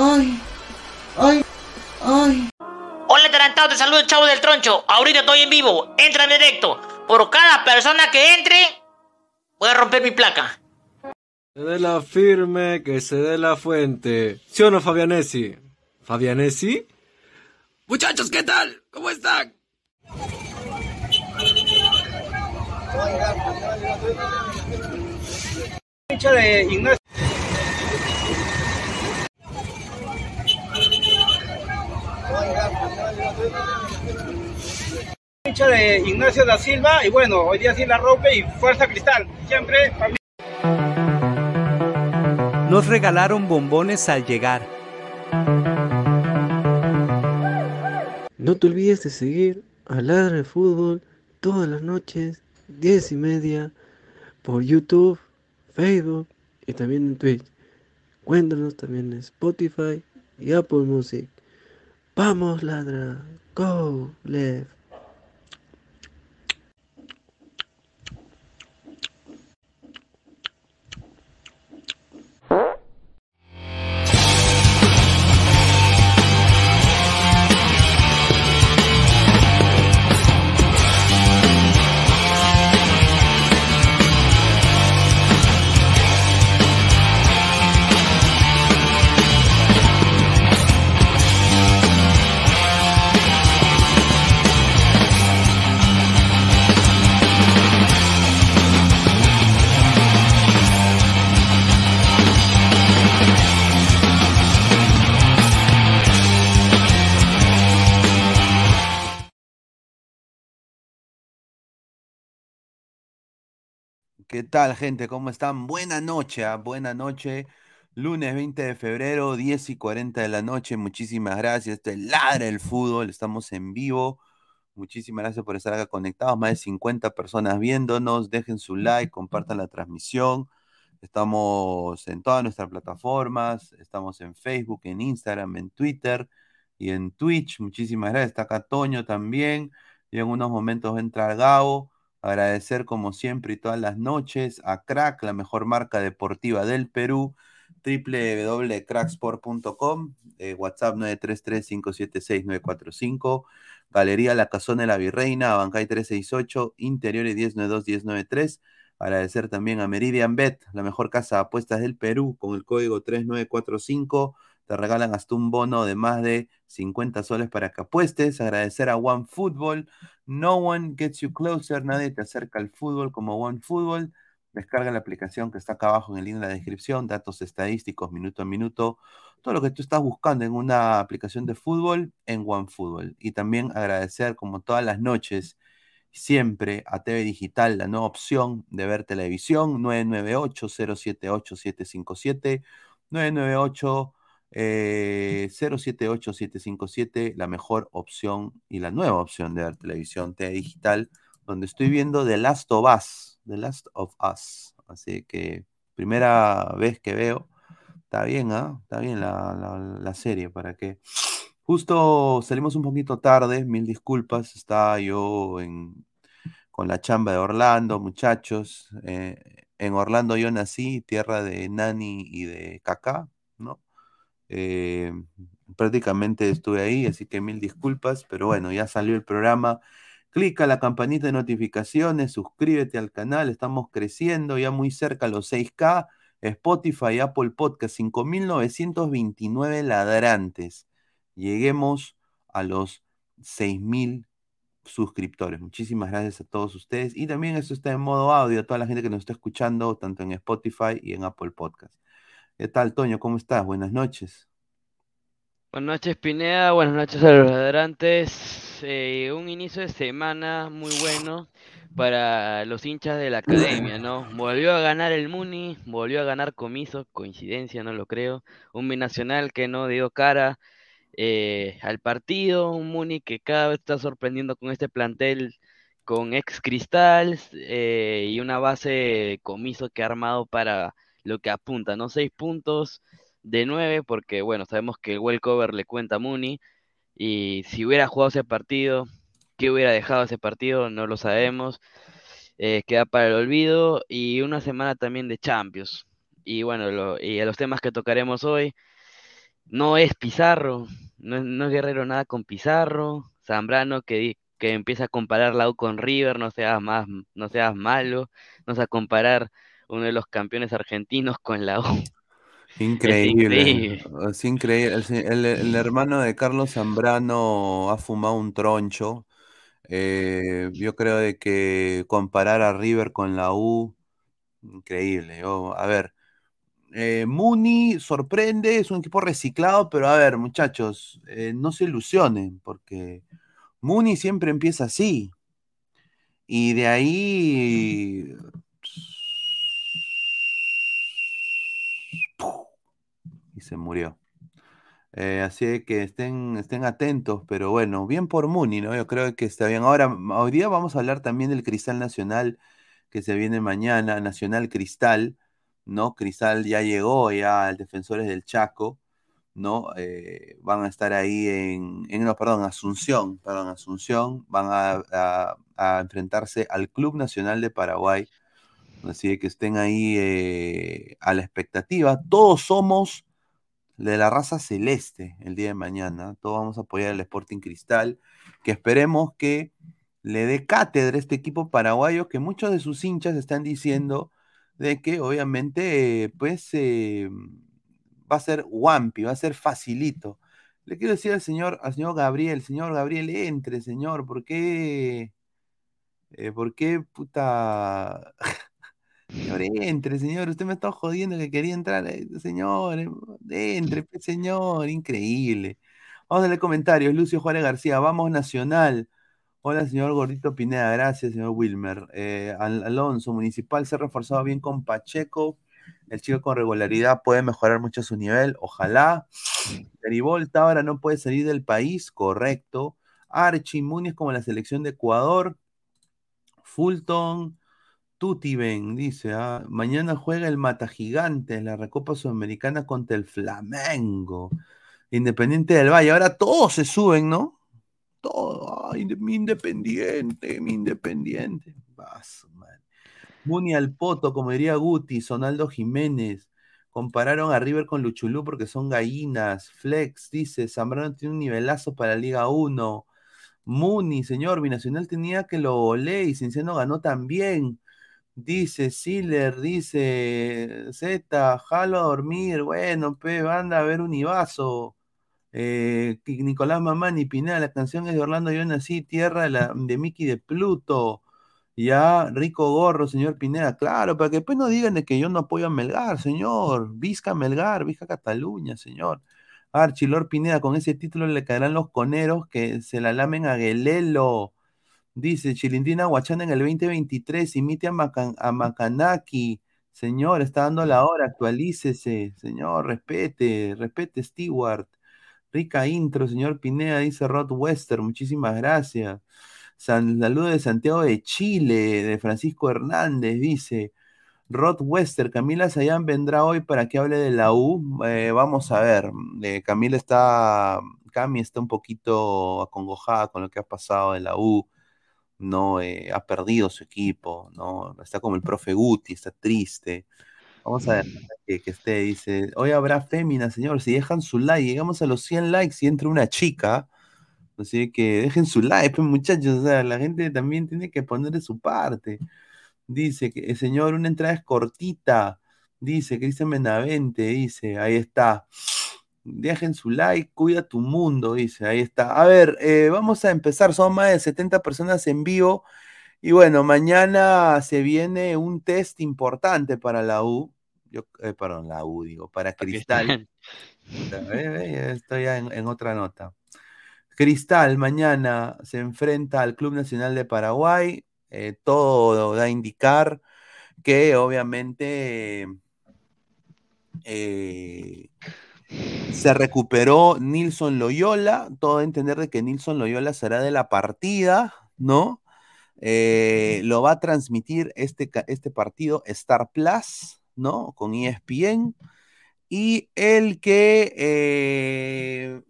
Ay, ay, ay. Hola Tarantado, te saludo el chavo del troncho. Ahorita estoy en vivo. Entra en directo. Por cada persona que entre, voy a romper mi placa. Se dé la firme, que se dé la fuente. ¿Sí o no, Fabianesi? ¿Fabianesi? Muchachos, ¿qué tal? ¿Cómo están? de hincha de Ignacio da Silva y bueno, hoy día sí la rompe y fuerza cristal. Siempre familia. Nos regalaron bombones al llegar. No te olvides de seguir a Ladra de Fútbol todas las noches, 10 y media, por YouTube, Facebook y también en Twitch. Cuéntanos también en Spotify y Apple Music. Vamos, Ladra. Go, left. ¿Qué tal, gente? ¿Cómo están? Buena noche, ¿ah? buena noche. Lunes 20 de febrero, 10 y 40 de la noche. Muchísimas gracias. Esto es Ladra el Fútbol. Estamos en vivo. Muchísimas gracias por estar acá conectados. Más de 50 personas viéndonos. Dejen su like, compartan la transmisión. Estamos en todas nuestras plataformas. Estamos en Facebook, en Instagram, en Twitter y en Twitch. Muchísimas gracias. Está acá Toño también. Y en unos momentos entra Gabo. Agradecer como siempre y todas las noches a Crack, la mejor marca deportiva del Perú, www.cracksport.com, eh, WhatsApp 933-576-945, Galería La Casona de la Virreina, Bancay 368, Interiores 1092-1093. Agradecer también a Meridian Bet, la mejor casa de apuestas del Perú, con el código 3945 te regalan hasta un bono de más de 50 soles para que apuestes. Agradecer a One Football. No one gets you closer. Nadie te acerca al fútbol como One Football. Descarga la aplicación que está acá abajo en el link de la descripción. Datos estadísticos, minuto a minuto. Todo lo que tú estás buscando en una aplicación de fútbol en One Football. Y también agradecer, como todas las noches, siempre a TV Digital, la nueva opción de ver televisión. 998-078-757. 998 eh, 078757, la mejor opción y la nueva opción de ver televisión TV digital, donde estoy viendo The Last of Us, The Last of Us. Así que primera vez que veo, está bien, ¿ah? Está bien la, la, la serie, para que... Justo salimos un poquito tarde, mil disculpas, estaba yo en, con la chamba de Orlando, muchachos. eh, en Orlando yo nací, tierra de Nani y de Kaká. Eh, prácticamente estuve ahí, así que mil disculpas, pero bueno, ya salió el programa Clica la campanita de notificaciones, suscríbete al canal, estamos creciendo, ya muy cerca a los 6K. Spotify, Apple Podcast, 5.929 ladrantes. Lleguemos a los 6.000 suscriptores. Muchísimas gracias a todos ustedes. Y también esto está en modo audio, a toda la gente que nos está escuchando, tanto en Spotify y en Apple Podcast. ¿Qué tal, Toño? ¿Cómo estás? Buenas noches. Buenas noches, Pineda. Buenas noches a los ladrantes. Eh, un inicio de semana muy bueno para los hinchas de la academia, ¿no? Volvió a ganar el Muni, volvió a ganar Comiso, coincidencia, no lo creo. Un binacional que no dio cara eh, al partido, un Muni que cada vez está sorprendiendo con este plantel con ex Cristal eh, y una base Comiso que ha armado para lo que apunta, ¿no? Seis puntos de nueve, porque bueno, sabemos que el well cover le cuenta a Muni, y si hubiera jugado ese partido, ¿qué hubiera dejado ese partido? No lo sabemos. Eh, queda para el olvido y una semana también de Champions. Y bueno, y a los temas que tocaremos hoy, no es Pizarro, no es, Guerrero nada con Pizarro, Zambrano que, que empieza a comparar la U con River, no seas más, no seas malo, no a comparar uno de los campeones argentinos con la U. Increíble. increíble. Es increíble. El, se- el- el hermano de Carlos Zambrano ha fumado un troncho. Eh, yo creo de que comparar a River con la U, increíble. Yo- a ver, eh, Muni sorprende, es un equipo reciclado, pero a ver, muchachos, eh, no se ilusionen, porque Muni siempre empieza así. Y de ahí y se murió. Eh, así que estén, estén atentos, pero bueno, bien por Muni, ¿no? Yo creo que está bien. Ahora, hoy día vamos a hablar también del Cristal Nacional que se viene mañana, Nacional Cristal, ¿no? Cristal ya llegó ya al Defensores del Chaco, ¿no? Eh, van a estar ahí en, en- no, perdón, Asunción, perdón, Asunción, van a enfrentarse al Club Nacional de Paraguay. Así que estén ahí eh, a la expectativa. Todos somos de la raza celeste el día de mañana. Todos vamos a apoyar al Sporting Cristal, que esperemos que le dé cátedra a este equipo paraguayo, que muchos de sus hinchas están diciendo de que obviamente eh, pues eh, va a ser Wampi, va a ser facilito. Le quiero decir al señor, al señor Gabriel, señor Gabriel, entre, señor, ¿por qué? eh, ¿por qué puta? Señor, entre, señor, usted me está jodiendo que quería entrar, eh, señor, eh, entre, pues, señor, increíble. Vamos a leer comentarios. Lucio Juárez García, vamos Nacional. Hola, señor Gordito Pineda, gracias, señor Wilmer. Eh, Al- Alonso, Municipal se ha reforzado bien con Pacheco. El chico con regularidad puede mejorar mucho su nivel, ojalá. Garibolta ahora no puede salir del país, correcto. Archie Muniz como la selección de Ecuador. Fulton, Tutiben, dice, ah, mañana juega el Mata Gigante en la Recopa Sudamericana contra el Flamengo. Independiente del Valle. Ahora todos se suben, ¿no? Todo. Ay, mi independiente, mi independiente. Man. Muni al poto, como diría Guti, Sonaldo Jiménez. Compararon a River con Luchulú porque son gallinas. Flex dice, Zambrano tiene un nivelazo para la Liga 1. Muni, señor, Binacional tenía que lo volé y Cienciano ganó también. Dice Siller, dice Z, jalo a dormir. Bueno, pe, anda a ver un Ibazo. Eh, Nicolás Mamani Pineda, la canción es de Orlando Yo nací, tierra de, la, de Mickey de Pluto. Ya, rico gorro, señor Pineda. Claro, para que después no digan de que yo no apoyo a Melgar, señor. Vizca Melgar, Vizca Cataluña, señor. Archilor Pineda, con ese título le caerán los coneros que se la lamen a Guelelo. Dice Chilindrina Guachana en el 2023, imite a Macanaki. Señor, está dando la hora, actualícese. Señor, respete, respete, Stewart. Rica intro, señor Pineda, dice Rod Wester, muchísimas gracias. San, saludo de Santiago de Chile, de Francisco Hernández, dice. Rod Wester, Camila Sayán vendrá hoy para que hable de la U. Eh, vamos a ver, eh, Camila está, Cami está un poquito acongojada con lo que ha pasado en la U no eh, ha perdido su equipo, no está como el profe Guti, está triste. Vamos a ver que, que esté, dice, hoy habrá fémina, señor, si dejan su like, llegamos a los 100 likes y entra una chica, Así que dejen su like, pues, muchachos. O sea, la gente también tiene que poner de su parte. Dice que el señor, una entrada es cortita. Dice Cristian Benavente, dice, ahí está. Dejen su like, cuida tu mundo, dice, ahí está. A ver, eh, vamos a empezar, son más de 70 personas en vivo. Y bueno, mañana se viene un test importante para la U. Yo, eh, perdón, la U, digo, para Cristal. Eh, Estoy ya en, en otra nota. Cristal mañana se enfrenta al Club Nacional de Paraguay. Eh, todo da a indicar que obviamente eh, se recuperó Nilson Loyola. Todo a entender de que Nilson Loyola será de la partida, ¿no? Eh, lo va a transmitir este, este partido Star Plus, ¿no? Con ESPN. Y el que eh,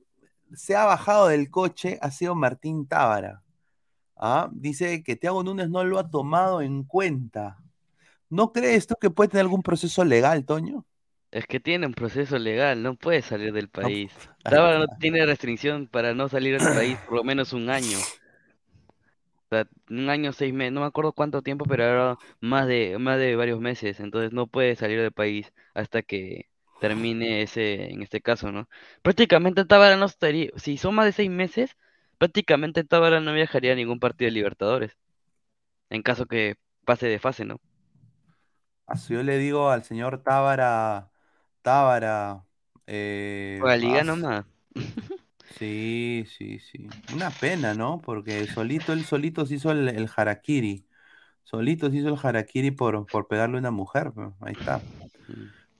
se ha bajado del coche ha sido Martín Tábara. ¿ah? Dice que Thiago Núñez no lo ha tomado en cuenta. ¿No crees tú que puede tener algún proceso legal, Toño? Es que tiene un proceso legal, no puede salir del país. Tábara no tiene restricción para no salir del país por lo menos un año. O sea, un año, seis meses, no me acuerdo cuánto tiempo, pero era más de, más de varios meses. Entonces no puede salir del país hasta que termine ese, en este caso, ¿no? Prácticamente Tábara no estaría, si son más de seis meses, prácticamente Tábara no viajaría a ningún partido de Libertadores. En caso que pase de fase, ¿no? Así yo le digo al señor Tábara, Tábara, eh, Juega liga nomás. Sí, sí, sí. Una pena, ¿no? Porque solito, él solito se hizo el, el harakiri. Solito se hizo el harakiri por, por pegarle a una mujer. Ahí está.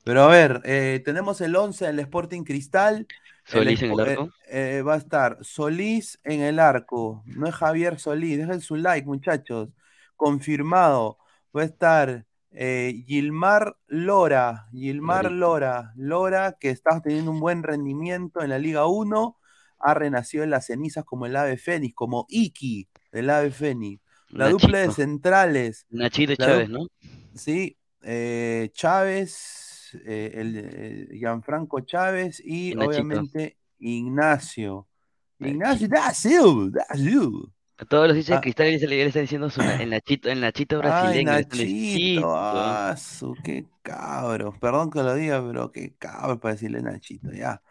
Pero a ver, eh, tenemos el 11 del Sporting Cristal. Solís en el arco. eh, eh, va a estar Solís en el arco. No es Javier Solís. Dejen su like, muchachos. Confirmado. Va a estar eh, Gilmar Lora. Gilmar. Lora. Lora, que está teniendo un buen rendimiento en la Liga 1. Ha renacido en las cenizas como el ave fénix, como Iki del ave fénix. La dupla de centrales. Nachito y Chávez, ¿no? Sí, eh, Chávez, eh, el, Gianfranco Chávez y Y Nachito. obviamente Ignacio. Ignacio, that's you, that's you. A todos los hinchas Ah. de Cristal ya se le le están diciendo su, el Nachito, el Nachito Ay, brasileño. le diciendo. Nachito, ah, su, qué cabro. Perdón que lo diga, pero qué cabro para decirle Nachito, ya.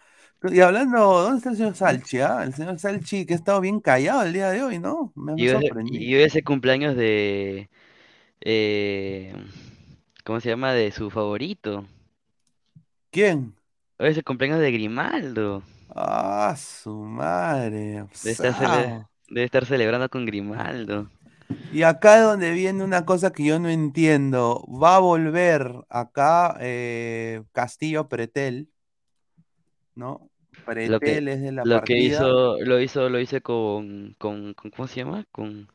Y hablando, ¿dónde está el señor Salchi? ah? El señor Salchi que ha estado bien callado el día de hoy, ¿no? Me, me Y hoy, sorprendido. y hoy es el cumpleaños de. eh, ¿cómo se llama? De su favorito. ¿Quién? Hoy es el cumpleaños de Grimaldo. Ah, su madre. Sao. Debe estar celebrando con Grimaldo. Y acá es donde viene una cosa que yo no entiendo. Va a volver acá eh, Castillo Pretel, ¿no? Lo que, Pretel es de la lo que partida. hizo, lo hizo, lo hice con, con, con- ¿cómo se llama? Con,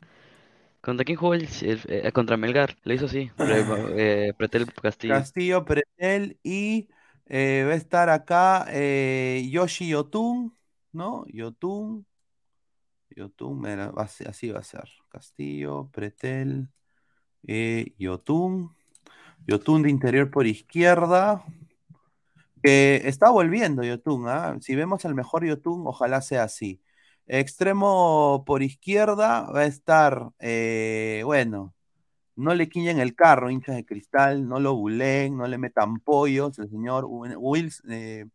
¿contra quién jugó el, el- eh, contra Melgar? Lo hizo así, Pre- eh, Pretel Castillo. Castillo Pretel y va a estar acá Yoshi Yotun, ¿no? Yotun. Yotun, así va a ser. Castillo, Pretel, eh, Yotun. Yotun de interior por izquierda. está volviendo Yotun, ¿ah? Si vemos al mejor Yotun, ojalá sea así. Extremo por izquierda va a estar, eh, bueno, no le quiñen el carro, hinchas de cristal, no lo bulen, no le metan pollos, el señor Wi- Wills, eh,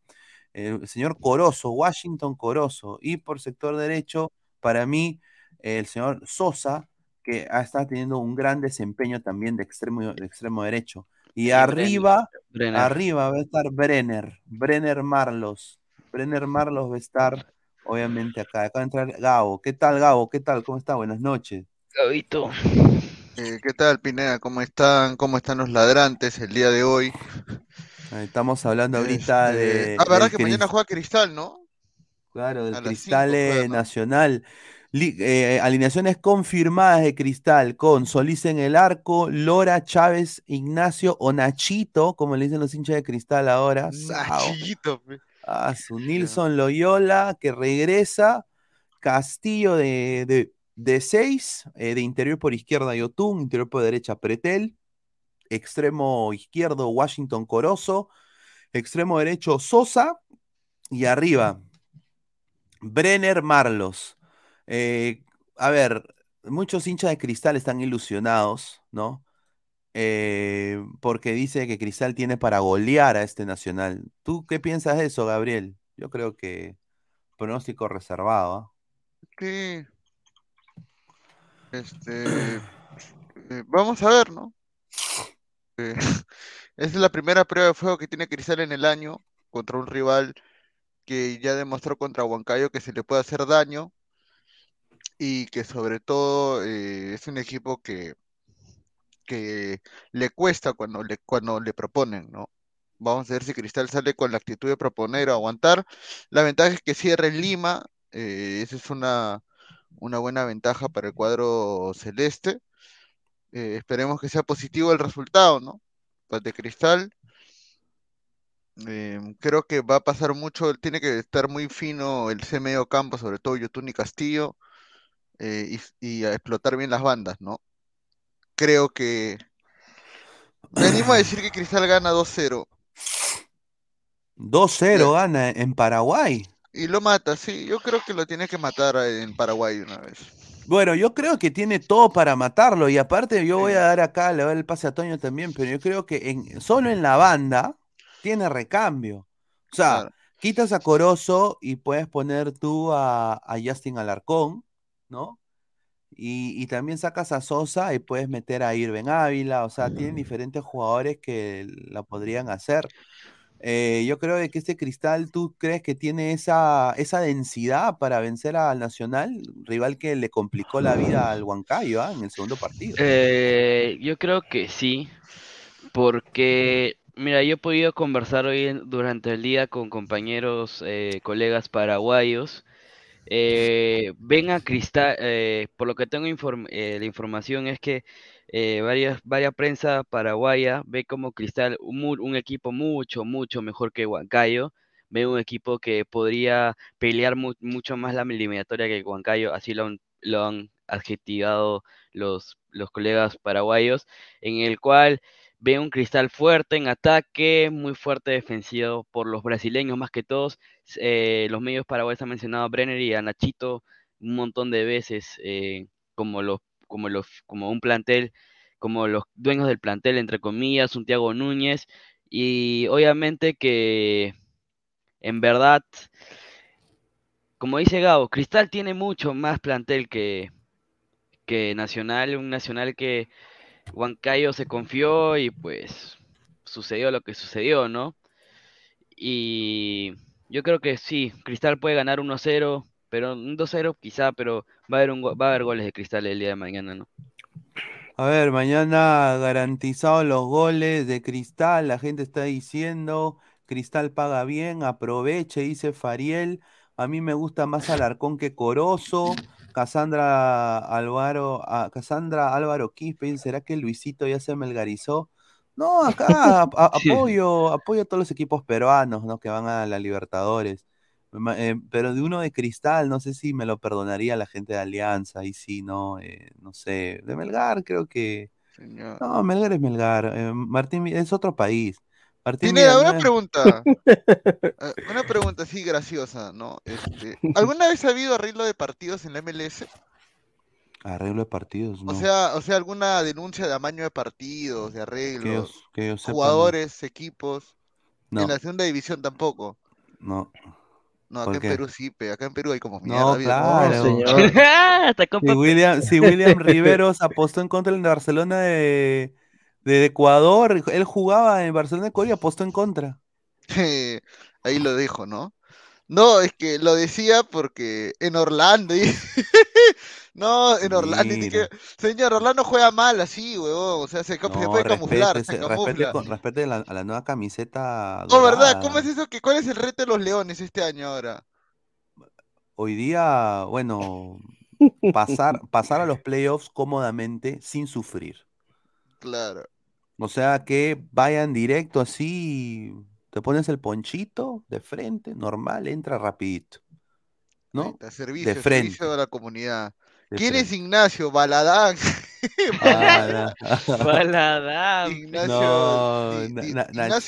eh, el señor Corozo, Washington Corozo, y por sector derecho, para mí, el señor Sosa, que ha estado teniendo un gran desempeño también de extremo, de extremo derecho. Y arriba, Brenner. arriba va a estar Brenner, Brenner Marlos. Brenner Marlos va a estar, obviamente, acá. Acá va a entrar Gabo. ¿Qué tal, Gabo? ¿Qué tal? ¿Cómo está? Buenas noches. Gabito. Eh, ¿qué tal, Pineda? ¿Cómo están? ¿Cómo están los ladrantes el día de hoy? Estamos hablando ahorita Este, de. Ah, verdad que mañana juega Cristal, ¿no? Claro, del a Cristal. Nacional. Eh, alineaciones confirmadas de Cristal con Solís en el arco, Lora, Chávez, Ignacio o Nachito, como le dicen los hinchas de Cristal ahora. Nachito, pe. Ah, su Nilson Loyola que regresa. Castillo de, de, de seis, eh, de interior por izquierda Yotun, interior por derecha Pretel, extremo izquierdo Washington Corozo, extremo derecho Sosa y arriba Brenner Marlos. Eh, a ver, muchos hinchas de Cristal están ilusionados, ¿no? Eh, porque dice que Cristal tiene para golear a este Nacional. ¿Tú qué piensas de eso, Gabriel? Yo creo que pronóstico reservado. ¿ah? Sí. Este. eh, vamos a ver, ¿no? Es la primera prueba de fuego que tiene Cristal en el año contra un rival que ya demostró contra Huancayo que se le puede hacer daño y que sobre todo eh, es un equipo que, que le cuesta cuando le, cuando le proponen, ¿no? Vamos a ver si Cristal sale con la actitud de proponer o aguantar. La ventaja es que cierra en Lima, eh, esa es una, una buena ventaja para el cuadro celeste. Eh, esperemos que sea positivo el resultado, ¿no? Pues de Cristal. Eh, creo que va a pasar mucho, tiene que estar muy fino el C medio campo, sobre todo Yotun y Castillo, eh, y, y a explotar bien las bandas, ¿no? Creo que me animo a decir que Cristal gana 2-0 2-0 gana en Paraguay. y lo mata, sí, yo creo que lo tiene que matar en Paraguay una vez. Bueno, yo creo que tiene todo para matarlo y aparte yo voy a dar acá, le voy a dar el pase a Toño también, pero yo creo que en, solo en la banda tiene recambio. O sea, quitas a Corozo y puedes poner tú a, a Justin Alarcón, ¿no? Y, y también sacas a Sosa y puedes meter a Irven Ávila, o sea, tienen diferentes jugadores que la podrían hacer. Eh, yo creo de que este Cristal, ¿tú crees que tiene esa, esa densidad para vencer al Nacional? Rival que le complicó la vida al Huancayo ¿ah? en el segundo partido. Eh, yo creo que sí, porque, mira, yo he podido conversar hoy durante el día con compañeros, eh, colegas paraguayos. Eh, ven a Cristal, eh, por lo que tengo inform- eh, la información es que eh, varias, varias prensa paraguaya ve como Cristal un, un equipo mucho, mucho mejor que Huancayo. Ve un equipo que podría pelear mu- mucho más la eliminatoria que Huancayo, así lo han, lo han adjetivado los, los colegas paraguayos, en el cual ve un Cristal fuerte en ataque, muy fuerte defensivo por los brasileños más que todos. Eh, los medios paraguayos han mencionado a Brenner y a Nachito un montón de veces eh, como los como los como un plantel como los dueños del plantel entre comillas, un Thiago Núñez y obviamente que en verdad como dice Gabo, Cristal tiene mucho más plantel que, que Nacional, un Nacional que Huancayo se confió y pues sucedió lo que sucedió, ¿no? Y yo creo que sí, Cristal puede ganar 1-0, pero un 2-0 quizá, pero va a haber un, va a haber goles de Cristal el día de mañana, ¿no? A ver, mañana garantizados los goles de Cristal, la gente está diciendo, Cristal paga bien, aproveche, dice Fariel, a mí me gusta más Alarcón que Corozo, Casandra Álvaro, ah, Cassandra Álvaro Quispe, ¿será que Luisito ya se melgarizó? No, acá a- a- Sí. apoyo, apoyo a todos los equipos peruanos, ¿no? Que van a la Libertadores. Eh, pero de uno de Cristal, no sé si me lo perdonaría la gente de Alianza, y sí, no, eh, no sé. De Melgar, creo que. Señor. No, Melgar es Melgar. eh, Martín es otro país. Martín Pineda, una pregunta. Eh, Una pregunta así graciosa, ¿no? Este, ¿alguna vez ha habido arreglo de partidos en la MLS? Arreglo de partidos, no. O sea, o sea, alguna denuncia de amaño de partidos, de que yo, arreglos, que yo sepa, no. jugadores, equipos, No, en la segunda división tampoco. no. No, acá ¿Por en qué? Perú sí, pe, acá en Perú hay como No, mierda. claro. Hasta Si William, si William Riveros apostó en contra del de Barcelona de, de Ecuador, él jugaba en Barcelona de Ecuador y apostó en contra. Ahí lo dejo, ¿no? No, es que lo decía porque en Orlando. y- No, en Orlando. y Mira. que, señor, Orlando juega mal así, huevón. O sea, se, cap- se No, puede camuflar, se respete, respete, con- respete la- a la nueva camiseta No, ¿verdad? ¿Cómo es eso? que ¿Cuál es el reto de los Leones este año ahora? Hoy día, bueno, pasar, pasar a los playoffs cómodamente sin sufrir. Claro. O sea, que vayan directo así, te pones el ponchito de frente, normal, entra rapidito. ¿No? Está, servicio, De frente. servicio a la comunidad. de ¿Quién es. Ignacio? Baladán. Baladán. Ignacio.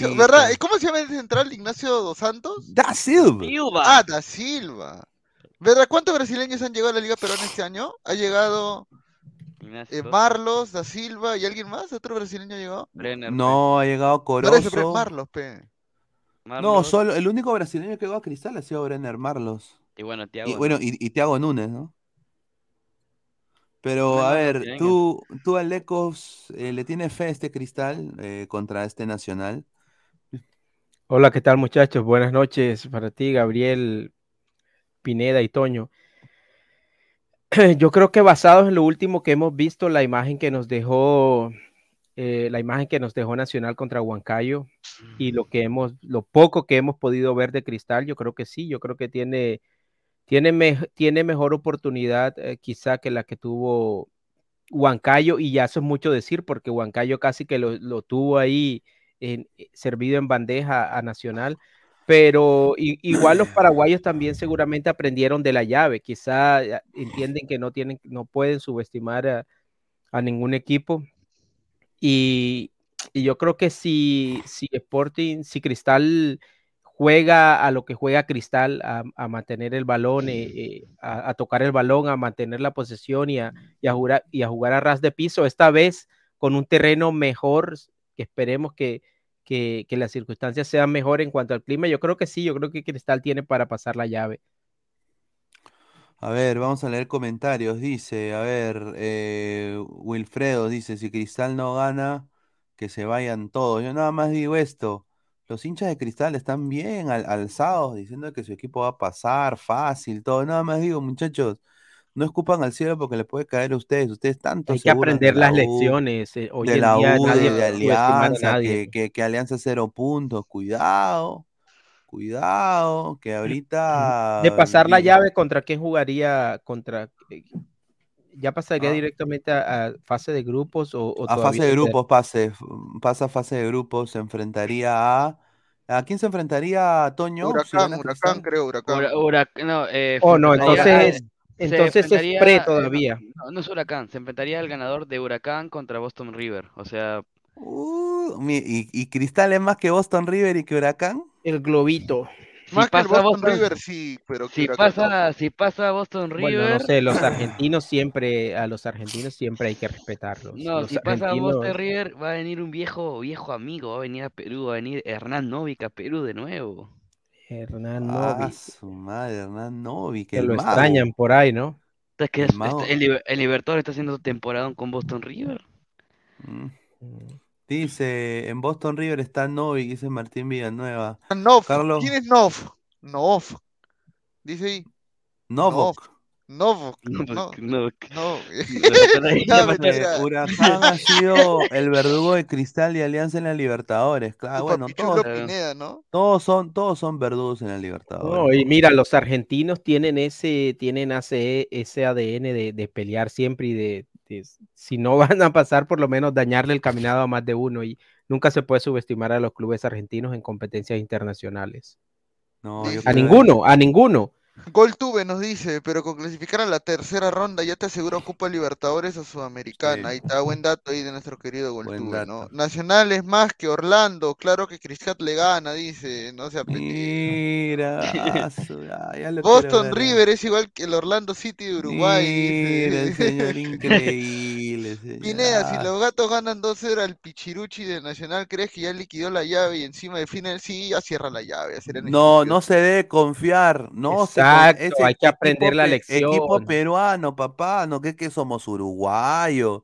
No. ¿verdad? ¿Cómo se llama el central? ¿Ignacio dos Santos? Da Silva. Silva. Ah, Da Silva. ¿Verdad? ¿Cuántos brasileños han llegado a la Liga Peruana este año? Ha llegado eh, Marlos, Da Silva y alguien más. ¿Otro brasileño ha llegado? No, ha llegado Por eso, pero Corozo. Marlos, pe. No, solo el único brasileño que llegó a Cristal ha sido Brenner Marlos. Y bueno, Thiago. Y ¿no? bueno, y, y Thiago Núñez, ¿no? Pero No, a ver, tú, tú Alecos, eh, ¿le tienes fe a este Cristal eh, contra este Nacional? Hola, ¿qué tal muchachos? Buenas noches para ti, Gabriel, Pineda y Toño. Yo creo que basados en lo último que hemos visto, la imagen que nos dejó, eh, la imagen que nos dejó Nacional contra Huancayo y lo que hemos, lo poco que hemos podido ver de Cristal, yo creo que sí, yo creo que tiene, tiene, me- tiene mejor oportunidad eh, quizá que la que tuvo Huancayo y ya eso es mucho decir porque Huancayo casi que lo, lo tuvo ahí eh, servido en bandeja a Nacional, pero igual los paraguayos también seguramente aprendieron de la llave, quizá eh, entienden que no tienen, no pueden subestimar a, a ningún equipo. Y, y yo creo que si, si Sporting, si Cristal juega a lo que juega Cristal, a, a mantener el balón, eh, eh, a, a tocar el balón, a mantener la posesión y a, y a jugar, y a jugar a ras de piso, esta vez con un terreno mejor, que esperemos que, que, las circunstancias sean mejor en cuanto al clima. Yo creo que sí, yo creo que Cristal tiene para pasar la llave. A ver, vamos a leer comentarios. Dice, a ver, eh, Wilfredo dice, si Cristal no gana, que se vayan todos. Yo nada más digo esto, los hinchas de Cristal están bien al- alzados, diciendo que su equipo va a pasar fácil, todo. Nada más digo, muchachos, no escupan al cielo porque les puede caer a ustedes. Ustedes tanto Hay que aprender la las U, lecciones. eh, Hoy de en la día U, nadie de Alianza, nadie. que, que, que Alianza cero puntos. Cuidado, cuidado, que ahorita... De pasar la llave, ¿contra quién jugaría? Contra, eh, ¿Ya pasaría Ah. directamente a, a fase de grupos o, o A fase de grupos pase, pasa a fase de grupos, se enfrentaría a... ¿A quién se enfrentaría Toño? Huracán, Huracán, creo, Huracán. Hura- Hurac- no, eh, Oh, no, entonces, se entonces es pre todavía. No, no es Huracán, se enfrentaría al ganador de Huracán contra Boston River. O sea, Uh, y, y Cristal es más que Boston River y que Huracán? El globito. si Más que el pasa Boston Boston- River, sí, pero que si Huracán no. pasa, si pasa Boston Bueno, River, no sé, los argentinos siempre, a los argentinos siempre hay que respetarlos. no, Los si pasa Boston River, va a venir un viejo, viejo amigo, va a venir a Perú, va a venir Hernán Novik a Perú de nuevo. Hernán Ah, Novi, su madre, Hernán Novi, que lo mago. extrañan por ahí, ¿no? Es que El es- mago. el, Liber- el Libertadores está haciendo temporada con Boston River. Mm. Dice, en Boston River está Novi, dice Martín Villanueva. Nov, Carlos. ¿quién es Nov? Nov. Dice ahí. Novok. Novok. No, No, no, no. No, Huracán ha sido el verdugo de Cristal y Alianza en la Libertadores. Claro, bueno, todos, Pineda, ¿no? todos son, todos son verdugos en la No, Libertadores. y mira, los argentinos tienen ese, tienen ese, ese ADN de, de pelear siempre y de, de- si no van a pasar, por lo menos dañarle el caminado a más de uno. Y nunca se puede subestimar a los clubes argentinos en competencias internacionales. No. A creo- ninguno, a ninguno. Gol Tuve nos dice, pero con clasificar a la tercera ronda ya te asegura Copa Libertadores o Sudamericana. Sí. Ahí está, buen dato ahí de nuestro querido Gol Buen Tuve, ¿no? Nacional es más que Orlando, claro que Cristal le gana, dice, no sea pendejo. Mira, ah, ya- Boston ver. River es igual que el Orlando City de Uruguay, Mira, el dice. señor increíble. Pineda, si los gatos ganan 2-0 al Pichiruchi de Nacional, ¿crees que ya liquidó la llave y encima define? Sí, ya cierra la llave. No, no se debe confiar. No se con- Exacto, ese hay que aprender equipo la lección. Equipo peruano, papá. No, que que somos uruguayos.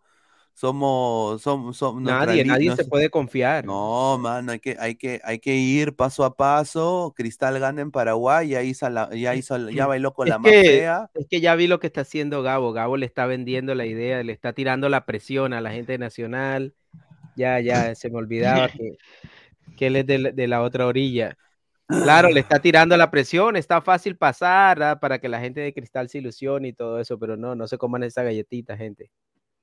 Somos, somos, somos nuestra Nadie, nadie no se puede confiar. No, mano, hay que, hay que, hay que ir paso a paso. Cristal gana en Paraguay, ya hizo, la- ya hizo, ya bailó con Es la fea. es que ya vi lo que está haciendo Gabo. Gabo le está vendiendo la idea, le está tirando la presión a la gente nacional. Ya, ya, se me olvidaba que, que él es de, la- de la otra orilla. Claro, le está tirando la presión, está fácil pasar ¿ah? para que la gente de Cristal se ilusione y todo eso, pero no, no se coman esa galletita, gente.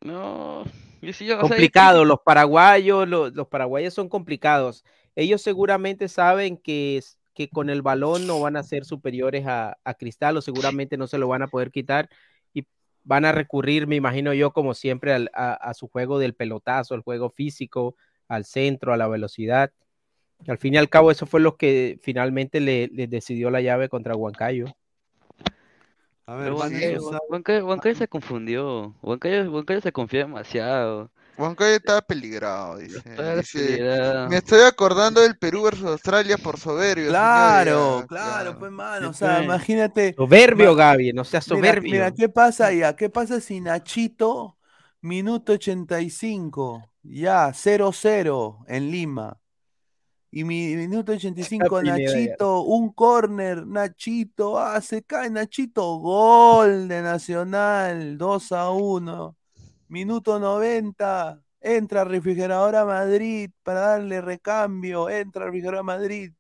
No, yo sí, yo, o sea, yo- Complicado, los paraguayos, los, los paraguayos son complicados. Ellos seguramente saben que, que con el balón no van a ser superiores a, a Cristal o seguramente no se lo van a poder quitar y van a recurrir, me imagino yo, como siempre, al- a, a su juego del pelotazo, al juego físico, al centro, a la velocidad. Al fin y al cabo, eso fue lo que finalmente le, le decidió la llave contra Huancayo. A ver, Huancayo se confundió. Huancayo se confió demasiado. Huancayo estaba peligrado, dice. Estaba Dice, peligrado. me estoy acordando del Perú versus Australia por soberbio. Claro, claro, pues mano, o sea, pues. imagínate. Soberbio, ma- Gaby, no seas Mira, soberbio. mira, ¿qué pasa ya? ¿Qué pasa si Nachito, minuto 85, ya, 0-0 en Lima? Y mi minuto 85, Pineda ya. Nachito, un córner, Nachito, ah, se cae Nachito, gol de Nacional, 2 a 1. Minuto 90, entra Refrigeradora Madrid para darle recambio, entra Refrigeradora Madrid,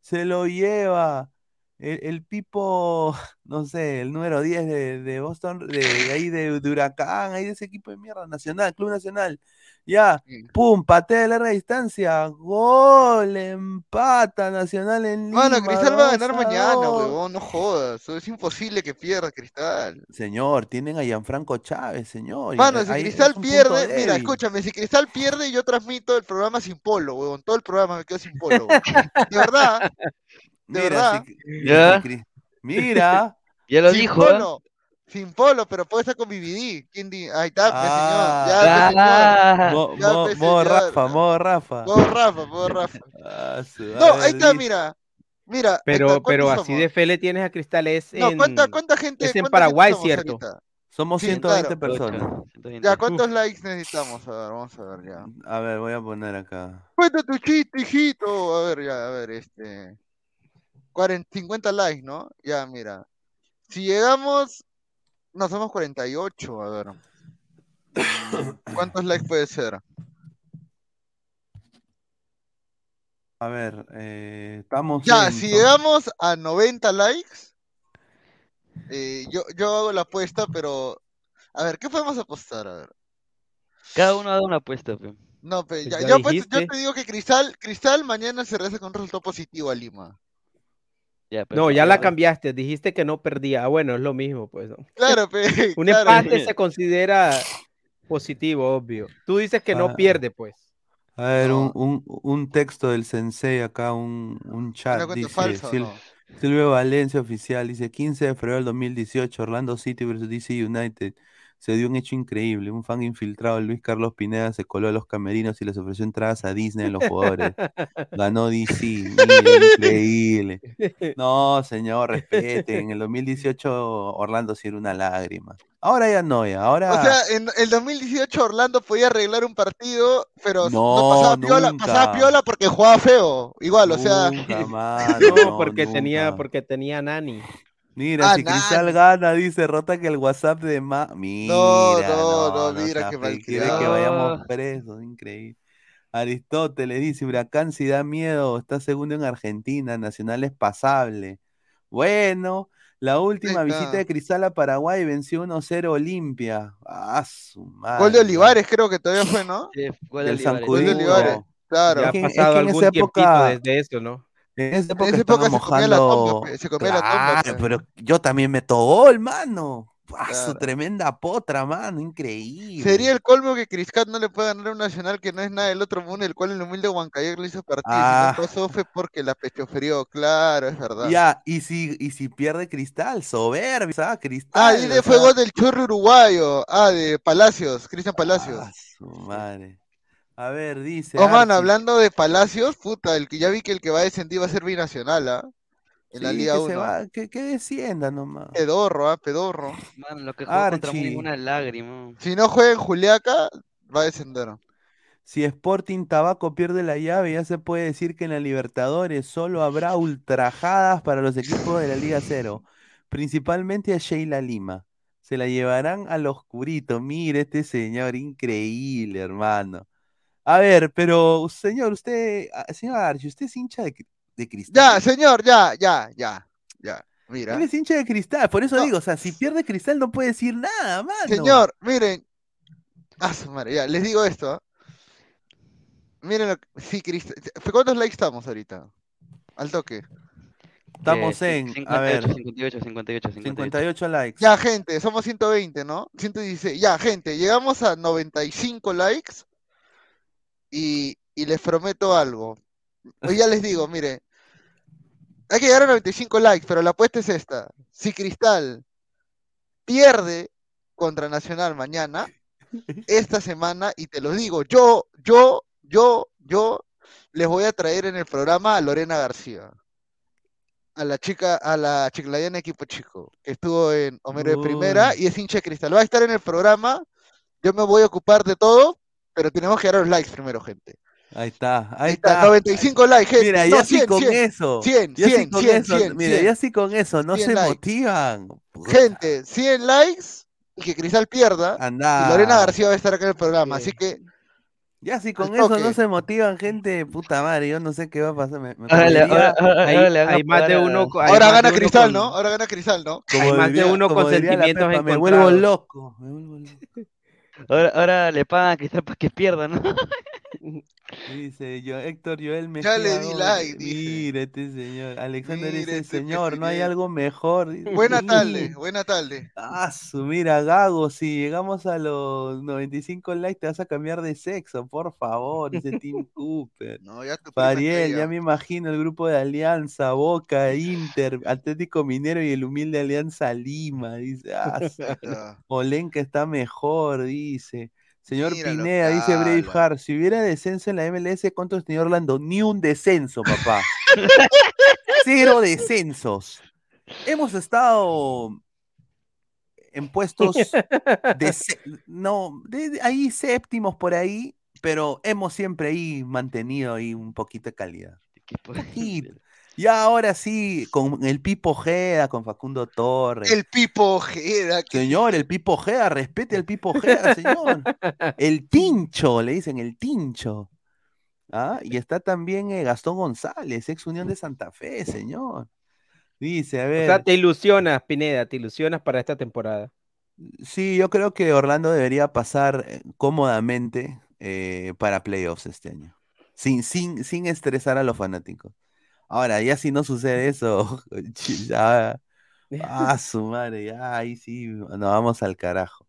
se lo lleva. El, el Pipo, no sé, el número 10 de, de Boston, de, de ahí de, de Huracán, ahí de ese equipo de mierda, Nacional, Club Nacional. Ya, pum, patea de larga distancia, gol, empata Nacional en Lima. Mano, Cristal va a ganar 2 a mañana, 2. huevón, no jodas. Es imposible que pierda Cristal. Señor, tienen a Gianfranco Chávez, señor. Mano, si ahí Cristal pierde, mira, escúchame, si Cristal pierde, yo transmito el programa sin polo, huevón. Todo el programa me quedo sin polo. De verdad, de Mira, verdad. si- Ya. si Mira. Ya lo sin dijo, ¿eh? polo, sin polo, pero puede estar con BBD. ¿Quién di? Ahí está, Ah. señor. Ya, Ah. señor. Mo- Ya, mo- modo señor. Rafa, modo Rafa. Modo Rafa, modo Rafa. Ah, No, ahí está, mira. Mira, Pero, Héctor, pero ¿cuántos así somos? de fe le tienes a Cristal es No, en, ¿cuánta, cuánta gente? es en Paraguay, somos ¿cierto? ahorita? Somos Sí, 120 claro. personas. Ya, ¿cuántos likes necesitamos? A ver, vamos a ver ya. A ver, voy a poner acá. Cuenta tu chiste, hijito. A ver, ya, a ver, este. 40, 50 likes, ¿no? Ya, mira. Si llegamos. No, somos 48, a ver. ¿Cuántos likes puede ser? A ver, eh, estamos Ya, en- si llegamos a 90 likes, eh, yo, yo hago la apuesta, pero. A ver, ¿qué podemos apostar? A ver. Cada uno ha dado una apuesta, pe. No, pe, Pues ya, ya yo, apuesto- yo dijiste. te digo que Cristal, Cristal mañana se regresa con un resultado positivo a Lima. Ya, No, perfecto. ya la cambiaste, dijiste que no perdía. Ah, Bueno, es lo mismo, pues. ¿no? Claro, pe, Un claro. empate se considera positivo, obvio. Tú dices que no Ah. pierde, pues. A ver, un, No. un, un texto del sensei acá, un, un chat. ¿Una cuenta Dice, falsa o Sil- no? Silvio Valencia oficial, dice 15 de febrero del 2018, Orlando City versus DC United. Se dio un hecho increíble. Un fan infiltrado, Luis Carlos Pineda, se coló a los camerinos y les ofreció entradas a Disney a los jugadores. Ganó DC, increíble. No, señor, respete. En el 2018 Orlando sí era una lágrima. Ahora ya no, ya. Ahora. O sea, en el 2018 Orlando podía arreglar un partido, pero no, No, pasaba piola, pasaba piola porque jugaba feo. Igual, o sea, No, porque tenía, nunca. porque tenía Nani. Mira, Ah, si Cristal gana, dice, rota que el WhatsApp de Ma. Mira, no, no, mira sea qué fe, quiere que vayamos presos, increíble. Aristóteles dice, Huracán si da miedo, está segundo en Argentina, Nacional es pasable. Bueno, la última visita de Cristal a Paraguay venció 1-0 Olimpia. Ah, su madre. gol de Olivares creo que todavía fue, ¿no? Sí, gol de Olivares. Gol de. Olivares, claro. Ya ha que- es pasado que en algún tiempito época- desde eso, ¿no? En esa época En esa época se comía la mojando. tomba, pe, se comía la tomba, Claro, pe. pero yo también meto gol, mano. Ah, su Claro. tremenda potra, mano, increíble. Sería el colmo que Criscat no le pueda ganar a un nacional que no es nada del otro mundo, el cual el humilde Huancayo le hizo partido. Ah. Si no pasó fue porque la pecho frío, claro, es verdad. Ya, y si, y si pierde Cristal, soberbio, ¿sabes? Ah, Cristal. y de fue gol del chorro uruguayo. Ah, de Palacios, Cristian Palacios. ah, su madre. A ver, dice. Oh, man, Archie, hablando de Palacios, puta, el que ya vi que el que va a descendir va a ser binacional, ¿ah? En la sí, Liga que 1. se va, que, que descienda nomás. Pedorro, ¿ah? Pedorro. Mano, lo que jugó contra una lágrima. Si no juega en Juliaca, va a descender. Si Sporting Tabaco pierde la llave, ya se puede decir que en la Libertadores solo habrá ultrajadas para los equipos de la Liga Cero, principalmente a Sheila Lima. Se la llevarán al oscurito. Mire este señor, increíble, hermano. A ver, pero señor, usted, ah, señor Archie, ¿usted es hincha de, de cristal? Ya, señor, ya, ya, ya, ya. Mira. Él es hincha de cristal, por eso No. digo, o sea, si pierde cristal no puede decir nada, mano. Señor, miren. Ah, su madre, ya, les digo esto. Miren, lo que- si Crist- ¿cuántos likes estamos ahorita? Al toque. Estamos Eh, en, a 58, ver, 58, 58, 58. 58 likes. Ya, gente, somos 120, ¿no? 116. Ya, gente, llegamos a 95 likes y, y les prometo algo. Hoy ya les digo, mire, hay que llegar a 95 likes, pero la apuesta es esta. Si Cristal pierde contra Nacional mañana, esta semana, y te lo digo, yo, yo, yo, yo les voy a traer en el programa a Lorena García. A la chica, a la chiclayana equipo chico, que estuvo en Homero de Primera y es hincha de cristal. Va a estar en el programa. Yo me voy a ocupar de todo, pero tenemos que dar los likes primero, gente. Ahí está, ahí está, está. 95 likes, gente. Mira, No, ya sí 100, con 100, eso. 100, ya sí 100, con 100, eso. 100, Mira, 100. ya sí con eso, no 100 se likes. motivan. Gente, 100 likes y que Cristal pierda. Anda. Y Lorena García va a estar acá en el programa. Así que Ya si con eso toque. no se motivan, gente, puta madre, yo no sé qué va a pasar. Me, me Ahora le- parecería- ahora- ahora- Hay- ahora a hay más de a- uno ahora gana Cristal, con- ¿no? Ahora gana Cristal, ¿no? Hay más de uno con sentimientos Pepa, Me encontrados. vuelvo loco. me vuelvo loco. Ahora, ahora le pagan Cristal para que pierda, ¿no? Dice yo, Héctor Joel me Ya le di like. Mira este señor. Alexander Mira dice, este señor, no hay algo mejor. Buena tarde, buena tarde. Ah, mira, Gago, si llegamos a los 95 likes, te vas a cambiar de sexo, por favor, dice Tim Cooper. No, ya Fariel, estrella. ya me imagino el grupo de Alianza, Boca, Inter, Atlético Minero y el humilde Alianza Lima, dice. Ah. Olenka está mejor, dice. Señor Pineda, que dice. Braveheart, si hubiera descenso en la MLS, ¿cuántos tenía Orlando? Ni un descenso, papá. Cero descensos. Hemos estado en puestos de no, de- de ahí séptimos por ahí, pero hemos siempre ahí mantenido ahí un poquito de calidad. Poquito. Y ahora sí, con el Pipo Ojeda, con Facundo Torres. El Pipo Ojeda. que- Señor, el Pipo Ojeda, respete al Pipo Ojeda, señor. El Tincho, le dicen el Tincho. Ah, y está también eh, Gastón González, ex Unión de Santa Fe, señor. Dice, a O ver. sea, te ilusionas, Pineda, te ilusionas para esta temporada. Sí, yo creo que Orlando debería pasar eh, cómodamente eh, para playoffs este año, sin, sin, sin estresar a los fanáticos. Ahora, ya si no sucede eso, ya, ah, su madre, ya ahí sí, nos vamos al carajo.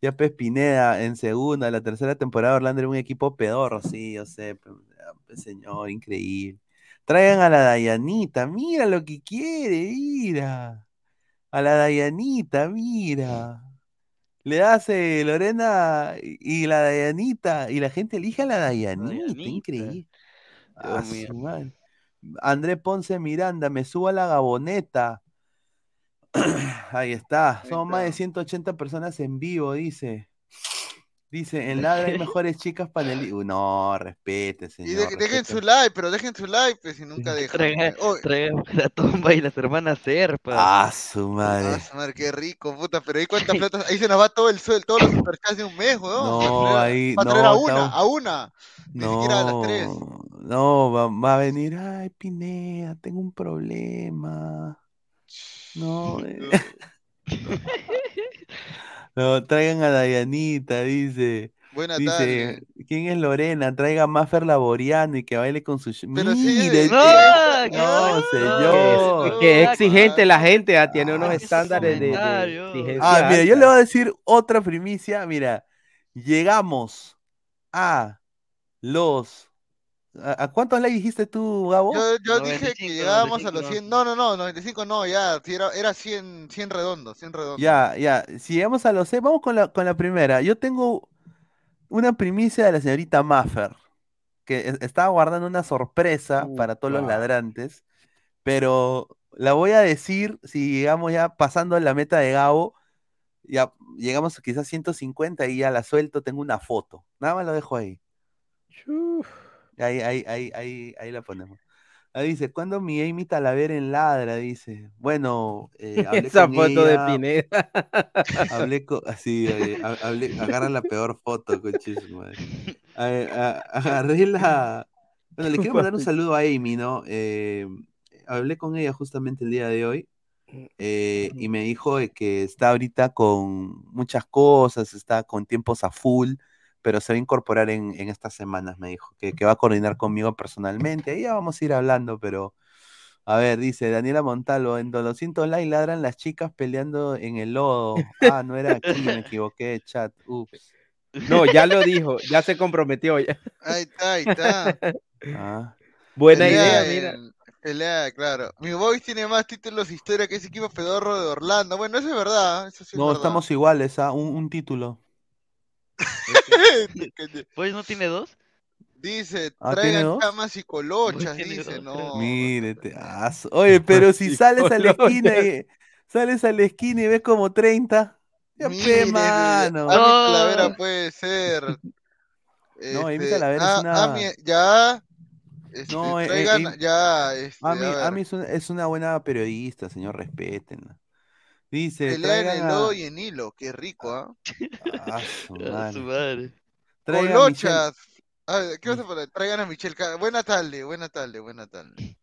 Ya Pez Pineda en segunda, la tercera temporada Orlando era un equipo pedorro, sí, yo sé, ah, pues, señor, increíble. Traigan a la Dayanita, mira lo que quiere, mira. A la Dayanita, mira. Le hace Lorena y la Dayanita, y la gente elige a la Dayanita, increíble. Ah, su madre. André Ponce Miranda, me subo a la gaboneta. Ahí está, somos más de 180 personas en vivo, dice. Dice, en Ladra hay mejores chicas panelistas. No, respete, Y señor. de- dejen su like, pero dejen su like, pues si nunca dejan. Traiga, pues. Oye, traiga la tumba y las hermanas Serpa. Ah, su madre. ah, su madre, qué rico, puta, pero ahí cuántas plata, ahí se nos va todo el sueldo, todos los superchats de un mes, weón. No, para traer, ahí- para traer no, a una, a una, ni siquiera a las tres. No, no, va, va a venir, ay, Pineda, tengo un problema. No, eh. No, traigan a Dayanita, dice. Buena Dice, tarde. ¿quién es Lorena? Traiga a Maffer Laboriano y que baile con su... Pero sí, Mire, no, tío. ¿qué no, pasa? señor. Es que exigente la gente, ah, tiene unos estándares de, de exigencia Ah, mira, yo le voy a decir otra primicia. Mira, llegamos a los... ¿A, a cuántos likes dijiste tú, Gabo? Yo, yo dije 95, que llegábamos a 95 los no. 100, no, no, no, 95 no, ya, era, era 100, 100 redondos, 100 redondos. Ya, ya. Si llegamos a los seis, vamos con la, con la primera. Yo tengo una primicia de la señorita Maffer, que es- estaba guardando una sorpresa para todos los Upa. ladrantes, pero la voy a decir si llegamos ya pasando la meta de Gabo, ya llegamos quizás 150 y ya la suelto, tengo una foto. Nada más lo dejo ahí. Uf. Ahí, ahí, ahí, ahí, ahí la ponemos. Ahí dice, ¿cuándo mi Amy Talavera en ladra? Dice, bueno, eh, hablé Esa con foto de ella, Pineda. Hablé con. Así, ha- hablé, agarra la peor foto, coche su madre. A- a- Agarré la. Bueno, le quiero mandar un saludo a Amy, ¿no? Eh, hablé con ella justamente el día de hoy. eh, y me dijo de que está ahorita con muchas cosas, está con tiempos a full, pero se va a incorporar en, en estas semanas, me dijo, que, que va a coordinar conmigo personalmente. Ahí ya vamos a ir hablando, pero a ver, dice Daniela Montalvo, en 200 likes ladran las chicas peleando en el lodo. Ah, no era aquí, me equivoqué, chat. Ups. No, ya lo dijo, ya se comprometió. ya. Ahí está, ahí está. Ah, Buena Pelea idea, mira. Pelea, claro. Mi Boys tiene más títulos de historia que ese equipo pedorro de Orlando. Bueno, eso es verdad. Eso sí es No, verdad. estamos iguales, ¿ah? Un, un título. Pues no tiene dos. Dice, Ah, ¿tiene traigan camas y colochas, dice, dos, no. Mírete. su- Oye, pero si sales a la esquina y sales a la esquina y ves como 30. Ya Mire, mano. Ami No. Talavera puede ser. No, Amy Este, Talavera es ah, una- Ami, ya. Este, No, eh, eh, traigan, ya. Este, Ami, Ami es, una, es una buena periodista, señor, respétenla. Dice, pelea en el a, lodo y en hilo, qué rico, ¿ah? a su A su madre. madre. Colochas. A ver, ¿qué vas a poner? Traigan a Michelle. Buena tarde, buena tarde, buena tarde.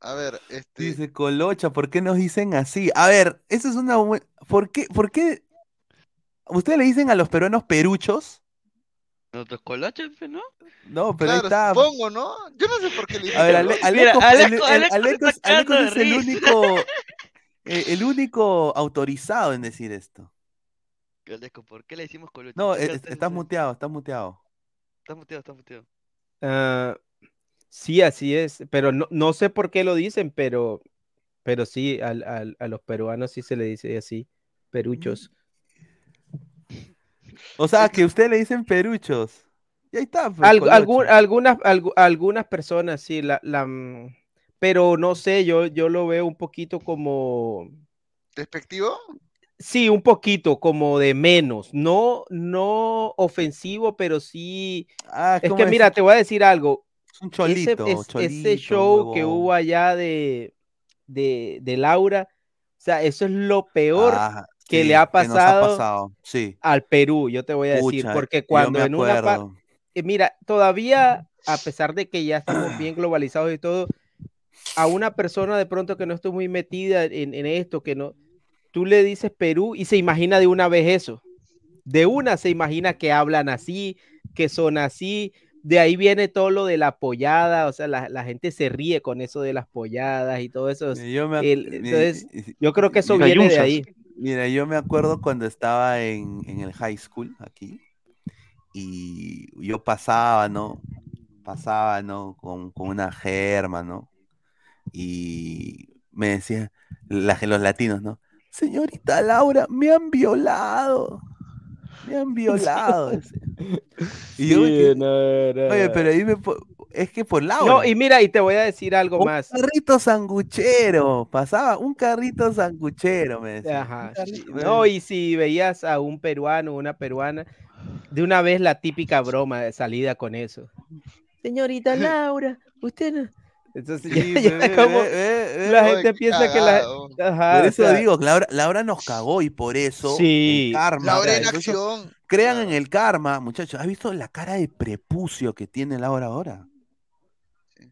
A ver, este. Dice Colocha, ¿por qué nos dicen así? A ver, eso es una buena. ¿Por qué? ¿Por qué? ¿Ustedes le dicen a los peruanos peruchos? Nosotros coloches, pues, ¿no? No, pero ahí Claro, está. supongo, ¿no? Yo no sé por qué le A ver, dicen Ale- colochas. Mira, el- Alecos- es el risa. único, eh, el único autorizado en decir esto. ¿por qué le decimos coloches? No, ¿Qué eh, estás muteado, estás muteado. Está muteado, está muteado. Ah, sí, así es, pero no, no sé por qué lo dicen, pero, pero sí, al- al- a los peruanos sí se le dice así, peruchos. O sea, que ustedes le dicen peruchos. Y ahí está. pues, algu- algunas, algu- algunas personas sí, la, la, mm, pero no sé, yo, yo lo veo un poquito como, ¿Despectivo? sí, un poquito como de menos, no, no ofensivo, pero sí, Ah, es ¿cómo que es? mira, te voy a decir algo, Es un ese, cholito, es- ese cholito, show que hubo allá de, de, de Laura, o sea, eso es lo peor Ah, que sí, le ha pasado. Sí. al Perú, yo te voy a decir, Pucha, porque cuando en una acuerdo. mira, todavía, a pesar de que ya estamos bien globalizados y todo, a una persona de pronto que no esté muy metida en, en esto, que no, tú le dices Perú y se imagina de una vez eso. De una se imagina que hablan así, que son así. De ahí viene todo lo de la pollada, o sea, la, la gente se ríe con eso de las polladas y todo eso. Yo me El- entonces, y- yo creo que eso viene de ahí. Mira, yo me acuerdo cuando estaba en, en el high school aquí y yo pasaba, ¿no? Pasaba, ¿no? Con, con una germa, ¿no? Y me decían la- los latinos, ¿no? Señorita Laura, me han violado. Me han violado. Y yo Sí, no, no, Oye, pero dime, es que por Laura. No, y mira, y te voy a decir algo Un más. carrito sanguchero, pasaba un carrito sanguchero, me decía. Ajá, un carrito-. No, y si veías a un peruano o una peruana, de una vez la típica broma de salida con eso. Señorita Laura, usted no. Entonces ya- Sí, ya ve, ve, como ve, ve, ve, la gente piensa que la. Ajá, Por o eso sea, digo, Laura, Laura nos cagó y por eso Sí. el karma. Laura o en acción. Crean en el karma, muchachos. ¿Has visto la cara de prepucio que tiene Laura ahora?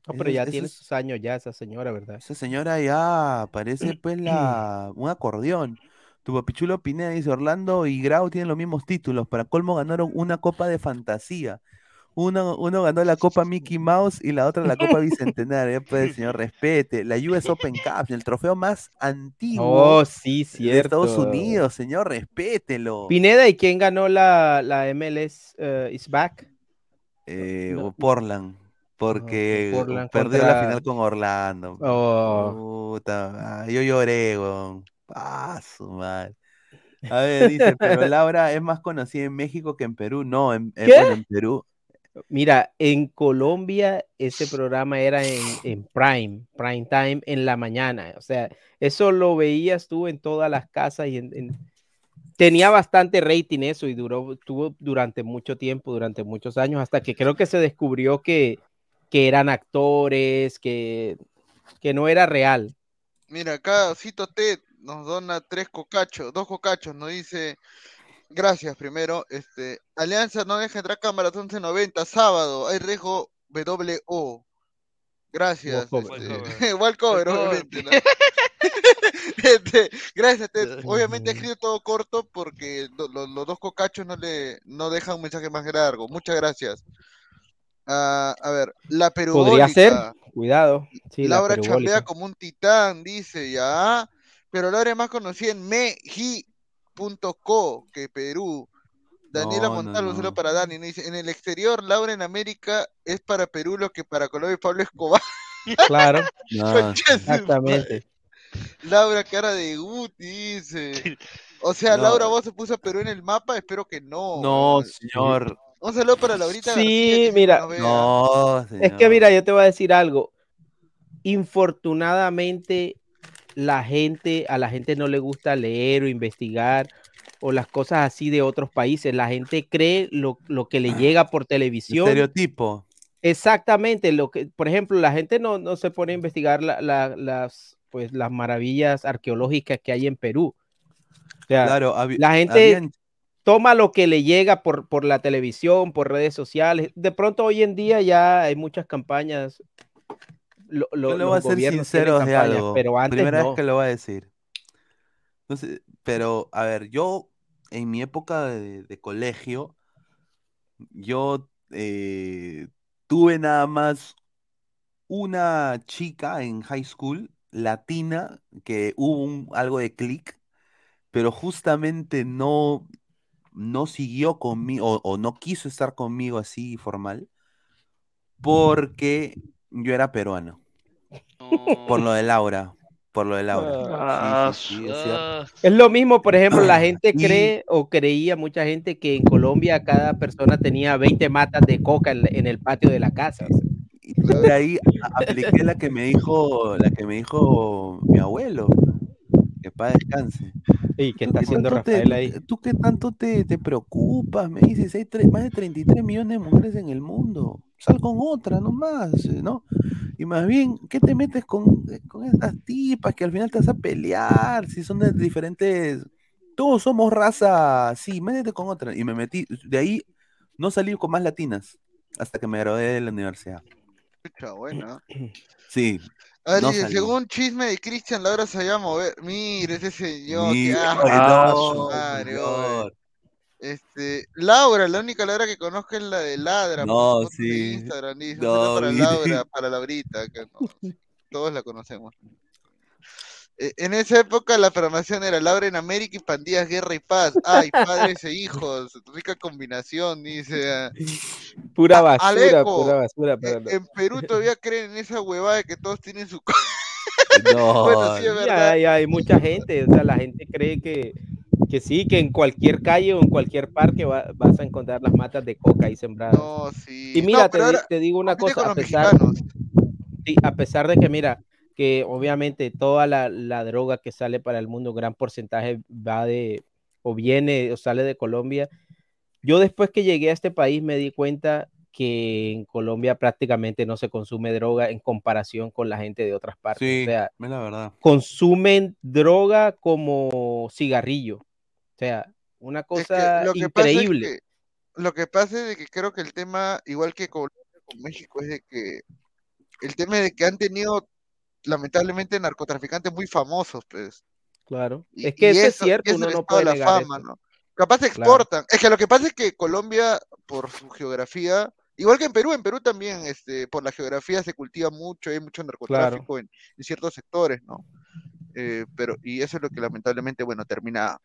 no, pero es- ya tiene es- sus años ya esa señora, ¿verdad? Esa señora ya parece pues la un acordeón. Tu papichulo Pineda dice Orlando y Grau tienen los mismos títulos. Para colmo ganaron una copa de fantasía. Uno, uno ganó la copa Mickey Mouse y la otra la copa Bicentenario. Pues, señor, respete. La US Open Cup, el trofeo más antiguo Oh, sí, de Estados cierto. Unidos, señor, respételo. Pineda, ¿y quién ganó la, la MLS eh, is back? Eh, No. Portland, porque Portland perdió contra- la final con Orlando. Oh. Puta, ah, yo lloré, weón. Ah, su madre. A ver, dice, pero Laura es más conocida en México que en Perú. No, en, en Perú. Mira, en Colombia ese programa era en, en prime, prime time en la mañana. O sea, eso lo veías tú en todas las casas y en, en- tenía bastante rating eso y duró, tuvo durante mucho tiempo, durante muchos años, hasta que creo que se descubrió que, que eran actores, que, que no era real. Mira, acá Cito Ted nos dona tres cocachos, dos cocachos, nos dice, gracias primero, este, Alianza no deja entrar cámaras 11.90, sábado, hay riesgo WO. Gracias. Walkover. Este, Walcover, obviamente. ¿no? Este, gracias, Ted. Obviamente he escrito todo corto porque lo- lo- los dos cocachos no le no dejan un mensaje más largo. Muchas gracias. Ah, a ver, la Podría ser, perubólica. cuidado. Sí, la Laura chambea perubólica. como un titán, dice ya. Pero Laura es más conocida en meji.co que Perú. Daniela No, Montalvo, no. solo para Dani, ¿no? dice, en el exterior, Laura en América es para Perú lo que para Colombia es Pablo Escobar. Claro. Exactamente. Laura, cara de Guti, dice. O sea, No. Laura, vos se puso a Perú en el mapa, espero que no. no, señor. Un saludo para Laurita García, Sí, siempre mira. Es que mira, yo te voy a decir algo. Infortunadamente, la gente, a la gente no le gusta leer o investigar o las cosas así de otros países. La gente cree lo, lo que le llega por televisión. Estereotipo. Exactamente, lo que, por ejemplo, la gente no, no se pone a investigar la- la- las, pues, las maravillas arqueológicas que hay en Perú. O sea, Claro, la gente habían- toma lo que le llega por, por la televisión, por redes sociales. De pronto hoy en día ya hay muchas campañas. Lo, lo- Yo le voy a ser sincero de algo. pero antes Primera no. vez que lo voy a decir. No sé, pero, a ver, yo en mi época de, de colegio, yo eh, tuve nada más una chica en high school latina que hubo un- algo de click, pero justamente no, no siguió conmigo o, o no quiso estar conmigo así formal porque yo era peruano. Por lo de Laura. Por lo de Laura. Sí, sí, sí, es lo mismo, por ejemplo, la gente Y- cree o creía mucha gente que en Colombia cada persona tenía 20 matas de coca en, en el patio de la casa. De ahí apliqué la que me dijo, la que me dijo mi abuelo. Que para descanse. ¿Y qué ¿Tú está qué haciendo tanto te- Rafael ahí? ¿Tú qué tanto te, te preocupas? Me dices, hay más de 33 millones de mujeres en el mundo. Sal con otra nomás, eh, ¿no? Y más bien, ¿qué te metes con, eh, con estas tipas que al final te vas a pelear? Si son de diferentes... Todos somos raza, sí, métete con otra. Y me metí, de ahí no salí con más latinas hasta que me gradué de la universidad. Pucha, bueno. Sí. A ver, no según chisme de Cristian, Laura se va a mover. Mire, ese señor, Sí, qué asco. no, madre, señor. Este, Laura, la única Laura que conozco es la de Ladra. No, sí. Instagram, dice. No, para mire. Laura, para Laurita, que no, todos la conocemos. Eh, En esa época la programación era Laura en América y Pandillas Guerra y Paz. Ay, padres e hijos, rica combinación, dice. ah. Pura basura, Alejo, pura basura. eh, pero no. En Perú todavía creen en esa huevada de que todos tienen su... No, Bueno, sí, es verdad. hay, hay mucha gente, o sea, la gente cree que, que sí, que en cualquier calle o en cualquier parque va- vas a encontrar las matas de coca ahí sembradas. No, sí. Y mira, No, te, ahora, te digo una cosa, a pesar, sí, a pesar de que, mira, que obviamente toda la, la droga que sale para el mundo, gran porcentaje va de, o viene o sale de Colombia. Yo después que llegué a este país me di cuenta que en Colombia prácticamente no se consume droga en comparación con la gente de otras partes. Sí, O sea, es la verdad. consumen droga como cigarrillo. O sea, una Es que cosa lo increíble. que lo que pasa es de que creo que el tema, igual que con, con México, es de que el tema es de que han tenido lamentablemente narcotraficantes muy famosos, pues. Claro. Y, Es que eso es cierto, uno no puede la negar fama, eso. ¿no? Capaz Claro. exportan. Es que lo que pasa es que Colombia, por su geografía, igual que en Perú, en Perú también, este, por la geografía se cultiva mucho, hay mucho narcotráfico en, en ciertos sectores, ¿no? Eh, pero, y eso es lo que lamentablemente, bueno, termina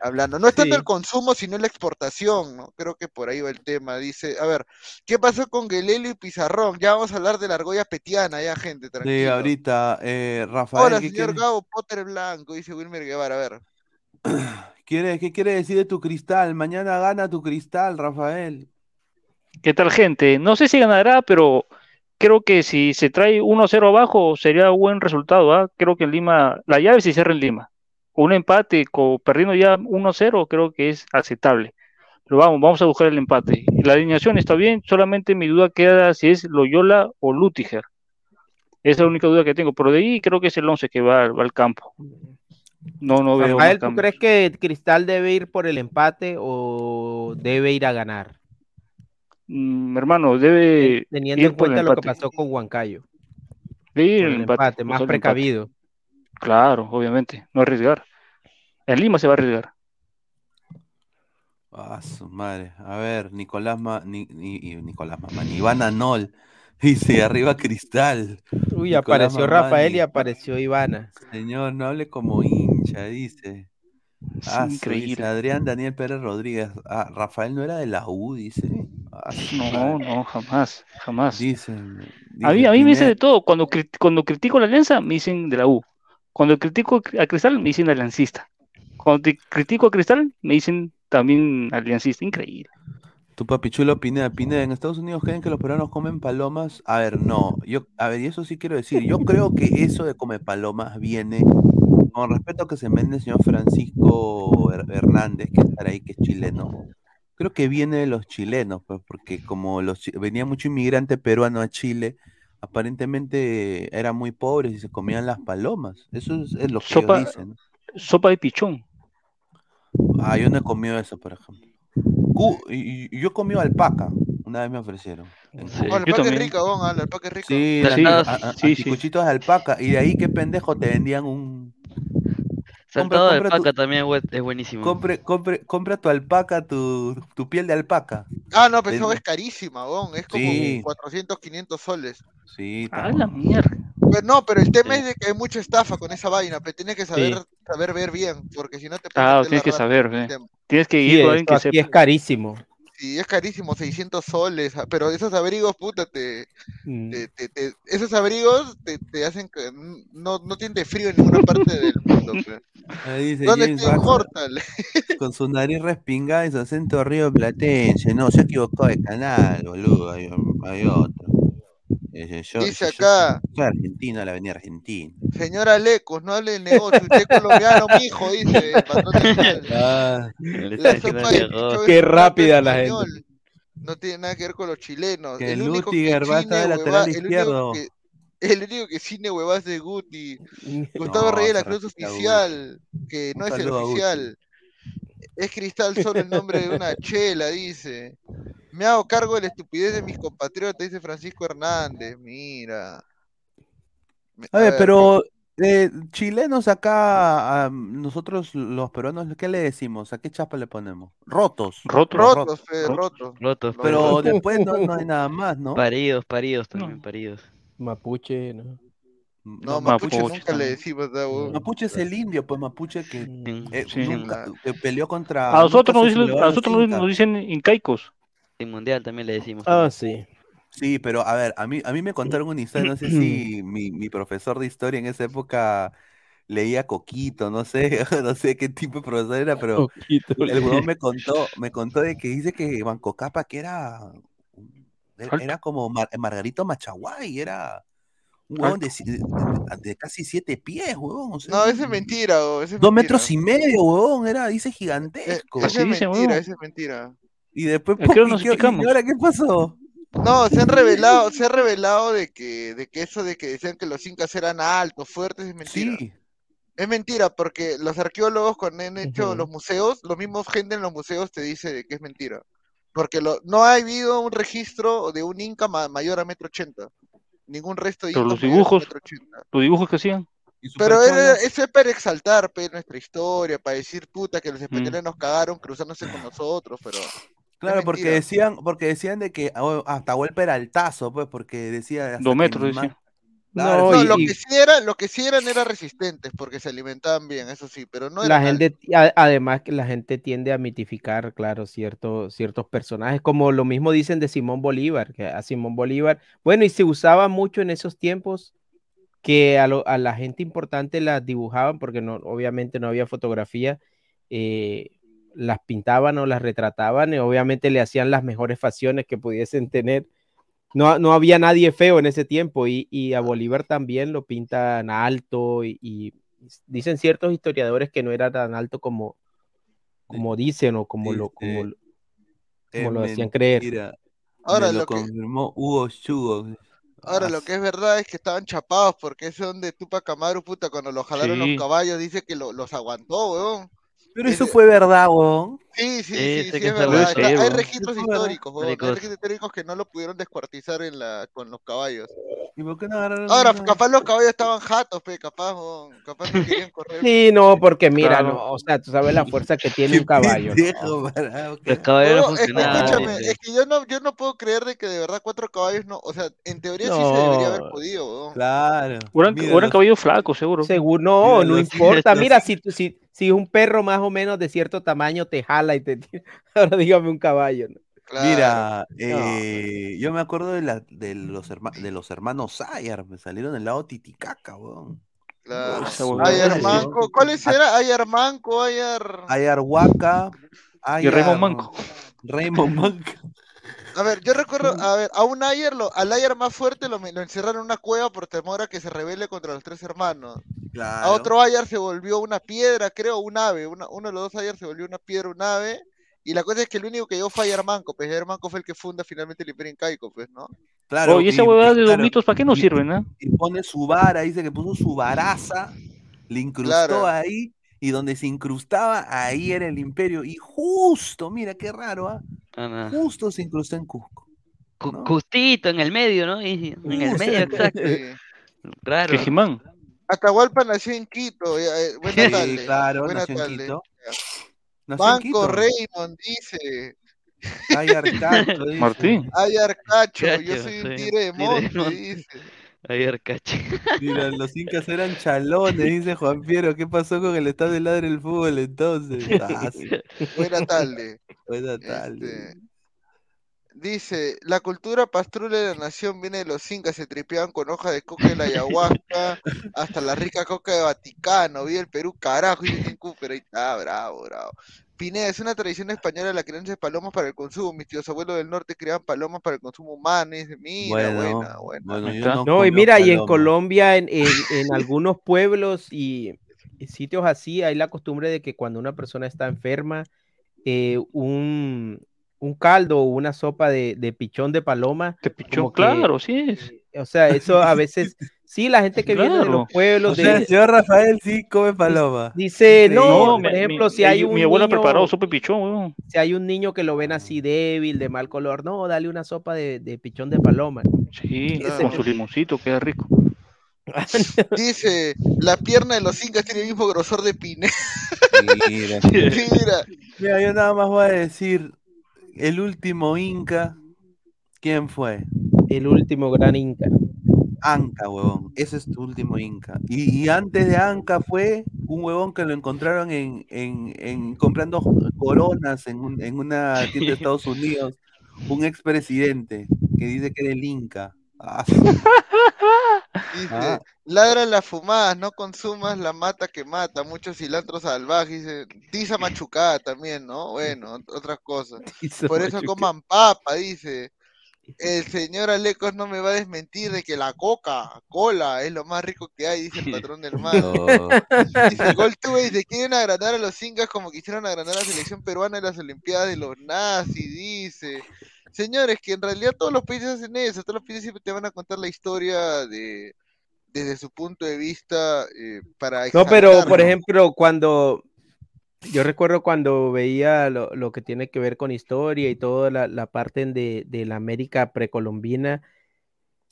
hablando. No es tanto Sí. el consumo, sino la exportación, ¿no? Creo que por ahí va el tema. Dice, a ver, ¿qué pasó con Guelelo y Pizarrón? Ya vamos a hablar de la argolla petiana, ya, gente, Sí, tranquilo. ahorita, eh, Rafael, Hola, ¿qué señor quiere, Gabo Potter Blanco, dice Wilmer Guevara, a ver. quiere- qué quiere decir de tu cristal? Mañana gana tu cristal, Rafael. ¿Qué tal, gente? No sé si ganará, pero creo que si se trae 1-0 abajo sería buen resultado. ¿ah? Creo que en Lima, la llave se cierra en Lima. Un empate, co- perdiendo ya 1-0, creo que es aceptable. Pero vamos, vamos a buscar el empate. La alineación está bien, solamente mi duda queda si es Loyola o Lutiger. Esa es la única duda que tengo. Pero de ahí creo que es el 11 que va, va al campo. No, no veo Rafael, ¿tú crees que Cristal debe ir por el empate o debe ir a ganar? Mm, hermano, debe Teniendo ir en cuenta lo que pasó con Huancayo. Por el el empate, empate, más empate. precavido. Claro, obviamente, no arriesgar. En Lima se va a arriesgar. Ah, su madre. A ver, Nicolás Ma, ni, ni- y Nicolás Mamani, Iván Anol. Dice, arriba Cristal. Uy, Nicolás apareció Rafael y apareció Ivana. Señor, no hable como hincha, dice. Ah, increíble. Adrián Daniel Pérez Rodríguez. Ah, Rafael no era de la U, dice. Ah, No, no, jamás, jamás. Dice, A mí, a mí me dicen de todo. Cuando, cuando critico la alianza, me dicen de la U. Cuando critico a Cristal, me dicen aliancista. Cuando te critico a Cristal, me dicen también aliancista. Increíble. Tu papi chulo Pineda, Pineda, en Estados Unidos creen que los peruanos comen palomas. A ver, no. Yo, a ver, y eso sí quiero decir. Yo creo que eso de comer palomas viene con respeto que se vende el señor Francisco Her- Hernández, que está ahí, que es chileno. Creo que viene de los chilenos, pues, porque como los venía mucho inmigrante peruano a Chile, aparentemente eran muy pobres y se comían las palomas. Eso es, es lo que Sopa, ellos dicen. sopa de pichón. Ah, yo no he comido eso, por ejemplo. Y, y- yo he comido alpaca, una vez me ofrecieron. Sí. Oh, alpaca es rica, alpaca es rica. Sí, Sí, a- a- de alpaca. Y de ahí, qué pendejo, te vendían un. Saltado de compra tu- alpaca también we- es buenísimo. Compre, compre, compra tu alpaca, tu, tu piel de alpaca. Ah, no, pero eso es carísima, bon. Es como Sí. 400, 500 soles. Sí, Ah, la mierda. Pero no, pero el tema Sí. es de que hay mucha estafa con esa vaina, pero tienes que saber, saber ver bien, porque si no te Ah, tienes que saber, eh. Tienes que Sí, ir con alguien esto que sepa. es carísimo. Sí, es carísimo, 600 soles, ah, pero esos abrigos, puta, te, Mm. te- te- te- esos abrigos te, hacen no, no tienen frío en ninguna parte del mundo. Ahí dice ¿Dónde está Immortal? con su nariz respingada y su acento río platense. No, se equivocó de canal, boludo. Hay, hay otro. Dice, yo, Dice yo- acá, soy, soy argentino, de la avenida Argentina. señora Lecos, no hable de negocio, usted es colombiano, mijo, dice el patrón del. Ah, La sopa de pichón es Qué rápida la gente. No tiene nada que ver con los chilenos. que el único que Lutiger va a estar lateral hueva, el único izquierdo. que, el único que cine huevas de Guti. Gustavo No, Reyes de la Cruz oficial, que no es el oficial. Es Cristal solo el nombre de una chela, dice. Me hago cargo de la estupidez de mis compatriotas, dice Francisco Hernández. Mira. A ver, pero eh, chilenos acá, a nosotros los peruanos, ¿qué le decimos? ¿A qué chapa le ponemos? Rotos. Rotos. Rotos, fe, rotos. Rotos, Pero Rotos. después no, no hay nada más, ¿no? Paridos, paridos también, paridos. Mapuche, ¿no? No, Mapuche Mapuche nunca le decimos. Mapuche es el indio, pues Mapuche que Sí, eh, Sí. nunca que peleó contra. A nosotros nos dicen, a nosotros nos- dicen incaicos. En mundial también le decimos. Ah, sí. Sí, pero a ver, a mí, a mí me contaron una historia, no sé si mi, mi profesor de historia en esa época leía Coquito, no sé, no sé qué tipo de profesor era, pero el huevón me contó, me contó de que dice que Banco Capa que era, era como Mar- Margarito Machaguay, era un huevón de, si- de- de casi siete pies, huevón, o sea, No, esa es mentira, huevón, es dos mentira. metros y medio, huevón, era, dice Eh, gigantesco. esa Así es mentira, esa es mentira. Y después, ¿A qué hora ¡pum! nos ¿y qué- y picamos? ahora qué pasó? No, se han revelado, se ha revelado de que, de que eso de que decían que los incas eran altos, fuertes, es mentira. Sí, Es mentira, porque los arqueólogos cuando han hecho los museos, los mismos gente en los museos te dice de que es mentira. Porque lo, no ha habido un registro de un inca ma- mayor a metro ochenta. Ningún resto de Pero los dibujos, los dibujos que hacían. Pero era- eso es para exaltar pe, nuestra historia, para decir puta que los Mm. españoles nos cagaron cruzándose con nosotros, pero Claro, porque decían, porque decían de que oh, hasta golpe era altazo, pues, porque decía Dos metros, mi ma- decía. Claro, No, y- lo que sí era, lo que sí eran eran resistentes, porque se alimentaban bien, eso sí, pero no la gente, a- además que la gente tiende a mitificar, claro, ciertos, ciertos personajes, como lo mismo dicen de Simón Bolívar, que a Simón Bolívar, bueno, y se usaba mucho en esos tiempos que a, lo- a la gente importante las dibujaban, porque no, obviamente no había fotografía, eh, las pintaban o las retrataban, y obviamente le hacían las mejores facciones que pudiesen tener. No, no había nadie feo en ese tiempo y, y a Bolívar también lo pintan alto y, y dicen ciertos historiadores que no era tan alto como, como dicen o como lo, como, Dice, lo- es como lo hacían creer. Ahora Me lo, lo que- confirmó Hugo Chugo. Ahora, Ah, lo que es verdad es que estaban chapados, porque ese donde Tupac Amaru, puta, cuando lo jalaron Sí. los caballos, dice que lo- los aguantó, weón. Pero eso fue verdad, weón. Sí, sí, Sí, sí, que es verdad. Está- hay registros históricos, weón. Hay registros históricos que no lo pudieron descuartizar en la, con los caballos. ¿Y por qué no agarraron Ahora, una- capaz los caballos estaban jatos, pe, capaz, weón. Capaz no querían correr. Sí, no, porque mira, Claro. no, o sea, tú sabes la fuerza que tiene un caballo. ¿no? Los que- caballeros Huevón, es que funcionaban. escúchame, es que yo no, yo no puedo creer de que de verdad cuatro caballos no, o sea, en teoría sí se No. debería haber podido, weón. Claro. Hubieran, Mira, hubieran los- caballo flaco, seguro. Seguro, no, Mira, no importa. Mira, si, tú- si, si un perro más o menos de cierto tamaño te jala y te tira, ahora dígame un caballo. ¿no? Mira, Claro. eh, yo me acuerdo de, la, de, los herma- de los hermanos Sayar, me salieron del lado Titicaca, weón. Claro. Ah, Ayar. Manco, ¿cuáles eran? Ayar Manco, Ayar. Ayar Huaca, Y Raymond Ayar- Manco. Raymond Manco. A ver, yo recuerdo, a ver, a un Ayer, lo, al Ayer más fuerte lo, lo encerraron en una cueva por temor a que se rebele contra los tres hermanos. Claro. A otro Ayer se volvió una piedra, creo, un ave. Una- uno de los dos Ayer se volvió una piedra, un ave. Y la cosa es que el único que llegó fue Ayer Manco, pues Ayer Manco fue el que funda finalmente el Imperio Incaico, pues, ¿no? Claro, Oh, y esa huevada de claro, los mitos, ¿para qué nos sirven, ah? Y pone su vara, dice que puso su varaza, le incrustó Claro. ahí, y donde se incrustaba, ahí era el imperio. Y justo, mira qué raro, ¿ah? Ah, no. Justo se incrustó en Cusco. ¿no? Justito en el medio, ¿no? Y- En el medio, exacto. Sí. Claro. Quejimán. Atahualpa nació en Quito. eh, eh, buena Sí, tarde. claro, buena nació en. Quito. Nació en Banco Quito. Raymond dice. Ay, Arcacho, dice. Martín. Ay, Arcacho, yo soy un soy tigre de monte. dice. Ayer caché. Mira, los incas eran chalones, dice Juan Piero. ¿Qué pasó con el estado de ladre del fútbol entonces? Ah, sí. Buena tarde. Buena tarde. Este, dice, la cultura pastrula de la nación viene de los incas, se tripeaban con hojas de coca de la ayahuasca, hasta la rica coca de Vaticano, vi el Perú, carajo, dice King Cooper, ahí está, bravo, bravo. Pineda, es una tradición española la crianza de palomas para el consumo. Mis tíos abuelos del norte criaban palomas para el consumo humano. Y dice, mira, Bueno, buena, buena. bueno, no No, y mira, y en. Colombia, en, en- en algunos pueblos y, y sitios así, hay la costumbre de que cuando una persona está enferma, eh, un, un caldo o una sopa de, de pichón de paloma, Te pichó, como que, claro, sí es. o sea, eso a veces, sí, la gente que viene de los pueblos, O sea, el de, señor Rafael sí come paloma. dice, no, por mi- ejemplo, mi- si hay mi- un Mi abuela niño- preparó sopa de pichón, weón. si hay un niño que lo ven así débil, de mal color, no, dale una sopa de, de pichón de paloma. Sí, Claro. con su limoncito, queda rico. Dice, la pierna de los incas tiene el mismo grosor de Pineda. Mira. Mira, Mira, yo nada más voy a decir, el último Inca, ¿quién fue? El último gran inca. Anca, huevón. Ese es tu último Inca. Y, y antes de Anca fue un huevón que lo encontraron en, en, en comprando coronas en, un- en una tienda de Estados Unidos. Un expresidente que dice que era el Inca. Ah, dice, Ah. ladra las fumadas, no consumas la mata que mata, muchos cilantros salvajes, dice, tiza machucada también, ¿no? Bueno, ot- otras cosas. Por eso coman papa, dice. El señor Alecos no me va a desmentir de que la coca, cola, es lo más rico que hay, dice el patrón del mar. no. Dice Gol dice, quieren agrandar a los incas como quisieron agrandar a la selección peruana en las Olimpiadas de los nazis, dice. Señores, que en realidad todos los países hacen eso, todos los países siempre te van a contar la historia de desde su punto de vista eh, para No, pero por ejemplo, cuando yo recuerdo cuando veía lo, lo que tiene que ver con historia y toda la, la parte de, de la América precolombina,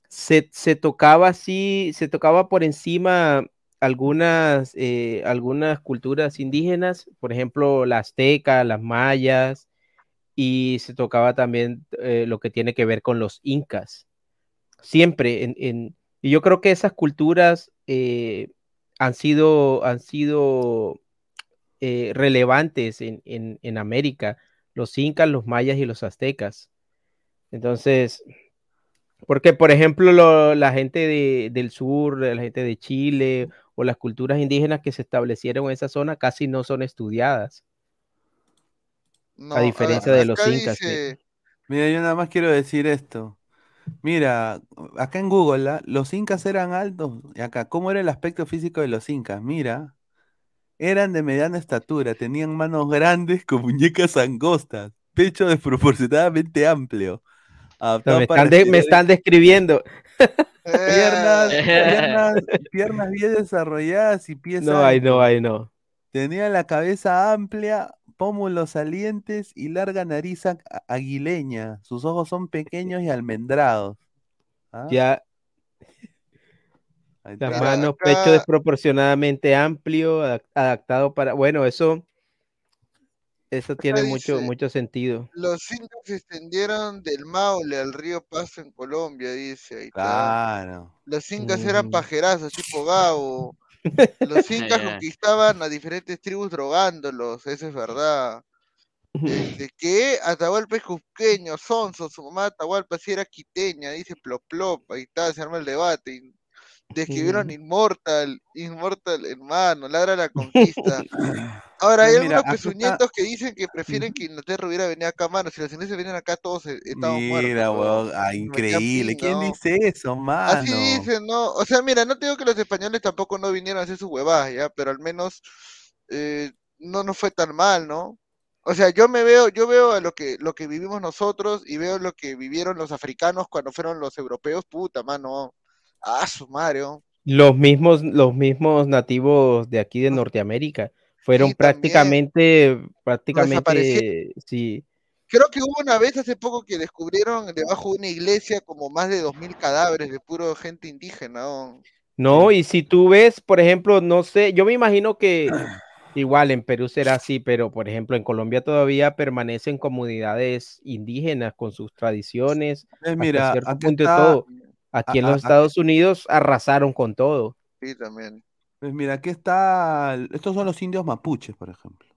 se, se tocaba así, se tocaba por encima algunas, eh, algunas culturas indígenas, por ejemplo, la azteca, las mayas, y se tocaba también eh, lo que tiene que ver con los incas. Siempre en, en- y yo creo que esas culturas eh, han sido, han sido eh, relevantes en, en- en América, los incas, los mayas y los aztecas. Entonces, porque por ejemplo lo- la gente de- del sur, la gente de Chile o las culturas indígenas que se establecieron en esa zona casi no son estudiadas, No, a a- diferencia de los incas. que- Mira, yo nada más quiero decir esto. Mira, acá en Google, ¿ah? los incas eran altos. Y acá, ¿cómo era el aspecto físico de los incas? Mira, eran de mediana estatura, tenían manos grandes con muñecas angostas, pecho desproporcionadamente amplio, No, adaptado me, están de- me actividades- están describiendo. piernas, "Eh, piernas, piernas bien desarrolladas y pies No, ahí no, ahí no. Tenía la cabeza amplia, pómulos salientes y larga nariz aguileña. Sus ojos son pequeños y almendrados. ¿Ah? Ya manos, acá- pecho desproporcionadamente amplio, adaptado para, bueno, eso, eso tiene mucho, dice- mucho sentido. los incas se extendieron del Maule al río Paso en Colombia, dice. Ahí está. Claro. Los incas eran pajerazos, tipo Gabo. Los incas Ya. conquistaban a diferentes tribus drogándolos, eso es verdad. Este, que Atahualpa es cusqueño, Sonso, su mamá Atahualpa sí era quiteña, dice Plop Plop, ahí está, se arma el debate. Describieron Immortal, Immortal, hermano, ladra la conquista. Ahora, hay Pues mira, algunos está- que dicen que prefieren que Inglaterra hubiera venido acá, mano. Si los ingleses vienen acá, todos estamos muertos. Mira, weón. weón, ah, increíble. ¿Quién dice eso, mano? Así dicen, ¿no? O sea, mira, no te digo que los españoles tampoco no vinieron a hacer sus huevadas, ¿ya? Pero al menos eh, no nos fue tan mal, ¿no? O sea, yo me veo, yo veo a lo que, lo que vivimos nosotros y veo lo que vivieron los africanos cuando fueron los europeos, puta, mano. Ah, su madre, ¿no? Los mismos, los mismos nativos de aquí de Norteamérica fueron Sí, también. prácticamente, prácticamente, sí. Creo que hubo una vez hace poco que descubrieron debajo de una iglesia como más de 2.000 cadáveres de puro gente indígena, ¿no? No, y si tú ves, por ejemplo, no sé, yo me imagino que igual en Perú será así, pero por ejemplo en Colombia todavía permanecen comunidades indígenas con sus tradiciones, Eh, hasta mira, cierto punto todo. Aquí en los a- Estados Unidos arrasaron con todo. Sí, también. Pues mira, aquí está. Estos son los indios mapuches, por ejemplo.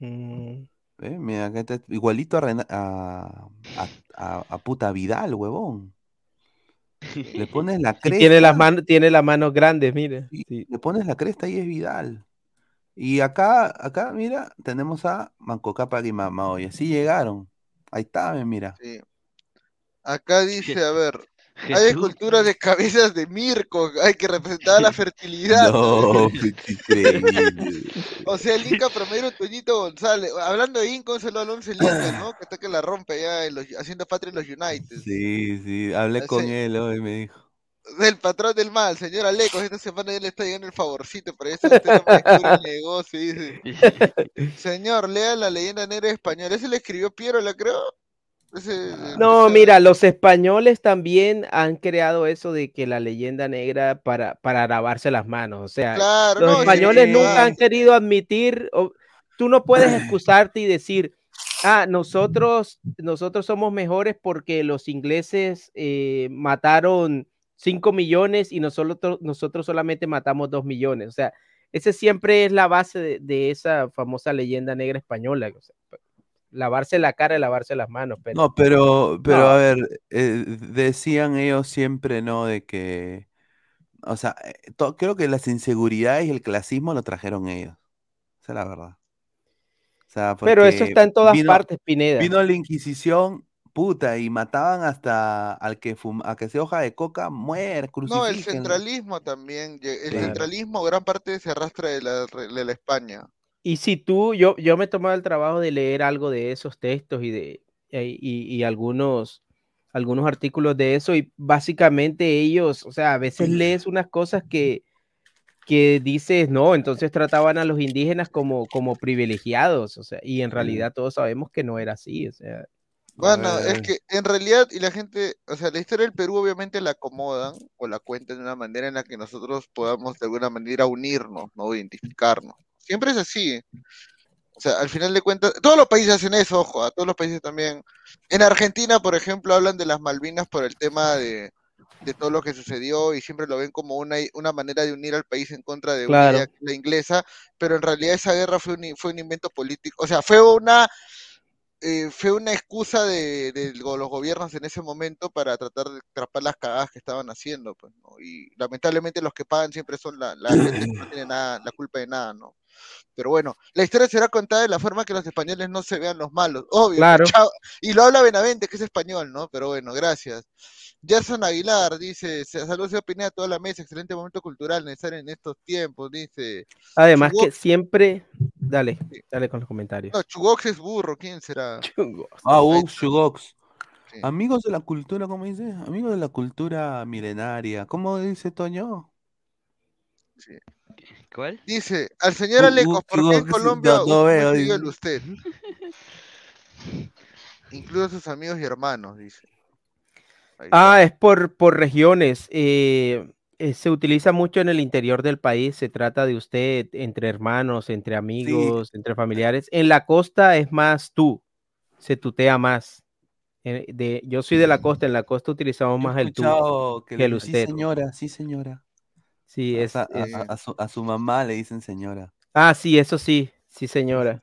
Mm, ¿Ves? Mira, acá está igualito a, Rena- a, a- a- a puta Vidal, huevón. Le pones la cresta. tiene las manos, tiene las manos grandes, mire. y Le pones la cresta y es Vidal. Y acá, acá, mira, tenemos a Manco Cápac y Mamaoya. Sí llegaron. Ahí está, mira. Sí. Acá dice, a ver, hay esculturas de cabezas de Mirko, hay que representar la fertilidad. No. O sea, el Inca promedio Toñito González. Hablando de Inca, un saludo al Alonso el Inca, ¿no? Que está que la rompe en los- haciendo patria en los United. Sí, sí, hablé con él hoy, me dijo. Del patrón del mal, señor Alecos, esta semana ya le está llegando el favorcito, pero me descubre el negocio, dice. Señor, lea la leyenda negra española. Ese le escribió Piero, la creo. Ese- No, ese- mira, los españoles también han creado eso de que la leyenda negra para, para lavarse las manos. O sea, Claro, los no, españoles nunca ah. han querido admitir, o- tú no puedes excusarte y decir, ah, nosotros, nosotros somos mejores porque los ingleses eh, mataron 5 millones y nosotros, nosotros solamente matamos 2 millones. O sea, ese siempre es la base de, de esa famosa leyenda negra española. o sea, lavarse la cara y lavarse las manos. Pero, No, pero, pero No. a ver, eh, decían ellos siempre, ¿no? De que, o sea, eh, to- creo que las inseguridades y el clasismo lo trajeron ellos. Esa es la verdad. O sea, Pero eso está en todas vino- partes, Pineda. Vino la Inquisición, puta, y mataban hasta al que fuma, a que se hoja de coca, muere, No, el centralismo también. El Claro. centralismo, gran parte se arrastra de la, de la España. Y si tú, yo, yo me he tomado el trabajo de leer algo de esos textos y de eh, y, y algunos, algunos artículos de eso, y básicamente ellos, o sea, a veces lees unas cosas que, que dices, no, entonces trataban a los indígenas como, como privilegiados, o sea, y en realidad todos sabemos que no era así, o sea. Bueno, es que en realidad, y la gente, o sea, la historia del Perú obviamente la acomodan o la cuentan de una manera en la que nosotros podamos de alguna manera unirnos, ¿no? Identificarnos. Siempre es así. O sea, al final de cuentas, todos los países hacen eso, ojo, a todos los países también. En Argentina, por ejemplo, hablan de las Malvinas por el tema de, de todo lo que sucedió y siempre lo ven como una, una manera de unir al país en contra de una Claro. idea que es la inglesa, pero en realidad esa guerra fue un, fue un invento político, o sea, fue una eh, fue una excusa de, de los gobiernos en ese momento para tratar de atrapar las cagadas que estaban haciendo, pues, ¿no? Y lamentablemente los que pagan siempre son la, la gente que no tiene nada, la culpa de nada, ¿no? Pero bueno, la historia será contada de la forma que los españoles no se vean los malos, obvio. Claro. chao. Y lo habla Benavente, que es español, ¿no? Pero bueno, gracias. Gerson Aguilar dice, "Se- saludos y opinión a toda la mesa, excelente momento cultural necesario en estos tiempos, dice. Además que siempre, dale, dale con los comentarios. No, Chugox es burro, ¿quién será? Ah, Ux, Shugox. Amigos de la cultura, ¿cómo dice? Amigos de la cultura milenaria. ¿Cómo dice Toño? ¿Cuál? Dice, al señor Alecos, ¿por qué en Colombia no- no usted veo? Incluso sus amigos y hermanos, dice. Ah, es por, por regiones. eh, eh, se utiliza mucho en el interior del país. Se trata de usted entre hermanos, entre amigos, entre familiares. En la costa es más tú. Se tutea más. Eh, de, yo soy de la costa. En la costa utilizamos más el tú que que el usted. Sí, señora, sí, señora. Sí, es, A, su, a su mamá le dicen señora. Ah, sí, eso sí. Sí, señora.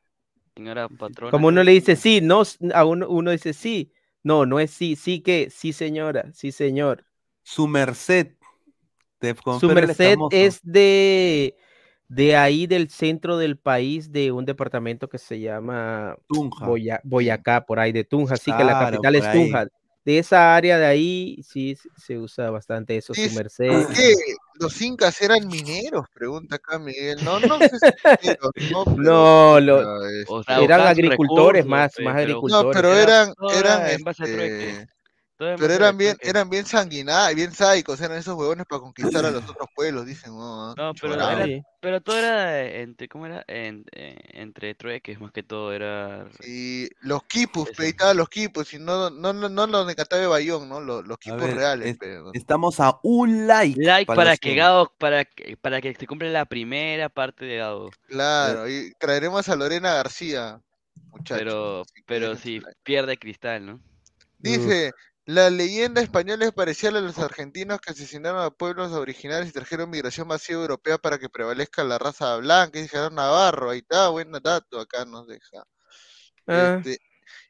señora patrona. Como uno le dice sí, no, a uno, uno dice sí, no, no es sí, sí que, sí señora, sí señor. Su merced. Su merced es de, de ahí del centro del país, de un departamento que se llama Tunja. Boya- Boyacá, por ahí de Tunja, así que la capital es ahí. Tunja. De esa área de ahí sí se usa bastante eso, su Dice, merced. ¿Por qué los incas eran mineros? Pregunta acá Miguel. No, no sé si mineros, no, pero, No, lo- puta, O sea, eran agricultores recursos, más, más pero- agricultores. No, pero Era- eran, eran, era en base a este, pero eran bien, eran bien sanguinarios, bien sádicos, eran esos huevones para conquistar a los otros pueblos, dicen, no, No, pero, era, todo era entre, ¿cómo era? En- entre trueques, más que todo era... Y los quipus, Eso. pe, ahí estaban los quipus, y no, no, no, no los de Catabe Bayón, ¿no? Los, los A quipus ver, reales, estamos a un like. Like para los que. Gado, para que, para que se cumpla la primera parte de Gado. Claro, y traeremos a Lorena García, muchachos. Pero, pero si pierde Cristal, ¿no? Dice, la leyenda española es parecida a la de los argentinos que asesinaron a pueblos originarios y trajeron migración masiva europea para que prevalezca la raza blanca. Y Gerardo Navarro, ahí está, buen dato, acá nos deja. Ah, Este,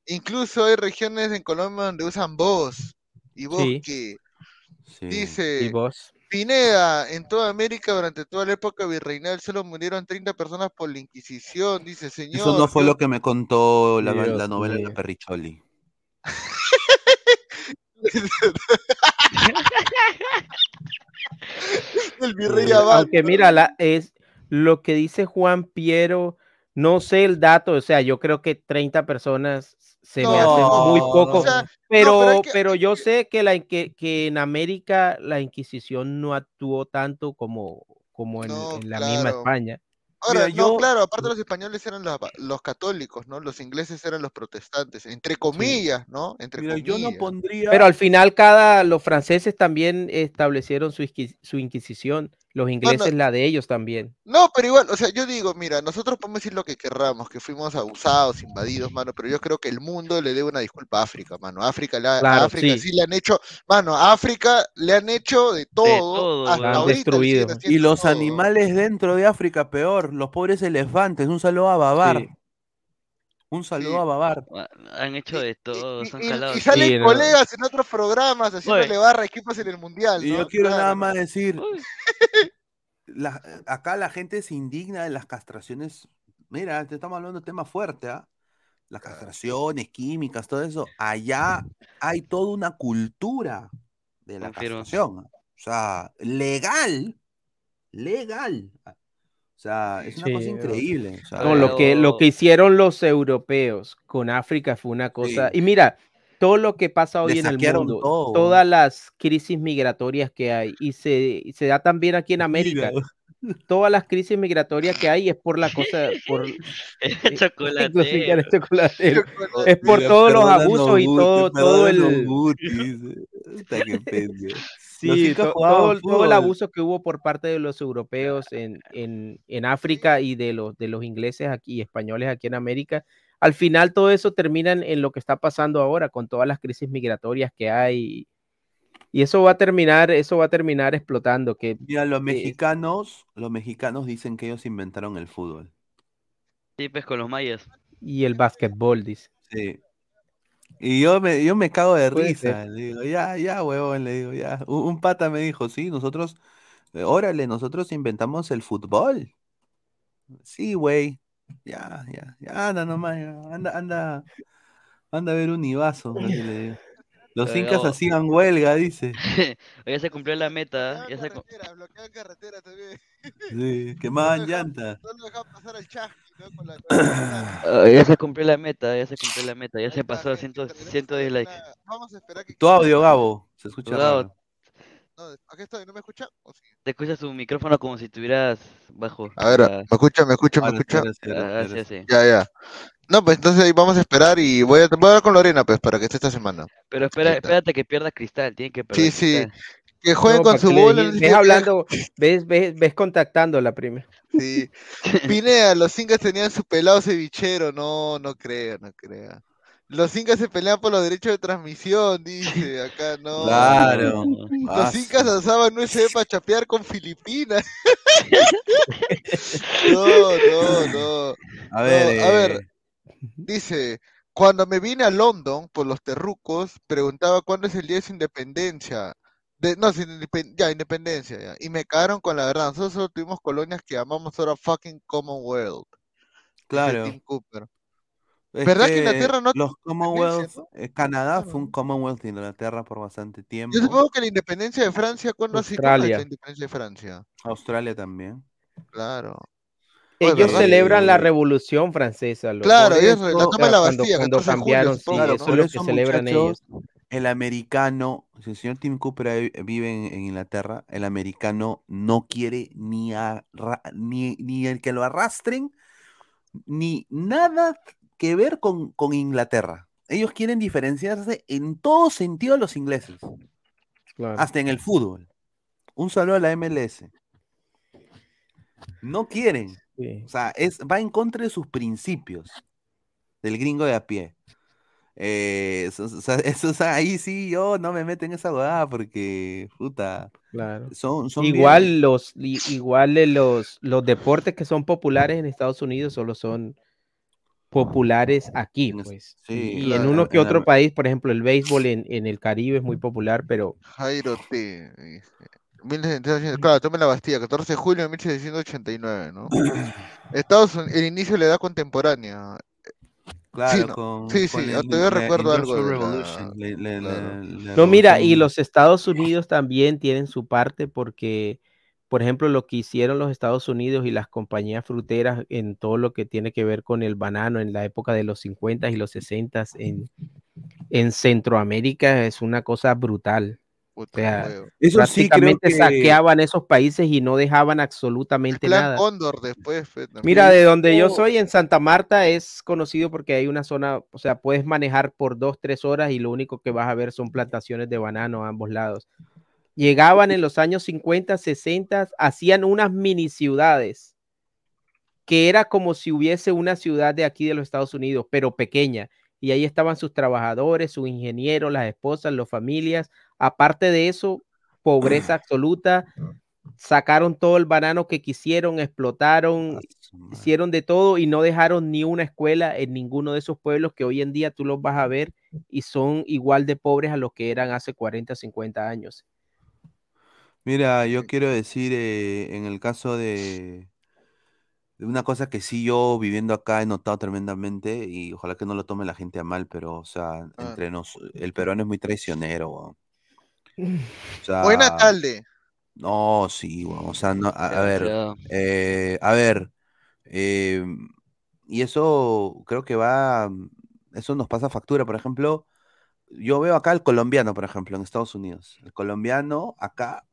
incluso hay regiones en Colombia donde usan voz. ¿Y vos Sí. ¿Y Dice, vos? Pineda, en toda América durante toda la época virreinal solo murieron 30 personas por la Inquisición, dice señor. Eso no fue yo- lo que me contó la, Dios la novela de. Perricholi. El virrey Eh, Abad, Aunque ¿no? mira, la, es lo que dice Juan Piero, no sé el dato, o sea, yo creo que 30 personas se me hace No, muy no, poco, o sea, no, pero, pero que- yo que- sé que, la, que, que en América la Inquisición no actuó tanto como, como en, No, en la misma. España. Ahora, Mira, no, yo- claro, aparte los españoles eran los, los católicos, ¿no? Los ingleses eran los protestantes, entre comillas, ¿no? Entre Mira, yo comillas. no pondría. Pero al final cada, los franceses también establecieron su, su Inquisición, los ingleses la de ellos también. No, pero igual, o sea, yo digo, mira, nosotros podemos decir lo que querramos, que fuimos abusados, invadidos, mano, pero yo creo que el mundo le debe una disculpa a África, mano. África, le ha- a Claro, África sí. sí. le han hecho, mano, a África le han hecho de todo, todo, hasta han ahorita destruido. Y los todo. animales dentro de África, peor. Los pobres elefantes. Un saludo a Babar. Sí. Un saludo Sí. a Babar. Han hecho de todo, Y, son y- y jalados. salen Sí, no. colegas en otros programas haciéndole Oye. barra equipos en el mundial, Y ¿no? yo quiero Claro, nada más decir. La- acá la gente se indigna de las castraciones. Mira, te estamos hablando de tema fuerte, ¿ah? Las castraciones químicas, todo eso. Allá hay toda una cultura de la Confirmo. castración. ¿ah? O sea, legal. Legal. O sea, es una Sí, cosa increíble. o sea, No, lo que, lo que hicieron los europeos con África fue una cosa. Sí. Y mira, todo lo que pasa hoy en el mundo, todo. todas las crisis migratorias que hay, y se, y se da también aquí en América. Mira, Todas las crisis migratorias que hay es por la cosa, por El chocolatero. cosificar el chocolatero. Es por mira, todos los abusos y todo, todo el, Sí, todo, el- todo el abuso que hubo por parte de los europeos en, en, en África y de los, de los ingleses aquí y españoles aquí en América, al final todo eso termina en, en lo que está pasando ahora con todas las crisis migratorias que hay. Y eso va a terminar, eso va a terminar explotando. Que, Mira, los eh, mexicanos, los mexicanos dicen que ellos inventaron el fútbol. Sí, pues con los mayas. y el básquetbol, dice. Sí. Y yo me, yo me cago de risa. Le digo, ya, ya, huevón, le digo, ya. Un, un pata me dijo, sí, nosotros, eh, órale, nosotros inventamos el fútbol. Sí, güey. Ya, ya, ya, anda nomás, ya, anda, anda, anda a ver un Ibazo, así le digo. Los incas hacían huelga, dice. ya se cumplió la meta. Ya se, bloquean carretera también. Sí, quemaban llantas. No lo dejan pasar al Ah, ya se cumplió la meta, ya se cumplió la meta, ya Ahí se está, pasó a gente, 100, tenemos 110 likes. Vamos a esperar que Tu audio, Gabo, se escucha Gabo. No, aquí estoy, ¿no me escucha? ¿O sí? Te escuchas tu micrófono como si estuvieras bajo. A ver, ¿me escucha? ¿Me escucha? ¿Me escucha? ah, sí. Ya, ya. No, pues entonces ahí vamos a esperar y voy a, voy a hablar con Lorena, pues, para que esté esta semana. Pero espera, espérate que pierda cristal, tiene que perder Sí, sí. Cristal. Que jueguen No, con su bola. ves hablando, ves, ves, ves contactando la primera. Sí. Pinea, los incas tenían su pelado cevichero. No, no crea, no crea. Los incas se pelean por los derechos de transmisión, dice. Acá no. Claro. Los incas alzaban USB para chapear con Filipinas. no, no, no. A ver, No, a ver, eh, Dice, cuando me vine a London por los terrucos, preguntaba cuándo es el día de su independencia. De, no, ya, independencia, ya. Y me cagaron con la verdad. Nosotros solo tuvimos colonias que llamamos ahora fucking Commonwealth. Claro. Tim Cooper. Es ¿Verdad que Inglaterra no los Commonwealth, eh, Canadá fue un Commonwealth de Inglaterra por bastante tiempo. Yo supongo que la independencia de Francia, ¿cuándo ha sido ¿Cuándo es Australia. la independencia de Francia? Australia también. Claro. Oye, Ellos celebran la revolución francesa. los- Claro, ellos la toma de la cuando- Bastilla, cuando 14 de julio, cambiaron, sí, Claro, eso es lo que celebran ellos. el americano, si el señor Tim Cooper vive en, en Inglaterra, el americano no quiere ni, ni, ni el que lo arrastren, ni nada que ver con, con Inglaterra. Ellos quieren diferenciarse en todo sentido de los ingleses, hasta en el fútbol. Un saludo a la MLS. No quieren. Sí. O sea, es, va en contra de sus principios del gringo de a pie. Eh, eso, eso, o sea, ahí sí yo no me meto en esa huevada porque, puta, Claro. son, son Igual bien- los igual de los los deportes que son populares en Estados Unidos solo son populares aquí, pues. sí, y claro, en uno que en otro la- país, por ejemplo, el béisbol en, en el Caribe es muy popular, pero Jairo T. dice, 1780, Claro, tome la Bastilla, 14 de julio de 1789, ¿no? Estados Unidos, el inicio de la edad contemporánea. Claro, sí, ¿no? con, sí, con sí, el- todavía recuerdo algo Industrial de la- Revolution, le- le- claro. le- la No, mira, y los Estados Unidos también tienen su parte porque, por ejemplo, lo que hicieron los Estados Unidos y las compañías fruteras en todo lo que tiene que ver con el banano en la época de los 50 y los 60 en, en Centroamérica es una cosa brutal. O sea, Eso sí, creo que- saqueaban esos países y no dejaban absolutamente Plan nada. Cóndor después. también. Mira, de donde yo Oh, soy, en Santa Marta, es conocido porque hay una zona, o sea, puedes manejar por dos, tres horas y lo único que vas a ver son plantaciones de banano a ambos lados. Llegaban en los años 50, 60, hacían unas mini ciudades, que era como si hubiese una ciudad de aquí de los Estados Unidos, pero pequeña. Y ahí estaban sus trabajadores, sus ingenieros, las esposas, las familias. Aparte de eso, pobreza absoluta, sacaron todo el banano que quisieron, explotaron, hicieron de todo y no dejaron ni una escuela en ninguno de esos pueblos que hoy en día tú los vas a ver y son igual de pobres a los que eran hace 40, 50 años. Mira, yo quiero decir, eh, en el caso de, de una cosa que sí yo viviendo acá he notado tremendamente, y ojalá que no lo tome la gente a mal, pero, o sea, entre nos, el peruano es muy traicionero. O sea, Buen alcalde. no, sí, o sea, no, a, ver, eh, a ver, eh, y eso creo que va, eso nos pasa factura, por ejemplo, yo veo acá el colombiano, por ejemplo, en Estados Unidos. El colombiano acá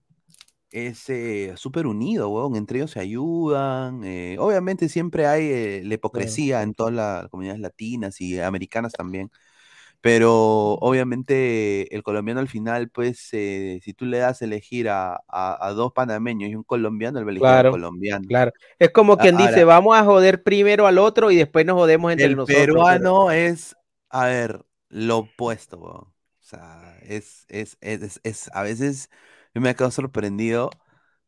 es eh, súper unido, weón. Entre ellos se ayudan. eh, obviamente siempre hay eh, la hipocresía en todas las comunidades latinas y americanas también. Pero obviamente el colombiano al final, pues, eh, si tú le das a elegir a, a- a dos panameños y un colombiano, él va a elegir al colombiano. claro. Es como quien dice, vamos a joder primero al otro y después nos jodemos entre el nosotros. pero- peruano es, a ver, lo opuesto, weón. O sea, es, es, es, es- es- a veces yo me quedo sorprendido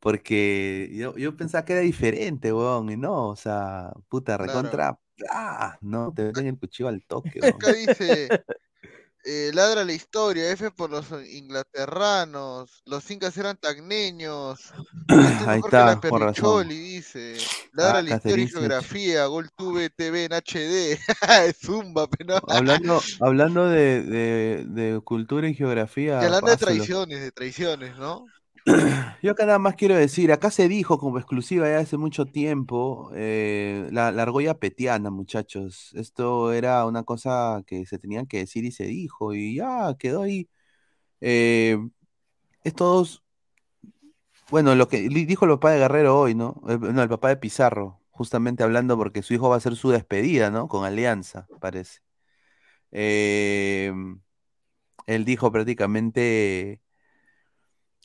porque yo, yo pensaba que era diferente, weón, y no, o sea, puta, recontra, ah, no, te meten el cuchillo al toque. Acá dice, eh, ladra la historia, F por los inglaterranos, los incas eran tagneños, esto es Ahí está, con razón. Dice, ladra Ah, la historia y geografía, GolTube TV en HD, Zumba, pero Hablando, hablando de, de, de cultura y geografía, Y hablando de traiciones, de traiciones, ¿no? Yo acá nada más quiero decir, acá se dijo como exclusiva ya hace mucho tiempo, eh, la, la argolla petiana, muchachos. Esto era una cosa que se tenía que decir y se dijo, y ya quedó ahí. Eh, estos, bueno, lo que dijo el papá de Guerrero hoy, ¿no? Eh, no, el papá de Pizarro, justamente hablando porque su hijo va a hacer su despedida, ¿no? Con Alianza, parece. Eh, él dijo prácticamente.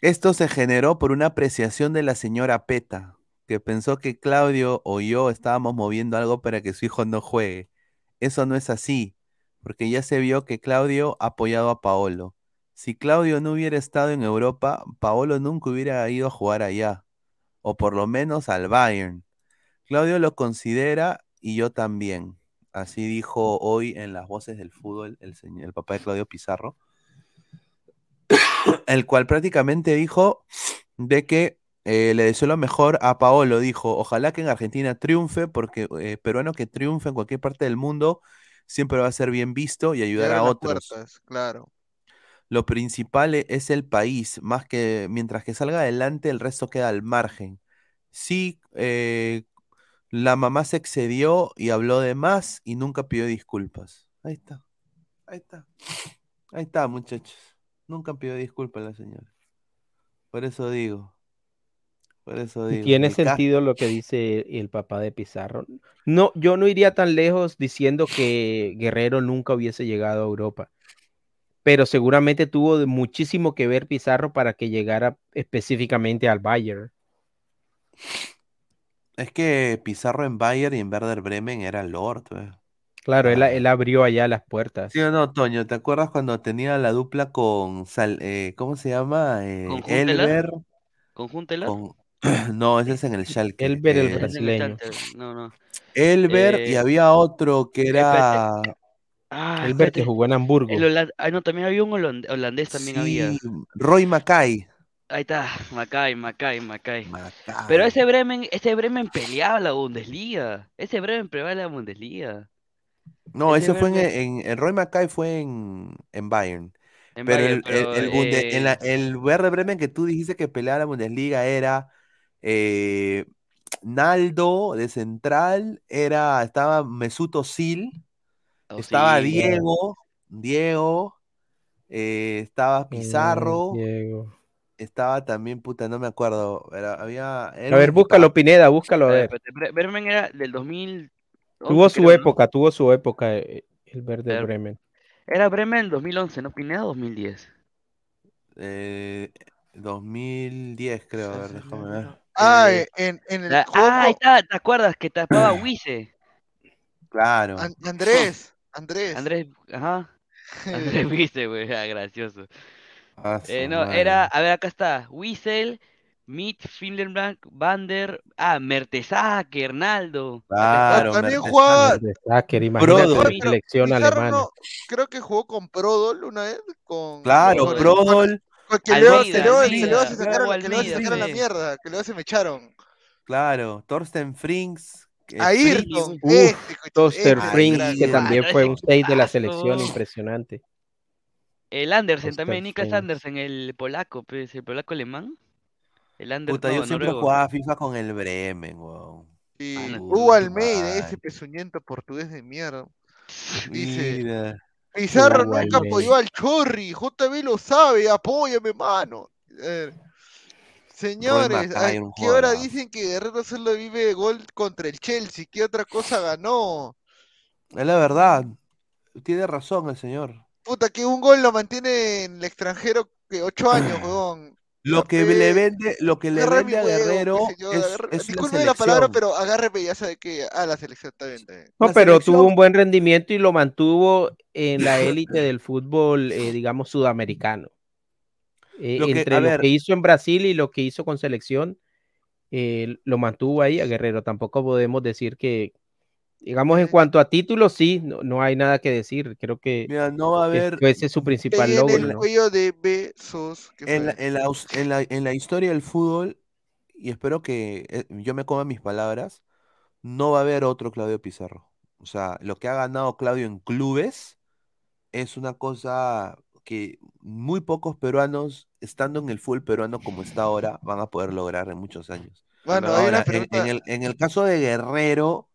Esto se generó por una apreciación de la señora Peta, que pensó que Claudio o yo estábamos moviendo algo para que su hijo no juegue. Eso no es así, porque ya se vio que Claudio ha apoyado a Paolo. Si Claudio no hubiera estado en Europa, Paolo nunca hubiera ido a jugar allá, o por lo menos al Bayern. Claudio lo considera y yo también. Así dijo hoy en las voces del fútbol el, señor, el papá de Claudio Pizarro, el cual prácticamente dijo de que eh, le deseó lo mejor a Paolo. Dijo, ojalá que en Argentina triunfe, porque eh, peruano que triunfe en cualquier parte del mundo siempre va a ser bien visto y ayudar a otros. puertas, claro. Lo principal e- es el país, más que mientras que salga adelante, el resto queda al margen. Sí, eh, la mamá se excedió y habló de más y nunca pidió disculpas. Ahí está, ahí está, ahí está, muchachos. Nunca pidió disculpas la señora. Por eso digo, por eso digo. tiene sentido lo que dice el papá de Pizarro. No, yo no iría tan lejos diciendo que Guerrero nunca hubiese llegado a Europa, pero seguramente tuvo muchísimo que ver Pizarro para que llegara específicamente al Bayern. Es que Pizarro en Bayern y en Werder Bremen era Lord. pues. Claro, él, él abrió allá las puertas. ¿Sí o no, Toño? ¿Te acuerdas cuando tenía la dupla con Sal- eh, ¿cómo se llama? Eh. Elber. ¿Con Huntelaar? con- No, ese es en el Schalke. Elber, el eh, brasileño. No, no. Elber y Eh, había otro que era. Ah, Elber que jugó en Hamburgo. El holand- Ah, no, también había un holand- holandés, también había. Roy Mackay. Ahí está, Macay, Macay, Macay. Pero ese Bremen, ese Bremen peleaba la Bundesliga. Ese Bremen peleaba la Bundesliga. No, Ese ese fue en, en- en Roy Mackay fue en, en Bayern. En pero Bayern, el, pero, el, el Bunde- en la- eh, el Werder Bremen que tú dijiste que peleaba la Bundesliga era eh, Naldo de central, era, estaba Mesut Özil, estaba. Diego, Diego, eh, estaba Pizarro, Diego. estaba también, puta, no me acuerdo, pero había... era A ver, búscalo, Pineda, búscalo a ver. Bremen era del 2000. Tuvo su creo, ¿no? época, tuvo su época eh, el Verde Ver- Bremen. Era Bremen 2011, ¿no? Pineda 2010. Eh, 2010 creo, a ver, déjame ver. Ah, Eh, en, en el la- juego ah, ahí está, ¿te acuerdas? Que tapaba Wise. Claro. An- Andrés, Andrés. Andrés, ajá. Andrés Wise, güey, ah, gracioso. Ah, Eh, no, madre. era, a ver, acá está. Wiesel, Mit, Finlenbank, Bander, ah, Mertesacker, Hernaldo. Claro, también Mertes- jugaba- pero selección Pizarro alemana. no, creo que jugó con Prodol una vez, con Claro, con- Prodol. con- que luego se sacaron, la mierda, que luego se me echaron. Claro, Thorsten Frings. Ayrton, Frings, este, este, Frings, que también Ah, fue un 6 de la selección impresionante. El Andersen también, Frings. Andersen, el polaco, pues, el polaco alemán. El Andersen, Puta, yo no, siempre noruego. jugaba FIFA con el Bremen, weón. Y Ah, no. Hugo Almeida, ese pezuñento portugués de mierda. Dice, Mira. Pizarro Hugo nunca apoyó al Chorri, JB lo sabe, apóyame, mano. Eh, señores, ¿a qué hora dicen que Guerrero solo vive de gol contra el Chelsea? ¿Qué otra cosa ganó? Es la verdad. Tiene razón el señor. Puta, que un gol lo mantiene en el extranjero que ocho años, huevón. Lo que Agarre- le vende, lo que le vende a Guerrero yo, es, es la palabra, pero agárreme, ya sabe que. Ah, la selección, está bien, está bien. No, La pero selección- tuvo un buen rendimiento y lo mantuvo en la élite del fútbol, eh, digamos, sudamericano. Eh, Lo que- entre a lo ver. que hizo en Brasil y lo que hizo con selección, eh, lo mantuvo ahí a Guerrero. Tampoco podemos decir que, digamos, en cuanto a títulos, sí, no, no hay nada que decir. Creo que, Mira, no va a que haber ese es su principal en logro. el ¿no? cuello de besos. ¿qué en la, en la en la- en la historia del fútbol, y espero que eh, yo me coma mis palabras, no va a haber otro Claudio Pizarro. O sea, lo que ha ganado Claudio en clubes es una cosa que muy pocos peruanos, estando en el fútbol peruano como está ahora, van a poder lograr en muchos años. Bueno, hay Ahora, pregunta. en el, en el caso de Guerrero,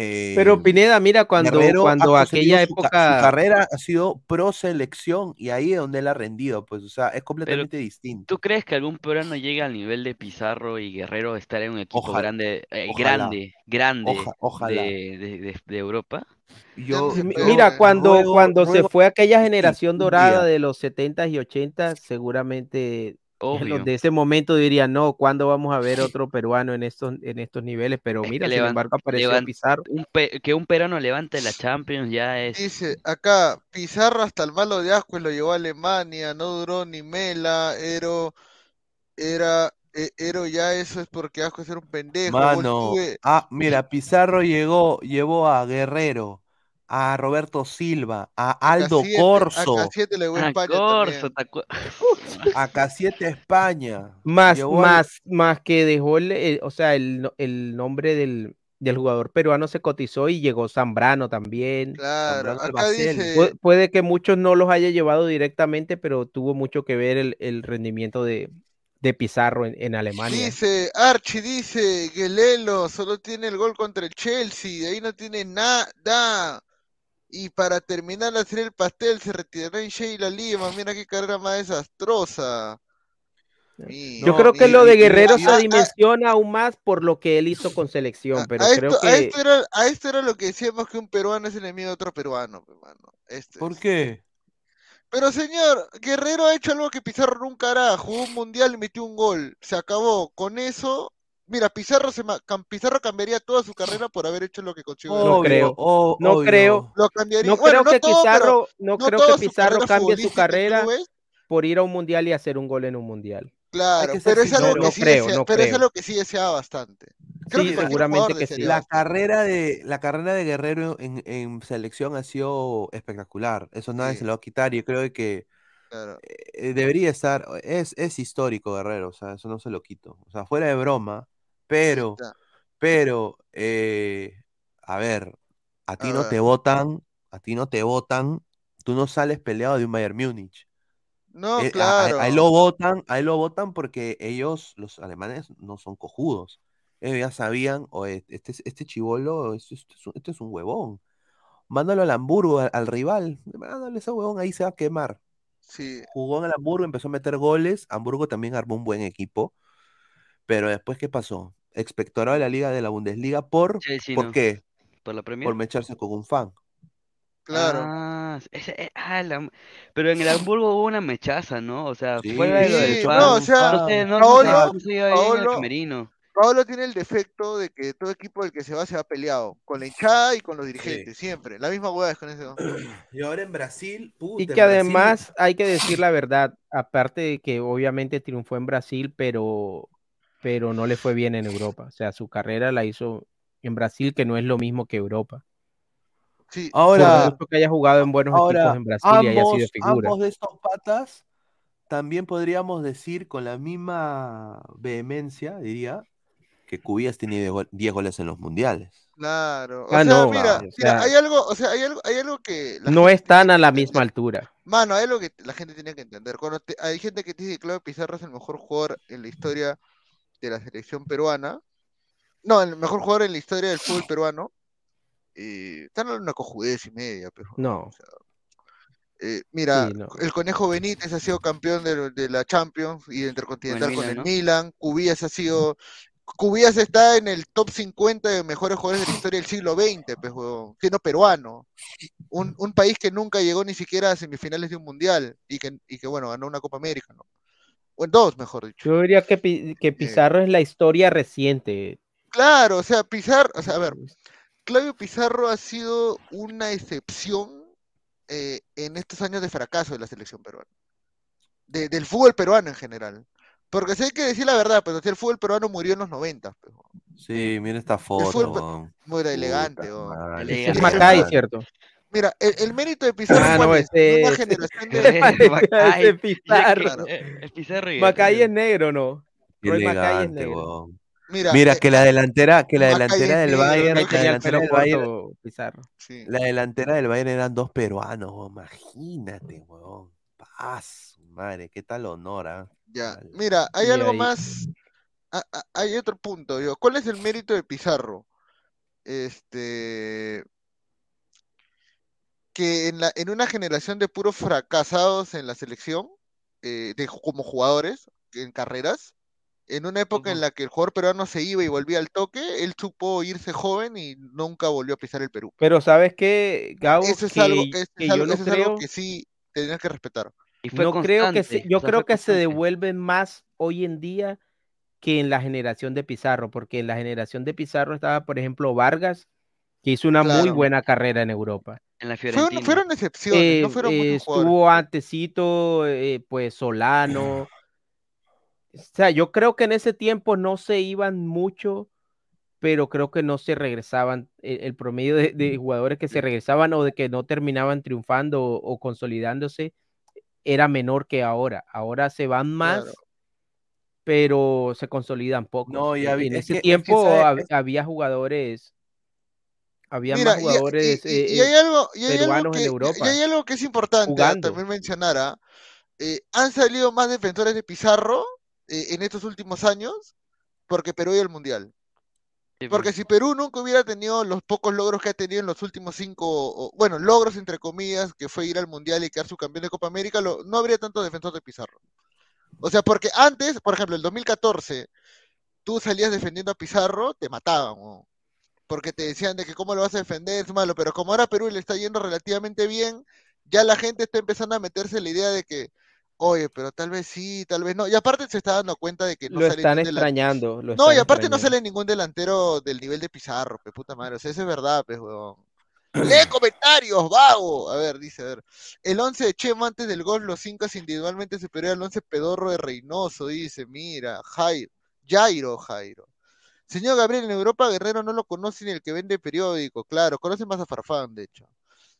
eh, Pero Pineda, mira, cuando, Guerrero cuando aquella su, ca- su época, carrera ha sido pro selección y ahí es donde él ha rendido, pues, o sea, es completamente distinto. ¿Tú crees que algún peruano llegue al nivel de Pizarro y Guerrero estar en un equipo Ojalá, grande, eh, ojalá, grande, grande oja- ojalá. de, de- de- de Europa? Yo, Mi- Mi- yo Mira, cuando, ruego- cuando se fue aquella que generación dorada de los 70s y 80s, seguramente Obvio. de ese momento dirían, no, ¿cuándo vamos a ver otro peruano en estos, en estos niveles? Pero Es mira, que sin embargo, apareció Pizarro. un pe- que un peruano levante la Champions ya es... Dice acá, Pizarro hasta el malo de Ascuez lo llevó a Alemania, no duró ni Mela, Ero, era, eh, Ero ya eso es porque Ascuez era un pendejo, Mano, ah, mira, Pizarro llegó, llevó a Guerrero, a Roberto Silva, a Aldo Corso, A Casiete le llegó a España Corso, a Casiete España. Más, al- más, más que dejó el, el- o sea, el, el nombre del, del jugador peruano se cotizó y llegó Zambrano también. Claro, Zambrano acá Albacete. dice, Pu- puede que muchos no los haya llevado directamente, pero tuvo mucho que ver el, el rendimiento de, de Pizarro en, en Alemania. dice, Archie dice, Guelelo solo tiene el gol contra el Chelsea, de ahí no tiene nada. Y para terminar de hacer el pastel se retiró en Sheila Lima, mira qué carrera más desastrosa. Mi- Yo No, creo que y- lo de Guerrero y- se dimensiona aún más por lo que él hizo con selección, pero a, creo esto, a, que esto era, a esto era lo que decíamos que un peruano es enemigo de otro peruano, hermano. Esto ¿Por es. qué? Pero señor, Guerrero ha hecho algo que Pizarro nunca hará, jugó un mundial y metió un gol, se acabó. Con eso, mira, Pizarro se ma- Pizarro cambiaría toda su carrera por haber hecho lo que consiguió. No creo, no obvio. creo, Lo cambiaría. no Bueno, creo no que todo, Pizarro, no no creo que Pizarro cambie su carrera por ir a un mundial y hacer un gol en un mundial. Claro, pero es algo que No sí creo, desea- no pero es algo que sí deseaba bastante. Creo Sí, que seguramente que sí. La carrera de la carrera de Guerrero en, en selección ha sido espectacular. Eso nadie Sí. se lo va a quitar. Yo creo que Claro. eh, debería estar, es, es histórico Guerrero, o sea, eso no se lo quito. O sea, fuera de broma, pero, pero, eh, a ver, a ti A no ver. te votan, a ti no te votan, tú no sales peleado de un Bayern Múnich. No, Eh, a- a- claro. ahí lo votan, ahí lo votan porque ellos, los alemanes, no son cojudos. Ellos ya sabían, o este, es- este chivolo, este, este es un- este es un huevón. Mándalo al Hamburgo, al, al rival. Mándale ese huevón, ahí se va a quemar. Sí. Jugó en el Hamburgo, empezó a meter goles. Hamburgo también armó un buen equipo. Pero después, ¿qué pasó? Expectorado de la Liga de la Bundesliga por, Chelsea ¿por no. qué? ¿Por la Premier? Por mecharse con un fan. Claro. Ah, ese- eh, ah, la- pero en el Hamburgo hubo una mechaza, ¿no? O sea, Sí, fuera de lo del Sí, fan, no, o sea, no sé, no, no Paolo, sé, no el Paolo. Paolo tiene el defecto de que todo equipo del que se va se va peleado, con la hinchada y con los dirigentes, siempre. La misma hueá es con eso. Y ahora en Brasil, puta, Y que Brasil- además hay que decir la verdad, aparte de que obviamente triunfó en Brasil, pero, pero no le fue bien en Europa. O sea, su carrera la hizo en Brasil, que no es lo mismo que Europa. Sí, Por Ahora, mucho que haya jugado en buenos ahora equipos en Brasil y haya sido ambos, figura. ambos de estos patas también podríamos decir con la misma vehemencia, diría, que Cubillas tiene 10 gol- 10 goles en los mundiales. Claro. O Ah, sea, no, mira, o mira, sea- hay algo, o sea, hay algo, hay algo que No están a la misma altura. Mano, hay algo que la gente tiene que entender. Cuando te- hay gente que dice que Claudio Pizarro es el mejor jugador en la historia de la selección peruana. No, el mejor jugador en la historia del fútbol peruano. Eh, están en una cojudez y media, pero. No. Eh, mira, Sí, no. el Conejo Benítez ha sido campeón de, de la Champions y de Intercontinental Con con el Milan, Milan. Cubillas ha sido. Cubillas está en el top 50 de mejores jugadores de la historia del siglo XX, pues, siendo peruano. Un, un país que nunca llegó ni siquiera a semifinales de un mundial y que, y que bueno, ganó una Copa América, ¿no? O en dos, mejor dicho. Yo diría que, Pi- Eh. que Pizarro es la historia reciente. Claro, o sea, Pizarro, o sea, a ver, Claudio Pizarro ha sido una excepción eh, en estos años de fracaso de la selección peruana. De- del fútbol peruano en general. Porque si hay que decir la verdad, pues si el fútbol peruano murió en los 90, pues, Sí, mira esta foto. fútbol muy. Elegante. Es Macay, ¿cierto? Mira, el, el mérito de Pizarro Ah, ¿cuál no, es? En una ese- generación Eh, de... Macay, Ese Pizarro. Claro. eh, Pizarro y Macay es negro, ¿no? Qué Roy Macay es negro. Mira, Mira eh, que la delantera, que la Macay delantera del Bayern, la el delantera del Bayern, Pizarro. sí. la delantera del Bayern eran dos peruanos, weón. Imagínate, weón. Paz, madre, qué tal honor, ¿ah? Ya, Vale. mira, hay algo ahí- más, a- a- hay otro punto, digo, ¿cuál es el mérito de Pizarro? Este, que en la, en una generación de puros fracasados en la selección, eh, de, como jugadores, en carreras, en una época en la que el jugador peruano se iba y volvía al toque, él supo irse joven y nunca volvió a pisar el Perú. Pero ¿sabes qué, Gabo? Eso es que, algo, eso es que yo algo- no eso es algo creo, que sí tendrías que respetar. Y fue no creo que se, yo o sea, creo que se devuelven más hoy en día que en la generación de Pizarro, porque en la generación de Pizarro estaba, por ejemplo, Vargas, que hizo una muy buena carrera en Europa. En la Fueron, Fiorentina. fueron excepciones, Eh, no fueron eh, muchos jugadores. estuvo antecito, eh, pues Solano. O sea, yo creo que en ese tiempo no se iban mucho pero creo que no se regresaban, el, el promedio de, de jugadores que se regresaban o de que no terminaban triunfando o, o consolidándose era menor que ahora. Ahora se van más, Claro. pero se consolidan poco. No, y en es ese que- es que tiempo hab- había jugadores, había Mira, más jugadores y, y- y eh, hay algo, y hay algo peruanos que, en Europa. y hay algo que es importante ah, jugando. también mencionar. ah, eh, han salido más defensores de Pizarro eh, en estos últimos años porque Perú y el Mundial. Porque si Perú nunca hubiera tenido los pocos logros que ha tenido en los últimos cinco, bueno, logros entre comillas, que fue ir al Mundial y quedar subcampeón de Copa América, lo- no habría tanto defensor de Pizarro. O sea, porque antes, por ejemplo, el 2014, tú salías defendiendo a Pizarro, te mataban, ¿no? Porque te decían de que cómo lo vas a defender, es malo, pero como ahora Perú le está yendo relativamente bien, ya la gente está empezando a meterse la idea de que, oye, pero tal vez sí, tal vez no, y aparte se está dando cuenta de que no Lo sale están extrañando. lo no, y aparte no sale ningún delantero del nivel de Pizarro, pe puta madre. O sea, eso es verdad, pe huevón. Lee comentarios, vago. A ver, dice, a ver. El 11 de Chemo antes del gol, los incas individualmente superior al 11 pedorro de Reynoso, dice, mira, Jairo, Jairo, Jairo. Señor Gabriel, en Europa Guerrero no lo conoce ni el que vende periódico, claro, conoce más a Farfán, de hecho.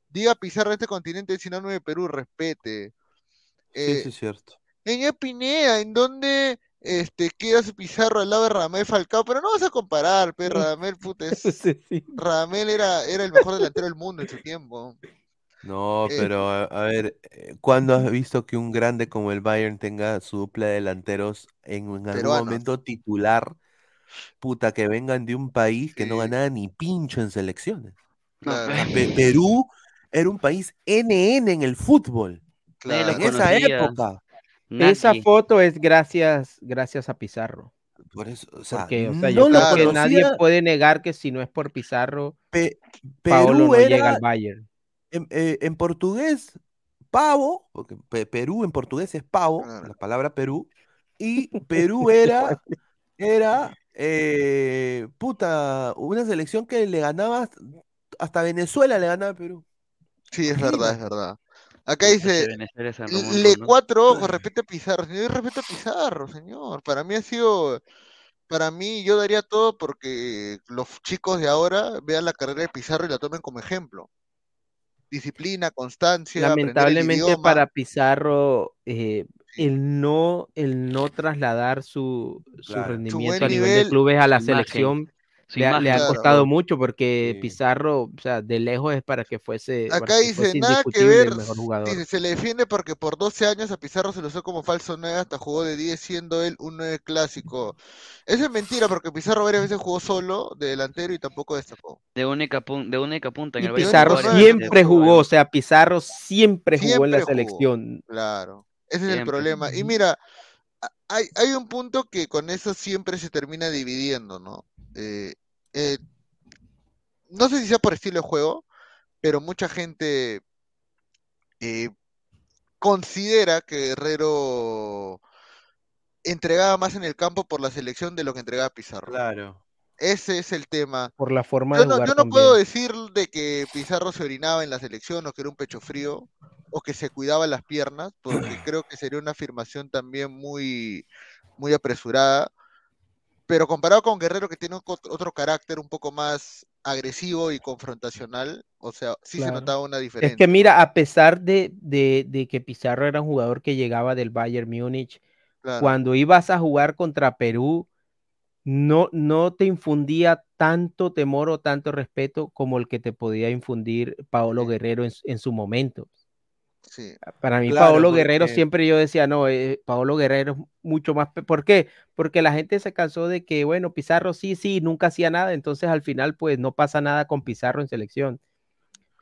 Diga Pizarro, este continente es sinónimo de Perú, respete. Sí, Eh, sí, es cierto. en Pinea, ¿en dónde este, queda su Pizarro al lado de Radamel Falcao? Pero no vas a comparar, pe, Radamel, puta, es- Radamel era, era el mejor delantero del mundo en su tiempo. No, Eh, pero a, a ver, eh, ¿cuándo has visto que un grande como el Bayern tenga su dupla de delanteros en, en algún Peruanos. momento titular? Puta, que vengan de un país que no ganaba ni pincho en selecciones. Claro. Pe- Perú era un país NN en el fútbol. En esa época. Esa foto es gracias, gracias a Pizarro. Por eso, o sea, Porque, o sea, no yo lo creo que nadie puede negar que si no es por Pizarro, Pe- Paolo no llega era al Bayern. en, eh, en portugués pavo, porque Pe- Perú en portugués es pavo, la palabra Perú, y Perú era, era, eh, puta, una selección que le ganaba, hasta Venezuela le ganaba a Perú. Sí, es verdad, es verdad. Acá dice, le ¿no? cuatro ojos, respeta a Pizarro. Señor, yo respeto a Pizarro, señor. Para mí ha sido, para mí yo daría todo porque los chicos de ahora vean la carrera de Pizarro y la tomen como ejemplo. Disciplina, constancia, Lamentablemente para Pizarro, eh, el no, el no trasladar su, su Claro. Su rendimiento a nivel de clubes a la imagen, selección le ha, le ha imagen. costado Claro. mucho porque Sí. Pizarro, o sea, de lejos es para que fuese, Acá que dice, fuese nada que ver, el mejor jugador. dice, se le defiende porque por 12 años a Pizarro se lo usó como falso 9 hasta jugó de 10 siendo él un 9 clásico. Eso es mentira porque Pizarro varias veces jugó solo de delantero y tampoco destacó. De única, pun- de única punta en Y el Pizarro siempre jugó, o sea, Pizarro siempre jugó en la jugó. selección. Claro, ese es el problema. Y mira, hay un punto que con eso siempre se termina dividiendo, ¿no? Eh, eh, no sé si sea por estilo de juego, pero mucha gente eh, considera que Guerrero entregaba más en el campo por la selección de lo que entregaba Pizarro. Claro. Ese es el tema. Por la forma Yo de no, jugar yo no puedo decir de que Pizarro se orinaba en la selección o que era un pecho frío o que se cuidaba las piernas, porque creo que sería una afirmación también muy, muy apresurada. Pero comparado con Guerrero, que tiene un otro carácter un poco más agresivo y confrontacional, o sea, sí se notaba una Es diferencia. que mira, a pesar de, de- de que Pizarro era un jugador que llegaba del Bayern Múnich, Claro. cuando ibas a jugar contra Perú, no, no te infundía tanto temor o tanto respeto como el que te podía infundir Paolo Guerrero en, su- en su momento. Sí. Para mí, Claro, Paolo Guerrero siempre yo decía, no, eh, Paolo Guerrero es mucho más. ¿Por qué? Porque la gente se cansó de que, bueno, Pizarro sí, sí, nunca hacía nada, entonces al final, pues no pasa nada con Pizarro en selección.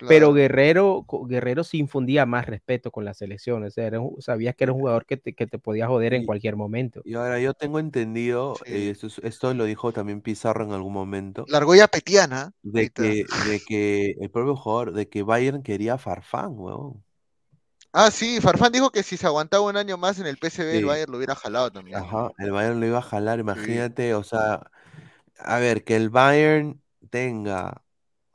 Pero. Guerrero, Guerrero sí infundía más respeto con la selección, o sea, era sabías que era un jugador que te, que te podía joder en Y- cualquier momento. Y ahora yo tengo entendido, Sí. eh, esto, es- esto lo dijo también Pizarro en algún momento, La argolla petiana. de que, de que el propio jugador, de que Bayern quería a Farfán, weón. Ah, sí, Farfán dijo que si se aguantaba un año más en el PSV, el. Bayern lo hubiera jalado también. Ajá, el Bayern lo iba a jalar, imagínate, o sea, a ver, que el Bayern tenga,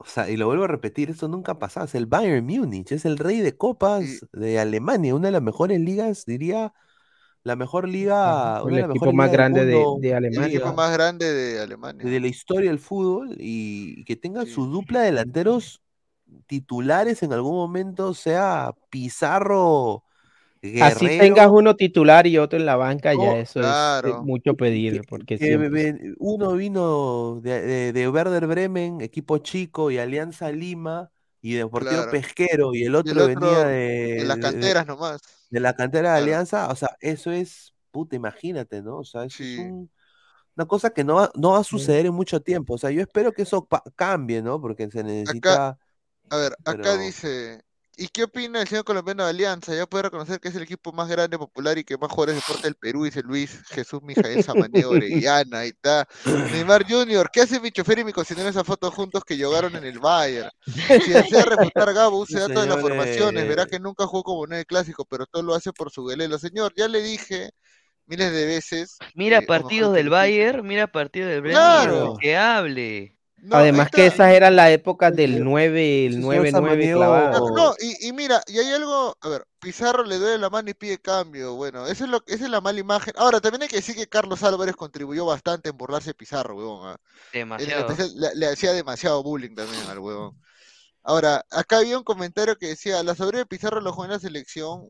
o sea, y lo vuelvo a repetir, esto nunca pasaba, es el Bayern Múnich, es el rey de copas de Alemania, una de las mejores ligas, diría, la mejor liga, El equipo más grande de- de El Alemania. equipo más grande de Alemania. de la historia del fútbol y que tenga su dupla de delanteros titulares en algún momento, sea Pizarro, Así tengas uno titular y otro en la banca, ya eso es mucho pedir, porque que siempre... ven- uno vino de, de, de Werder Bremen, equipo chico, y Alianza Lima, y Deportivo Claro. Pesquero, y el Y otro, el otro venía de, de las de- canteras nomás. de la cantera de Claro. Alianza, o sea, eso es, puta, imagínate, ¿no? O sea, eso Sí. es un- una cosa que no va, no va a suceder en mucho tiempo. O sea, yo espero que eso cambie, ¿no? Porque se necesita. A ver, acá pero- dice, ¿y qué opina el señor colombiano de Alianza? Ya puede reconocer que es el equipo más grande, popular y que más jugadores deporte del Perú, dice Luis Jesús Mijael Samaneo Orellana, ahí está. Neymar Junior, ¿qué hace mi chofer y mi cocinero en esa foto juntos que jugaron en el Bayern? Si desea refutar Gabo, use datos de las formaciones, verá que nunca jugó como nueve clásico, pero todo lo hace por su velelo. Señor, ya le dije miles de veces. Mira partidos del Bayern, mira partidos del Bremen, Claro. que hable. No, Además que esas eran las épocas del 9, el señor 9-9 Samaniego- clavado. No, y, y mira, y hay algo, a ver, Pizarro le duele la mano y pide cambio, bueno, esa es, lo, esa es la mala imagen. Ahora, también hay que decir que Carlos Álvarez contribuyó bastante en burlarse de Pizarro, huevón. ah. Demasiado. le, le hacía demasiado bullying también al huevón. Ahora, acá había un comentario que decía, la sobrina de Pizarro lo jugó en la selección.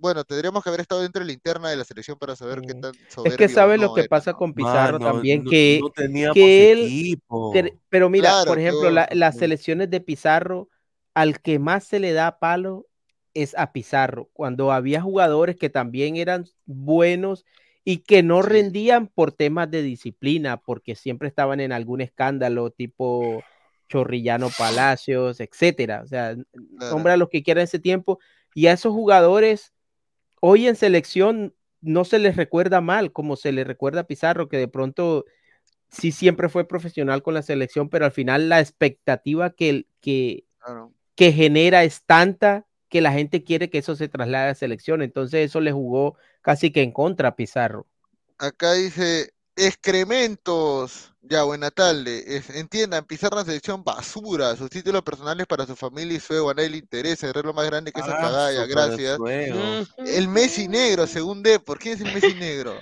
Bueno, tendríamos que haber estado dentro de la interna de la selección para saber qué tan Es que soberbio sabes o lo no que era, pasa ¿no? con Pizarro Mano, también, no- que, no que él, equipo. pero mira, Claro, por ejemplo, la- las selecciones de Pizarro, al que más se le da palo es a Pizarro, cuando había jugadores que también eran buenos y que no rendían por temas de disciplina, porque siempre estaban en algún escándalo tipo Chorrillano Palacios, etcétera. O sea, nombra a los que quieran ese tiempo y a esos jugadores hoy en selección no se les recuerda mal como se le recuerda a Pizarro, que de pronto sí siempre fue profesional con la selección, pero al final la expectativa que, que, Claro. que genera es tanta que la gente quiere que eso se traslade a selección. Entonces eso le jugó casi que en contra a Pizarro. Acá dice, excrementos. Ya, buena tarde. Es- entiendan, Pizarro en la selección basura. Sus títulos personales para su familia y su ego a nadie le interesa. El lo más grande que esa Cagazo cagalla, para gracias. El Messi negro, según Depor. ¿Quién es el Messi negro?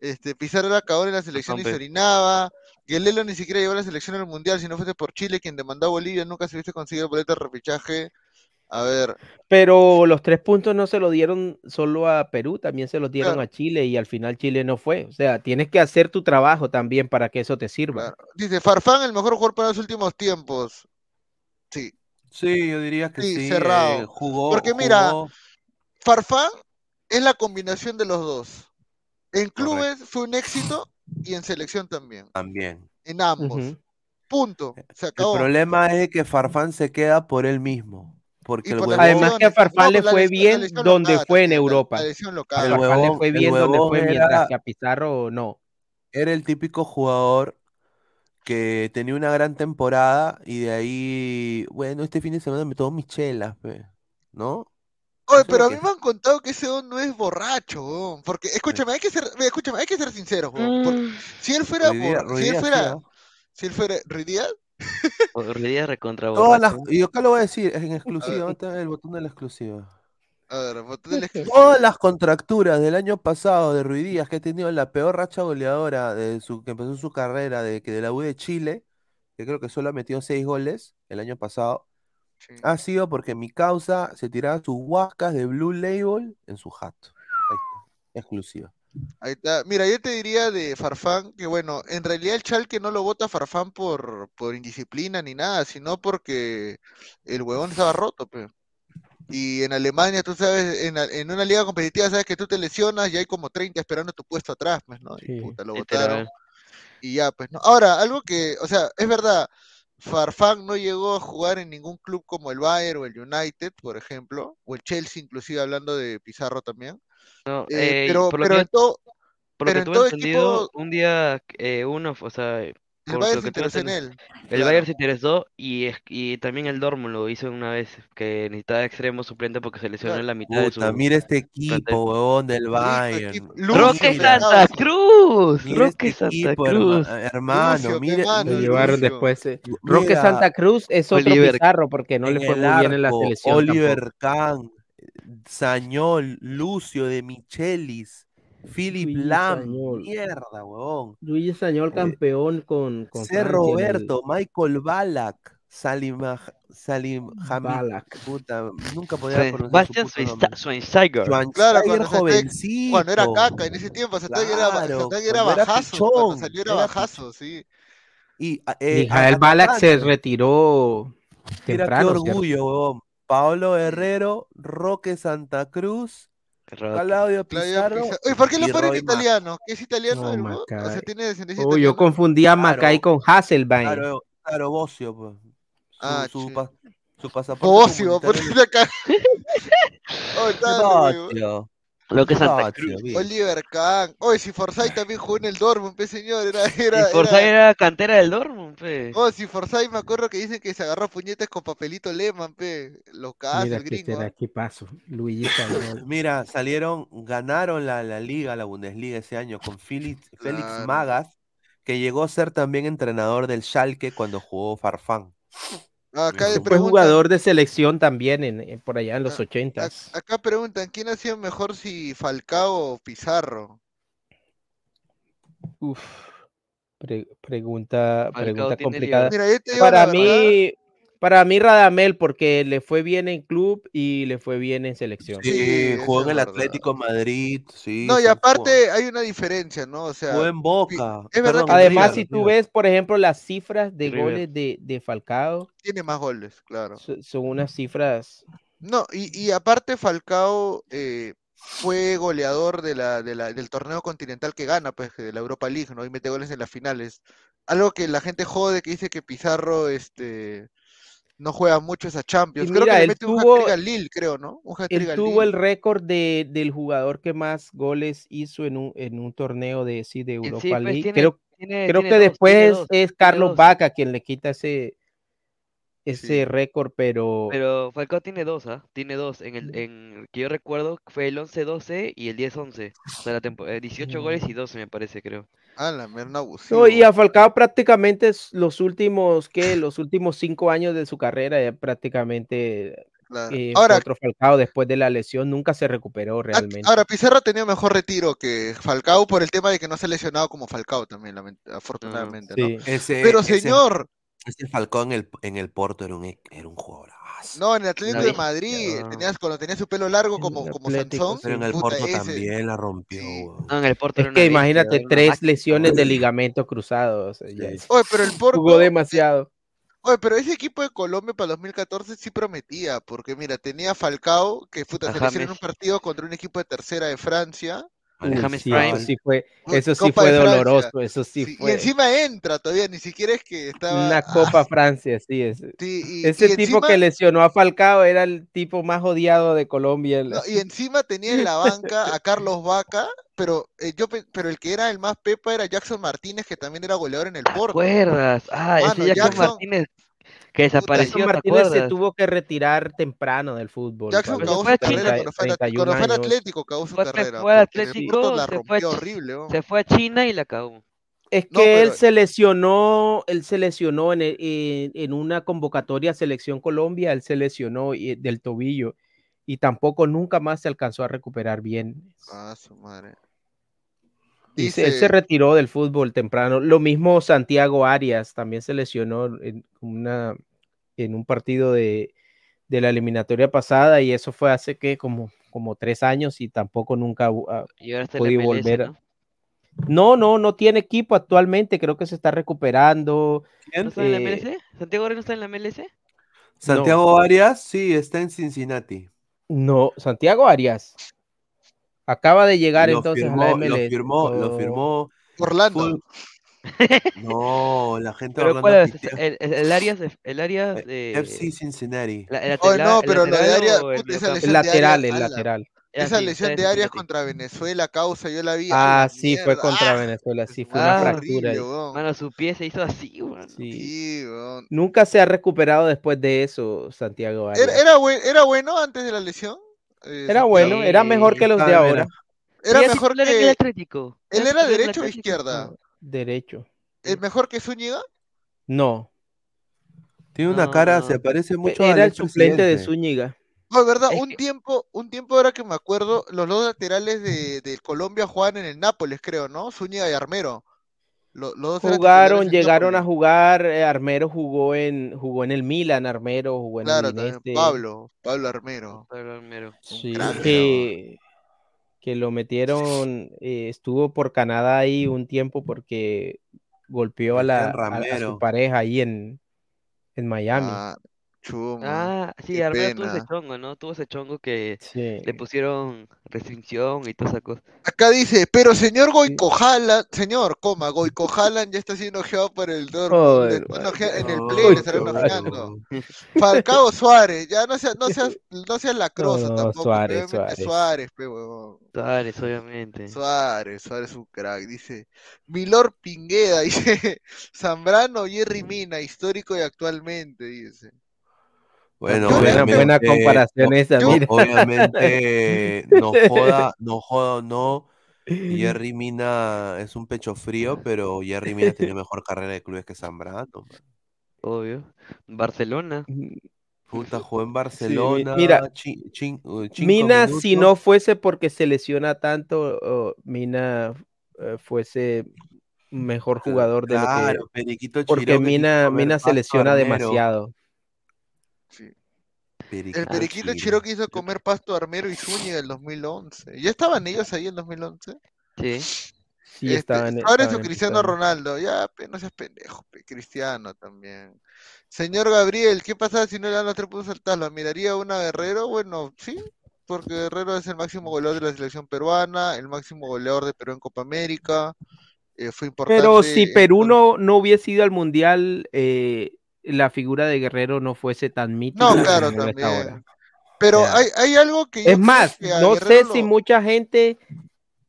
Este, Pizarro era cagón en la selección y se orinaba. Guelelo ni siquiera llevó a la selección al mundial. Si no fuese por Chile, quien demandó a Bolivia, nunca se hubiese conseguido el boleto de repechaje. A ver, Pero los tres puntos no se lo dieron solo a Perú, también se los dieron Claro. a Chile y al final Chile no fue. O sea, tienes que hacer tu trabajo también para que eso te sirva. dice Farfán, el mejor jugador para los últimos tiempos. Sí, Sí, yo diría que Sí, sí. cerrado. eh, jugó, Porque mira, jugó- Farfán es la combinación de los dos. En clubes fue un éxito y en selección también. también. En ambos. Punto. Se El problema es que Farfán se queda por él mismo. Porque el huevón, Además que a lesiones. Farfán No, le fue bien donde local fue en Europa. A Farfán le fue bien donde fue, era- mientras que a Pizarro no. era el típico jugador que tenía una gran temporada y de ahí, bueno, este fin de semana me tomo mis chelas, ¿no? Oye, pero a mí me han contado que ese don no es borracho. Porque, escúchame, hay que ser, escúchame, hay que ser sinceros, weón. Por- Mm. si él fuera, si él sí, fuera, si él fuera, ¿Ruiz Día recontra Todas las, y acá lo voy a decir, en exclusiva, ¿dónde está el botón de la exclusiva? A ver, botón del exclusivo. Todas las contracturas del año pasado de Ruiz Díaz, que ha tenido la peor racha goleadora de su, que empezó su carrera de, que de la U de Chile, que creo que solo ha metido seis goles el año pasado, Sí. ha sido porque mi causa se tiraba sus huascas de Blue Label en su jato. Ahí está, exclusiva. Ahí está. Mira, yo te diría de Farfán que, bueno, en realidad el Chalque no lo vota Farfán por, por indisciplina ni nada, sino porque el huevón estaba roto. Y en Alemania, tú sabes, en, en una liga competitiva, sabes que tú te lesionas y hay como 30 esperando tu puesto atrás, pues, ¿no? Y puta, lo votaron. Y ya, pues, ¿no? Ahora, algo que, o sea, es verdad, Farfán no llegó a jugar en ningún club como el Bayern o el United, por ejemplo, o el Chelsea, inclusive hablando de Pizarro también. No, Eh, eh, pero, por lo pero que en todo, Por lo pero que en tuve todo entendido, equipo, un día eh, uno, o sea, el por Bayern lo se interesó en él. el Claro. Bayern se interesó y, es- y también el Dortmund lo hizo una vez, que necesitaba extremo suplente porque se lesionó en la mitad de su Puta, mira este equipo, huevón, del Listo, Bayern. ¡Roque Lucio, Santa. Cruz! Mira ¡Roque este Santa equipo, Cruz! herma- hermano. Lucio, mire, Lo llevaron después. eh. Roque Santa Cruz es otro Oliver- Pizarro porque no le fue muy bien en la selección Oliver tampoco. Kahn, Sañol, Lucio de Michelis, Philip Lam. Sañol. Mierda, huevón. Luis Sañol campeón con, con C. Francia en el- Roberto, Michael Balak, Salim, Salim Hamid. Balak. Puta, nunca podía pronunciar su Bastian puto nombre. Schweinsteiger. Claro, cuando, jovencito. cuando era caca, en ese tiempo era, Claro, era era bajazo, pichón, cuando salió era era bajazo, sí. Y, eh, Mijael a- Balak se retiró Mira qué temprano. orgullo, huevón. Paolo Herrero, Roque Santa Cruz, Claudio Claudio Pizarro. Oye, ¿por qué lo ponen italiano? ¿Qué es italiano? No, o sea, tiene descendencia Oh, yo confundía a Claro. Con Hasselbein. Claro, claro, Bocio, pues. Su, Ah, su, che. pa- su pasaporte Bocio, por acá. Oh. Bocio. Lo que es Santa Bocio, Cruz. bien. Oliver Kahn. Oye, si Forsyth también jugó en el Dortmund, pe señor, era, era, Y Forza era- era cantera del Dortmund, pe. Oh, si Forsyth me acuerdo que dicen que se agarró puñetes con papelito Lehman, pe. Los casos, Mira el que gringo. será ¿ah? qué paso. Luigi Sañol. Mira, salieron, ganaron la, la liga, la Bundesliga ese año con Félix, Félix Claro. Magas, que llegó a ser también entrenador del Schalke cuando jugó Farfán. Acá le Fue preguntan, jugador de selección también en, en- por allá en los a- ochentas. acá preguntan, ¿quién ha sido mejor si Falcao o Pizarro? Uf. Pre- pregunta, Falcao pregunta complicada. Mira, Para mí, para mí Radamel, porque le fue bien en club y le fue bien en selección. Sí, jugó en el verdad. Atlético Madrid, sí. No, y aparte hay una diferencia, ¿no? O sea, jugó, en Boca. es verdad perdón, Además, River, si tú River. ves, por ejemplo, las cifras de River. goles de, de Falcao, tiene más goles, claro. so- son unas cifras. No, y, y aparte Falcao eh, fue goleador de la, de la, del torneo continental que gana, pues, de la Europa League, ¿no? Y mete goles en las finales. Algo que la gente jode, que dice que Pizarro, este, no juega mucho esa Champions. Y Creo mira, que le él mete un tuvo- hat-trick al Lille, creo, ¿no? Un Él al tuvo el Lille. récord de, del jugador que más goles hizo en un, en un torneo de, sí, de Y Europa sí, pues, League. tiene- creo tiene- creo tiene que dos, después dos, es Carlos. Vaca quien le quita ese, ese Sí. récord, pero, Pero Falcao tiene dos, ¿ah? Tiene dos. En el en, que yo recuerdo fue el 11-12 y el 10-11. O sea, la tempo- eh, 18 goles y 12 me parece, creo. Ah, la merna abusivo. No, y a Falcao prácticamente es los últimos, ¿qué? Los últimos cinco años de su carrera, ya prácticamente Claro. eh, Ahora, otro Falcao después de la lesión, nunca se recuperó a- realmente. ahora Pizarro ha tenido mejor retiro que Falcao por el tema de que no se ha lesionado como Falcao también, afortunadamente. Sí. Ese, Pero ese- señor, ese Falcón en el, en el Porto era un, era un jugadorazo. No, en el Atlético de Madrid, no. tenías, cuando tenía su pelo largo como, como Sansón, Pero en el Porto ese- también la rompió. Sí. No, en el Porto Es que imagínate, tres máquina, lesiones de weón. ligamento cruzado. o sea, ya Sí. es- Oye, pero el Porto, jugó demasiado. oye, pero ese equipo de Colombia para 2014 sí prometía, porque mira, tenía Falcao, que puta, A se en un partido contra un equipo de tercera de Francia, Sí, Prime. eso sí fue, eso sí fue doloroso, eso sí sí, y fue encima entra todavía, ni siquiera es que estaba... una ah, Copa Francia, sí, es- sí, y, ese y tipo encima- que lesionó a Falcao era el tipo más odiado de Colombia. No, y encima tenía en la banca a Carlos Vaca, pero eh, yo pe- pero el que era el más pepa era Jackson Martínez, que también era goleador en el ¿Te Porto. acuerdas? Ah, Mano, ese Jackson, Jackson- Martínez que desapareció, Jackson ¿te Martínez se tuvo que retirar temprano del fútbol. Jackson fue su a China. carrera cuando fue, a- 31 cuando fue. Atlético, cagó su Fue, carrera. fue Atlético, la se fue, a rompió Chi- horrible. weón. se fue a China y la cagó. Es que No, él se lesionó, él se lesionó en, el- en- en una convocatoria a Selección Colombia, él se lesionó y- del tobillo y tampoco nunca más se alcanzó a recuperar bien. Ah, su madre. Se, él Dice- se retiró del fútbol temprano. Lo mismo Santiago Arias, también se lesionó en, una, en un partido de, de la eliminatoria pasada y eso fue hace que como, como tres años y tampoco nunca Y ahora MLS, volver. ¿no? No, no, no tiene equipo actualmente, creo que se está recuperando. ¿No está en la Eh, MLS? ¿Santiago Arias no está en la MLS? Santiago Arias, sí, está en Cincinnati. No, Santiago Arias. Acaba de llegar Lo entonces firmó, a la lo MLS. firmó, lo firmó. Orlando. Full- No, la gente de ¿Pero cuál es? El, el, el Arias, de- el Arias de... FC Cincinnati. la- el Oye, latela- no, el pero de lateral Arias, el esa? El lesión de lateral, Arias, el lateral. Ya, Esa lesión de Arias contra Venezuela, causa, yo la vi. Ah, sí, fue contra ah, Venezuela, sí, fue Ah, una fractura. Mano, su pie se hizo así, weón. Sí. Sí. Nunca se ha recuperado después de eso, Santiago Arias. Era, era, buen- era bueno antes de la lesión. Eh, Era bueno, era mejor que los de Ah, ahora. Era mejor en el que. Atlético. ¿Él era el derecho o izquierda? Derecho. ¿Es mejor que Zúñiga? No, Tiene una No, cara, no. se parece mucho era al el suplente de. Zúñiga. No, es verdad, un tiempo, un tiempo ahora que me acuerdo, los dos laterales de, de Colombia jugaban en el Nápoles, creo, ¿no? Zúñiga y Armero. Lo- Los, dos Jugaron, llegaron a jugar, eh, Armero jugó en, jugó en el Milan, Armero jugó en Claro, el también Udinese. Pablo, Pablo Armero. Pablo Armero. Sí, que, que lo metieron, eh, estuvo por Canadá ahí un tiempo porque golpeó a, la, a- su pareja ahí en, en Miami. Ah, chuma. Ah, sí, qué Armero tuvo ese pena. chongo, ¿no? Tuvo ese chongo que Sí. le pusieron restricción y toda esa cosa. Acá dice, pero señor Goico Haaland, señor, coma, Goico Haaland ya está siendo ojeado por el Dortmund, oje- en el no, play le estarán ojeando. Falcao Suárez, ya no seas, no seas, no seas No, lacroso no, tampoco, Suárez, Suárez. Suárez, pe, huevón. Suárez, obviamente. Suárez, Suárez es un crack, dice. Milor Pingueda, dice. Zambrano, Jerry Mina, histórico y actualmente, dice. Bueno, Buena- obviamente, buena comparación esa, mira. Obviamente, no joda, no joda, no. Jerry Mina es un pecho frío, pero Jerry Mina tiene mejor carrera de clubes que Zambrano. Obvio. Barcelona. Puta, jugó en Sí, Barcelona. mira, chin- uh, Mina, si no fuese porque se lesiona tanto, oh, Mina eh, fuese mejor jugador de lo que... Claro, Periquito Porque Chiró Mina, Mina se lesiona demasiado. Sí. Periquito El Periquito. Chiro quiso comer pasto Armero y Zúñiga en el 2011. ¿Ya estaban ellos ahí en 2011? Sí. Sí, Este, estaban, estaban o Cristiano. Ronaldo. Ya, pe, no seas pendejo, pe, Cristiano también. Señor Gabriel, ¿qué pasa si no le dan los tres puntos al Tala? ¿Miraría una Guerrero? Bueno, sí, porque Guerrero es el máximo goleador de la selección peruana, el máximo goleador de Perú en Copa América. eh, fue importante. Pero si Perú no, no hubiese ido al Mundial, eh, la figura de Guerrero no fuese tan mítica No, claro, también. ahora. Pero hay, hay algo que yo Es más, que no sé si mucha gente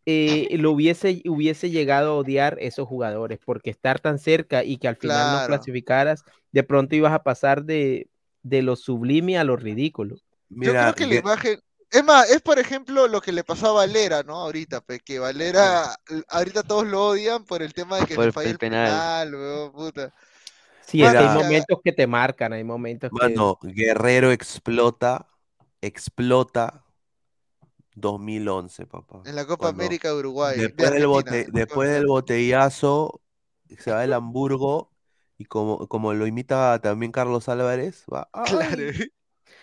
eh, lo hubiese, hubiese llegado a odiar esos jugadores, porque estar tan cerca y que al final no clasificaras, de pronto ibas a pasar de, de lo sublime a lo ridículo. Yo creo que la imagen. Es más, es por ejemplo lo que le pasó a Valera, ¿no? Ahorita, pe, que Valera, ahorita todos lo odian por el tema de que Por se el- falló el el penal. penal, weón, puta. Sí, es que hay momentos que te marcan, hay momentos que... Mano, Guerrero explota, explota 2011, papá. En la Copa Cuando América de Uruguay, de después del, Argentina, bote- después del botellazo, se va el Hamburgo y como, como lo imita también Carlos Álvarez, va, Claro.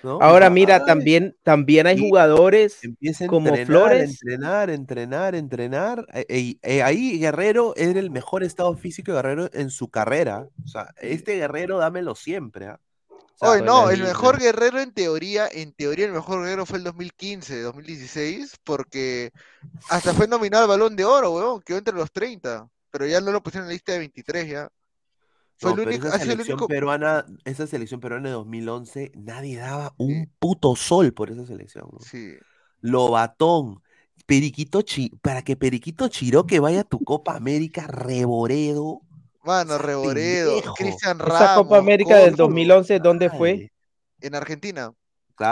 Ahora mira, "Ay", también, también hay jugadores Empieza como entrenar, Flores. entrenar, entrenar, entrenar. E- e- e ahí Guerrero era el mejor estado físico de Guerrero en su carrera. O sea, este Guerrero dámelo siempre. O sea, Oye, no, el mejor guerrero en teoría, en teoría el mejor guerrero fue el 2015, 2016, porque hasta fue nominado al Balón de Oro, weón, quedó entre los 30, pero ya no lo pusieron en la lista de 23 ya. Fue No, el pero único, esa el selección único, peruana, esa selección peruana de 2011, nadie daba un puto sol por esa selección. ¿no? sí. Lobatón, Periquito Chi, para que Periquito Chiroque vaya a tu Copa América, Reboredo. Mano, Reboredo. Cristian Esa Ramos, Copa América del Corso, 2011, ¿dónde fue? En Argentina.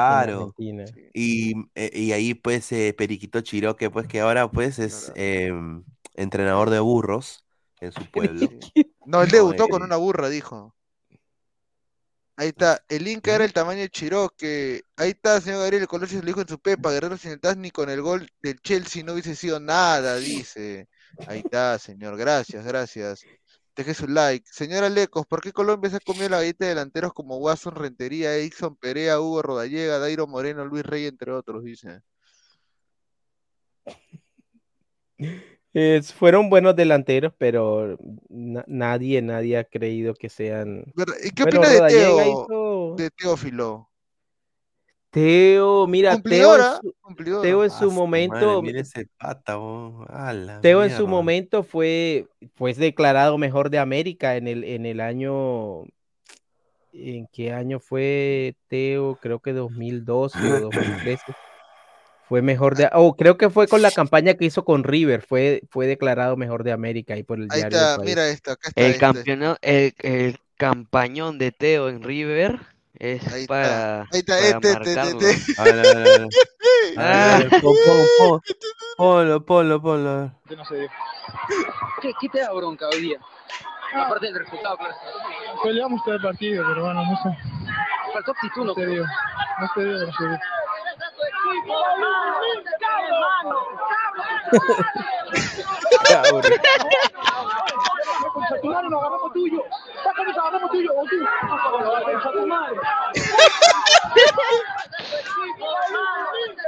En Claro. Argentina. Y, eh, y ahí pues eh, Periquito Chiroque, pues que ahora pues es em, entrenador de burros en su pueblo. No, él No, debutó con una burra, dijo. Ahí está, el Inca era el tamaño de Chiroque. Ahí está, señor Gabriel, el Colosio se lo dijo en su pepa. Guerrero sin el TAS ni con el gol del Chelsea no hubiese sido nada, dice. Ahí está, señor, gracias, gracias. Deje su like. Señora Lecos, ¿por qué Colombia se ha comido la galleta de delanteros como Watson, Rentería, Exxon, Perea, Hugo Rodallega, Dairo Moreno, Luis Rey, entre otros? Dice. Es- fueron buenos delanteros, pero na- nadie, nadie ha creído que sean. ¿Y qué Bueno, opinas de Teo, hizo- de Teófilo? Teo, mira, Teo Cumplidora, cumplidora. Teo en Ah, su madre, momento, mira ese pata, oh, Teo en su momento fue, fue declarado mejor de América en el, en el año, ¿en qué año fue Teo? Creo que 2012 o 2013. Fue mejor de, oh, creo que fue con la campaña que hizo con River, fue, fue declarado mejor de América ahí por el Ahí diario El está, mira esto, acá está El este. campeonato, el, el campañón de Teo en River es Ahí está, para, ahí está, para este, este, Ponlo, ponlo, ponlo. No sé. ¿Qué, ¿Qué te da bronca hoy día? Aparte del resultado, claro. Peleamos todo el partido, pero bueno, no sé. faltó actitud, no. No te veo, no te veo. Tuyo.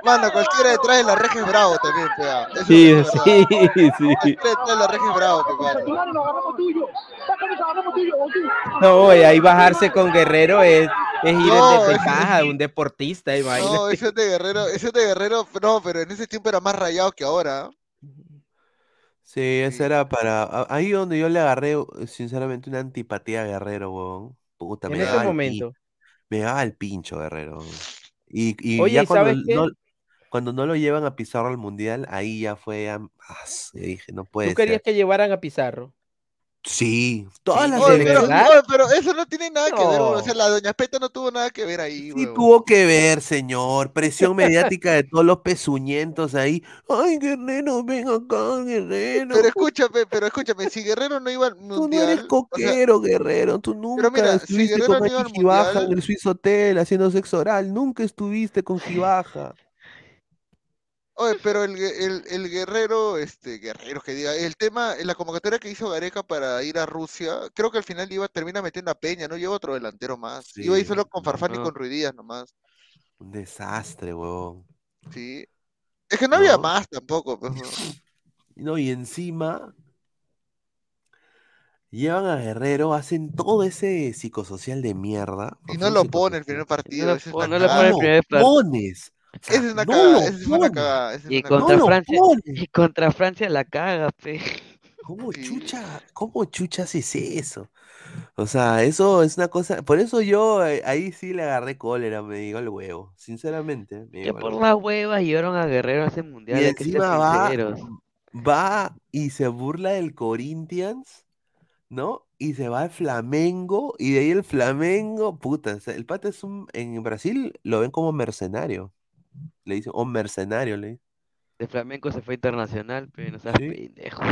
Mano, cualquiera detrás de la reja es bravo también, pea. Eso Sí, es verdad. sí, sí. Cualquiera detrás de la reja es bravo, pe, Concha tu mano. madre, nos agarramos tuyo. Sácame, nos agarramos tuyo. O tú. No, y ahí bajarse con Guerrero es, es ir No, en es- desventaja de un deportista, imagínate. No, ese de Guerrero, ese de Guerrero, no, pero en ese tiempo era más rayado que ahora. Sí, ese era para. a- Ahí donde yo le agarré, sinceramente, una antipatía a Guerrero, weón. Puta, En me ese momento. Me daba el pincho, Guerrero. Y, y Oye, ya ¿y cuando no, cuando no lo llevan a Pizarro al mundial, ahí ya fue. ya- ah, dije, no puede ¿Tú querías ser. que llevaran a Pizarro? Sí, todas las Oye, ¿De pero, oye, pero eso no tiene nada que ver. O sea, la Doña Peta no tuvo nada que ver ahí, Sí tuvo que ver, señor. Presión mediática de todos los pezuñentos ahí. Ay, Guerrero, ven acá, Guerrero. Pero escúchame, pero escúchame, si Guerrero no iba al Tú no eres mundial, o sea, coquero, Guerrero. Tú nunca mira, si estuviste Guerrero con no iba al mundial- en el Swiss Hotel haciendo sexo oral. Nunca estuviste con Gibaja. Oye, pero el, el, el guerrero, este, guerrero que diga, el tema, la convocatoria que hizo Gareca para ir a Rusia, creo que al final iba, termina metiendo a Peña, no lleva otro delantero más. Iba a ir Sí, solo con Farfán y con Ruiz Díaz nomás. Un desastre, huevón. Sí. Es que no había más tampoco, pues, ¿no? Y encima llevan a Guerrero, hacen todo ese psicosocial de mierda. Y no lo pone el primer partido. No lo no lo cagada. pone el primer partido. pones. Esa es una no cagada, esa es una cagada. esa es Y una contra cagada. Francia. Y contra Francia la caga, pe. ¿Cómo Sí. chucha, cómo chucha haces eso? O sea, eso es una cosa. Por eso yo eh, ahí sí le agarré cólera, me digo el huevo. Sinceramente, me Que por las huevas llevaron a Guerrero a ese mundial, Y ser encima va, va y se burla del Corinthians, ¿no? Y se va al Flamengo, y de ahí el Flamengo, puta, o sea, el pata es un, en Brasil lo ven como mercenario. Le dicen, o mercenario, le dicen. De Flamenco se fue internacional, pero no seas Sí. pendejo.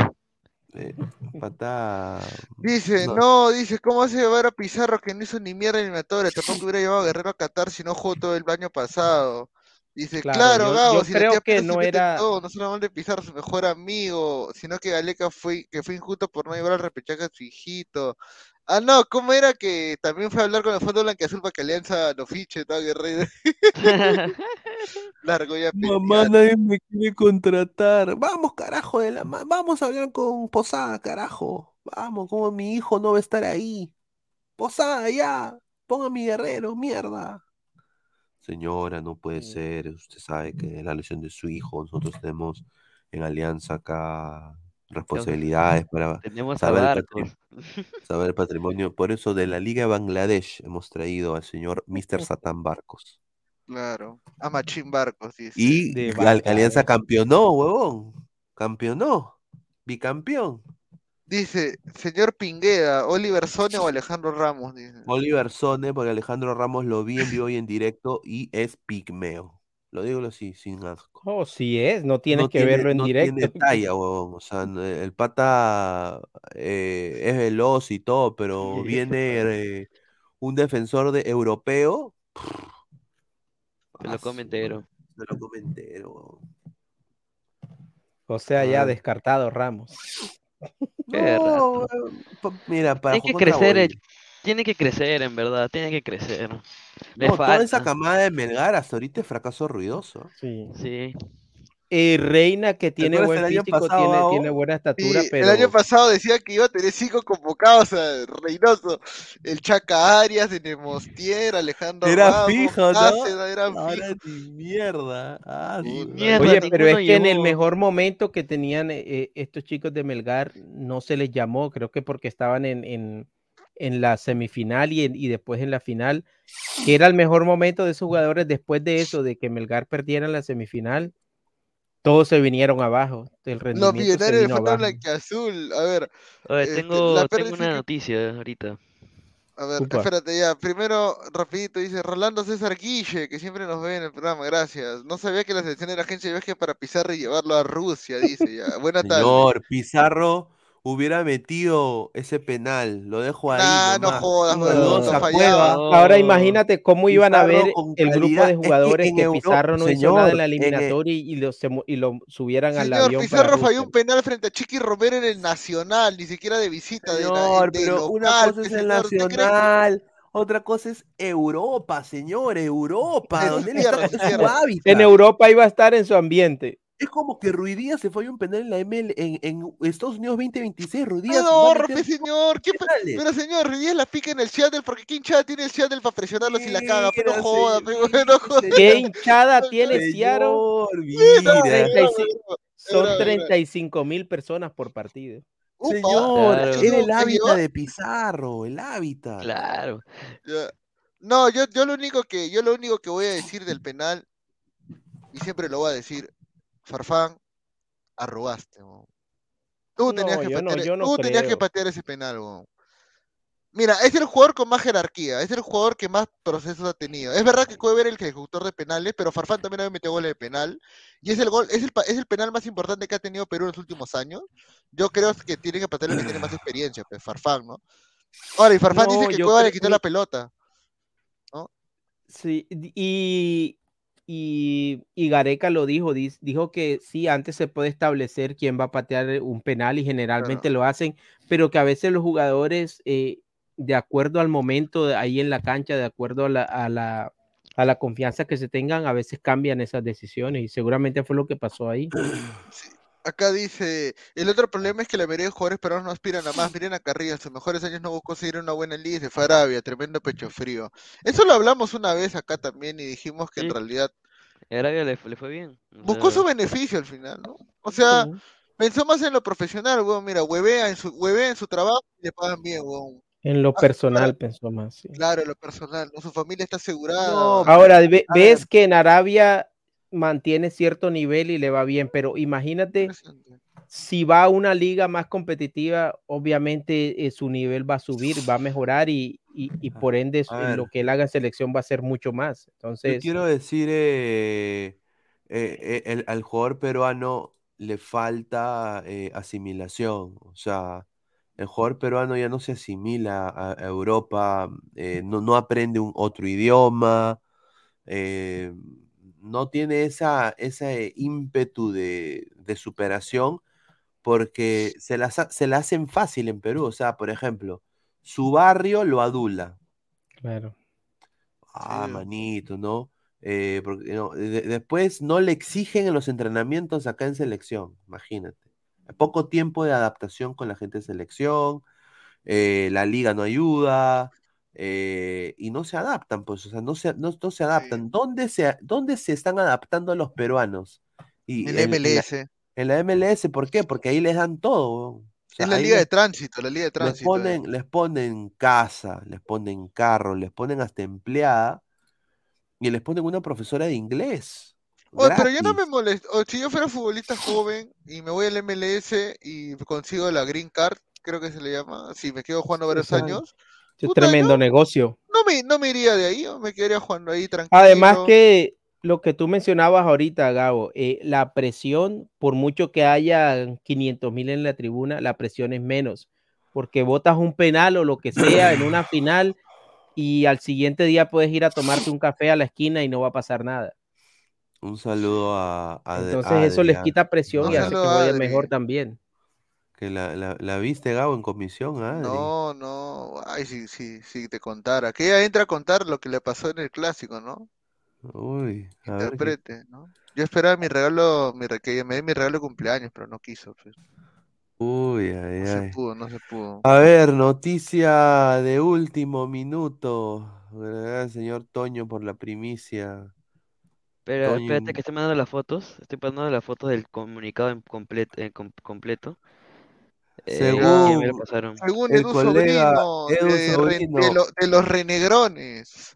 Eh, pata. Dice, no. no, dice, ¿cómo hace llevar a Pizarro que no hizo ni mierda eliminatoria? Tampoco hubiera llevado a Guerrero a Qatar si no jugó todo el año pasado. Dice, Claro, claro, yo- Gabo, yo si creo que no era- todo, no solamente Pizarro, su mejor amigo, sino que Galeca fue, que fue injusto por no llevar al repechaje a su hijito. Ah, no, ¿cómo era que también fue a hablar con el Fondo Blanquiazul para que Alianza lo fiche, todo Guerrero? Largo ya Mamá, nadie me quiere contratar. Vamos, carajo, de la ma- Vamos a hablar con Posada, carajo. Vamos, como mi hijo no va a estar ahí. Posada, ya. Ponga a mi guerrero, mierda. Señora, no puede ser. Usted sabe que la lesión de su hijo, nosotros tenemos en Alianza acá responsabilidades para Tenemos a saber el, saber el patrimonio. Por eso de la Liga de Bangladesh hemos traído al señor Mr. Satán Barcos. Claro, a Machín Barcos, dice. Y De Al- Alianza Bangladesh. campeonó, huevón. Campeonó. Bicampeón. Dice, señor Pingueda, Oliver Sone o Alejandro Ramos, dice. Oliver Sone, porque Alejandro Ramos lo vi en vivo y en directo y es pigmeo. Lo digo así, sin asco. Oh, sí es, no tienes No que tiene, verlo en no directo. tiene talla, huevón. O sea, el pata eh, es veloz y todo, pero Sí, viene eh, un defensor de europeo. Se lo come entero. Se lo come entero, huevón. O sea, ya Ah. descartado Ramos. Qué No, mira, para Tiene que crecer, tiene que crecer, en verdad, tiene que crecer. Le No, toda esa camada de Melgar hasta ahorita es fracaso ruidoso. Sí. Sí. Reina, que tiene buen el año físico, pasado, tiene, buena estatura, Sí, pero el año pasado decía que iba a tener cinco convocados, o sea, Reynoso. El Chaca Arias, el Nemostier, Alejandro Era Ramos, fijo, ¿no? Cáceres, eran Ahora ni mierda. Ah, Sí, mierda. Oye, pero es que en el mejor momento que tenían eh, eh, estos chicos de Melgar no se les llamó, creo que porque estaban en, en, en la semifinal y, en- y después en la final, que era el mejor momento de esos jugadores después de eso, de que Melgar perdiera en la semifinal, todos se vinieron abajo, el Los rendimiento millonarios de vino Fondo abajo. Blanquiazul. A ver, Este, tengo, la tengo una que- noticia ahorita. a ver, Upa. espérate ya. Primero, rapidito, dice Rolando César Guille, que siempre nos ve en el programa, gracias. No sabía que la selección era agencia de viaje para Pizarro y llevarlo a Rusia, dice ya. Buena tarde. Señor Pizarro, hubiera metido ese penal. Lo dejo ahí. Nah, no jodas, No, fallaba. Ahora imagínate cómo iban a ver el grupo de Es que jugadores que, Europa, Pizarro no hizo nada en la señor, el- eliminatoria y, y lo, se mu- y lo subieran al Señor, avión Pizarro falló un penal frente a Chiqui Romero en el Nacional, ni siquiera de visita, de, la- Señor, de pero una cosa es pues, el señor, ¿usted cree que- nacional, otra cosa es Europa, señor, Europa, donde él está en su hábitat. En Europa iba a estar en su ambiente. Es como que Ruidías se falló un penal en la ML en, en Estados Unidos 2026. Ruidías No, a señor, ¿qué pero señor, Ruidías la pica en el Seattle porque ¿qué hinchada tiene el Seattle para presionarlo si la caga? Pero no joda, pero no joda. ¿Qué hinchada tiene Seattle? Señor, Son mira. 35 Son Mira, mira. 35 mil personas por partido. Señor, Claro. era el ¿Se hábitat de Pizarro, el hábitat. Claro. No, yo, yo lo único que yo lo único que voy a decir del penal y siempre lo voy a decir, Farfán, arrogaste. weón. Tú tenías No, que yo no- patear, yo no tú tenías que patear ese penal, weón. Mira, es el jugador con más jerarquía, es el jugador que más procesos ha tenido. Es verdad que Cuever es el ejecutor de penales, pero Farfán también había metido goles de penal. Y es el gol, es el, es el penal más importante que ha tenido Perú en los últimos años. Yo creo que tiene que patear el que tiene más experiencia, pues Farfán, ¿no? Ahora, y Farfán dice que Cueva le quitó la pelota. Sí, y, y, y Gareca lo dijo, dijo que sí, antes se puede establecer quién va a patear un penal y generalmente lo hacen, pero que a veces los jugadores, eh, de acuerdo al momento de- ahí en la cancha, de acuerdo a la, a la, a la confianza que se tengan, a veces cambian esas decisiones y seguramente fue lo que pasó ahí. Acá dice, el otro problema es que la mayoría de jugadores peruanos no aspiran a más. Miren a Carrillo, en sus mejores años no buscó seguir una buena liga y se fue a Arabia, tremendo pecho frío. Eso lo hablamos una vez acá también y dijimos que en realidad A Arabia le, le fue bien. buscó su beneficio al final, ¿no? O sea, pensó más en lo profesional, weón. Mira, huevea en su, huevea en su trabajo y le pagan bien, weón. En lo Ah, personal pensó más. sí. Claro, en lo personal, ¿no? Su familia está asegurada. Ahora, ve- A ves que en Arabia mantiene cierto nivel y le va bien, pero imagínate si va a una liga más competitiva, obviamente eh, su nivel va a subir, va a mejorar y, y- y por ende su- A ver. lo que él haga en selección va a ser mucho más. Yo Entonces, quiero decir, eh, eh, eh, el- al jugador peruano le falta eh, asimilación. O sea, el jugador peruano ya no se asimila a, a Europa, eh, no, no aprende un otro idioma, eh, no tiene esa, ese ímpetu de, de superación porque se las, ha- se la hacen fácil en Perú. O sea, por ejemplo, su barrio lo adula. claro. Ah, manito, ¿no? Eh, porque, no, de- después no le exigen en los entrenamientos acá en selección, imagínate. Poco tiempo de adaptación con la gente de selección, eh, la liga no ayuda, eh, y no se adaptan, pues, o sea, no se, no, no se adaptan. ¿Dónde se, dónde se están adaptando los peruanos? Y En la en- en la- MLS. En la MLS, ¿por qué? Porque ahí les dan todo, weón. O sea, Es la liga de les- tránsito, la liga de les tránsito. eh. ponen, les ponen casa, les ponen carro, les ponen hasta empleada y les ponen una profesora de inglés. Oye, pero yo no me molesto. O si yo fuera futbolista joven y me voy al MLS y consigo la Green Card, creo que se le llama, si me quedo jugando varios Exacto. años, Es puta, tremendo negocio. no me, no me iría de ahí, yo me quedaría jugando ahí tranquilo. Además que lo que tú mencionabas ahorita, Gabo, eh, la presión, por mucho que haya 500 mil en la tribuna, la presión es menos, porque votas un penal o lo que sea en una final y al siguiente día puedes ir a tomarte un café a la esquina y no va a pasar nada. Un saludo a, a Entonces eso les quita presión Un y hace que jueguen mejor también. Que la, la, la viste, Gabo, en comisión, Adri. No, no, ay, si, si, si te contara, que ella entra a contar lo que le pasó en el clásico, ¿no? Uy, a ver qué- Interprete, ¿no? Yo esperaba mi regalo, mi, re- que ella me dé mi regalo de cumpleaños, pero no quiso, pues. Uy, ay, No se ay. pudo, no se pudo. A ver, noticia de último minuto. Gracias, señor Toño, por la primicia. Pero Toño, espérate que estoy mandando las fotos. Estoy mandando las fotos del comunicado en completo. completo. Según pasaron. Según el Edu colega Sobrino, Edu de, re- Sobrino. de lo- de los renegrones.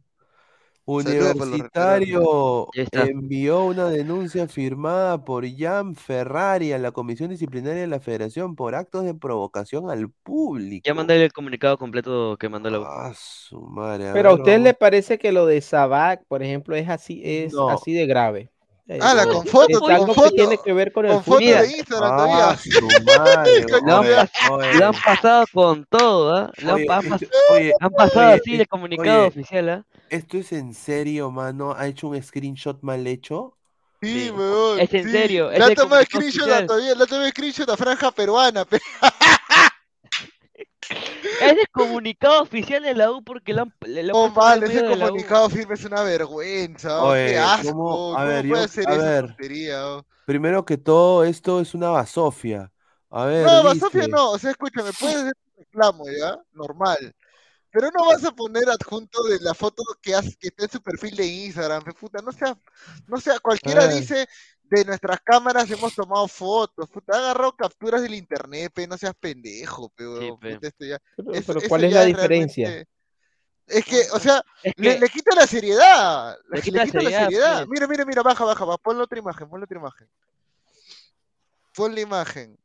Universitario envió una denuncia firmada por Jan Ferrari a la Comisión Disciplinaria de la Federación por actos de provocación al público. Ya mandé el comunicado completo que mandó la. Ah, su madre. a Pero a ver, ustedes vamos. les parece que lo de Sabac, por ejemplo, es así, es No. así de grave. Ah, la Eh, con foto, es con algo que foto. tiene que ver con el Con foto fútbol. de Instagram Ah, todavía. madre, Lo han, pasado con todo. Lo han, Oye, han oye, han pasado oye, así de comunicado oye, oficial, ¿ah? ¿Esto es en serio, mano? ¿Ha hecho un screenshot mal hecho? Sí, weón. Es en sí. serio, Le ha de tomado screenshot a todavía, le ha tomado screenshot a Franja Peruana, pe. Es de comunicado oficial de la U porque lo han, han No medio ese la comunicado firme es una vergüenza. oh, Oye, qué asco. ¿cómo? ¿Cómo, A ver, puede yo- hacer a esa ver. tontería? oh? Primero que todo, esto es una basofia. A ver, No, Basofia no, o sea, escúchame, puedes hacer un reclamo, ¿ya? Normal. Pero no vas a poner adjunto de la foto que, has, que está en su perfil de Instagram, puta, no sea, no sea, cualquiera dice de nuestras cámaras hemos tomado fotos, puta, ha agarrado capturas del internet, pe, no seas pendejo, pe, weón, pe. puta, esto ya- Pero, pero ¿cuál es la realmente- diferencia? Es que, o sea, Es le, que- le quita la seriedad, Le le quita la seriedad. Mira, mira, mira, baja, baja, baja, ponle otra imagen, ponle otra imagen. Pon la imagen.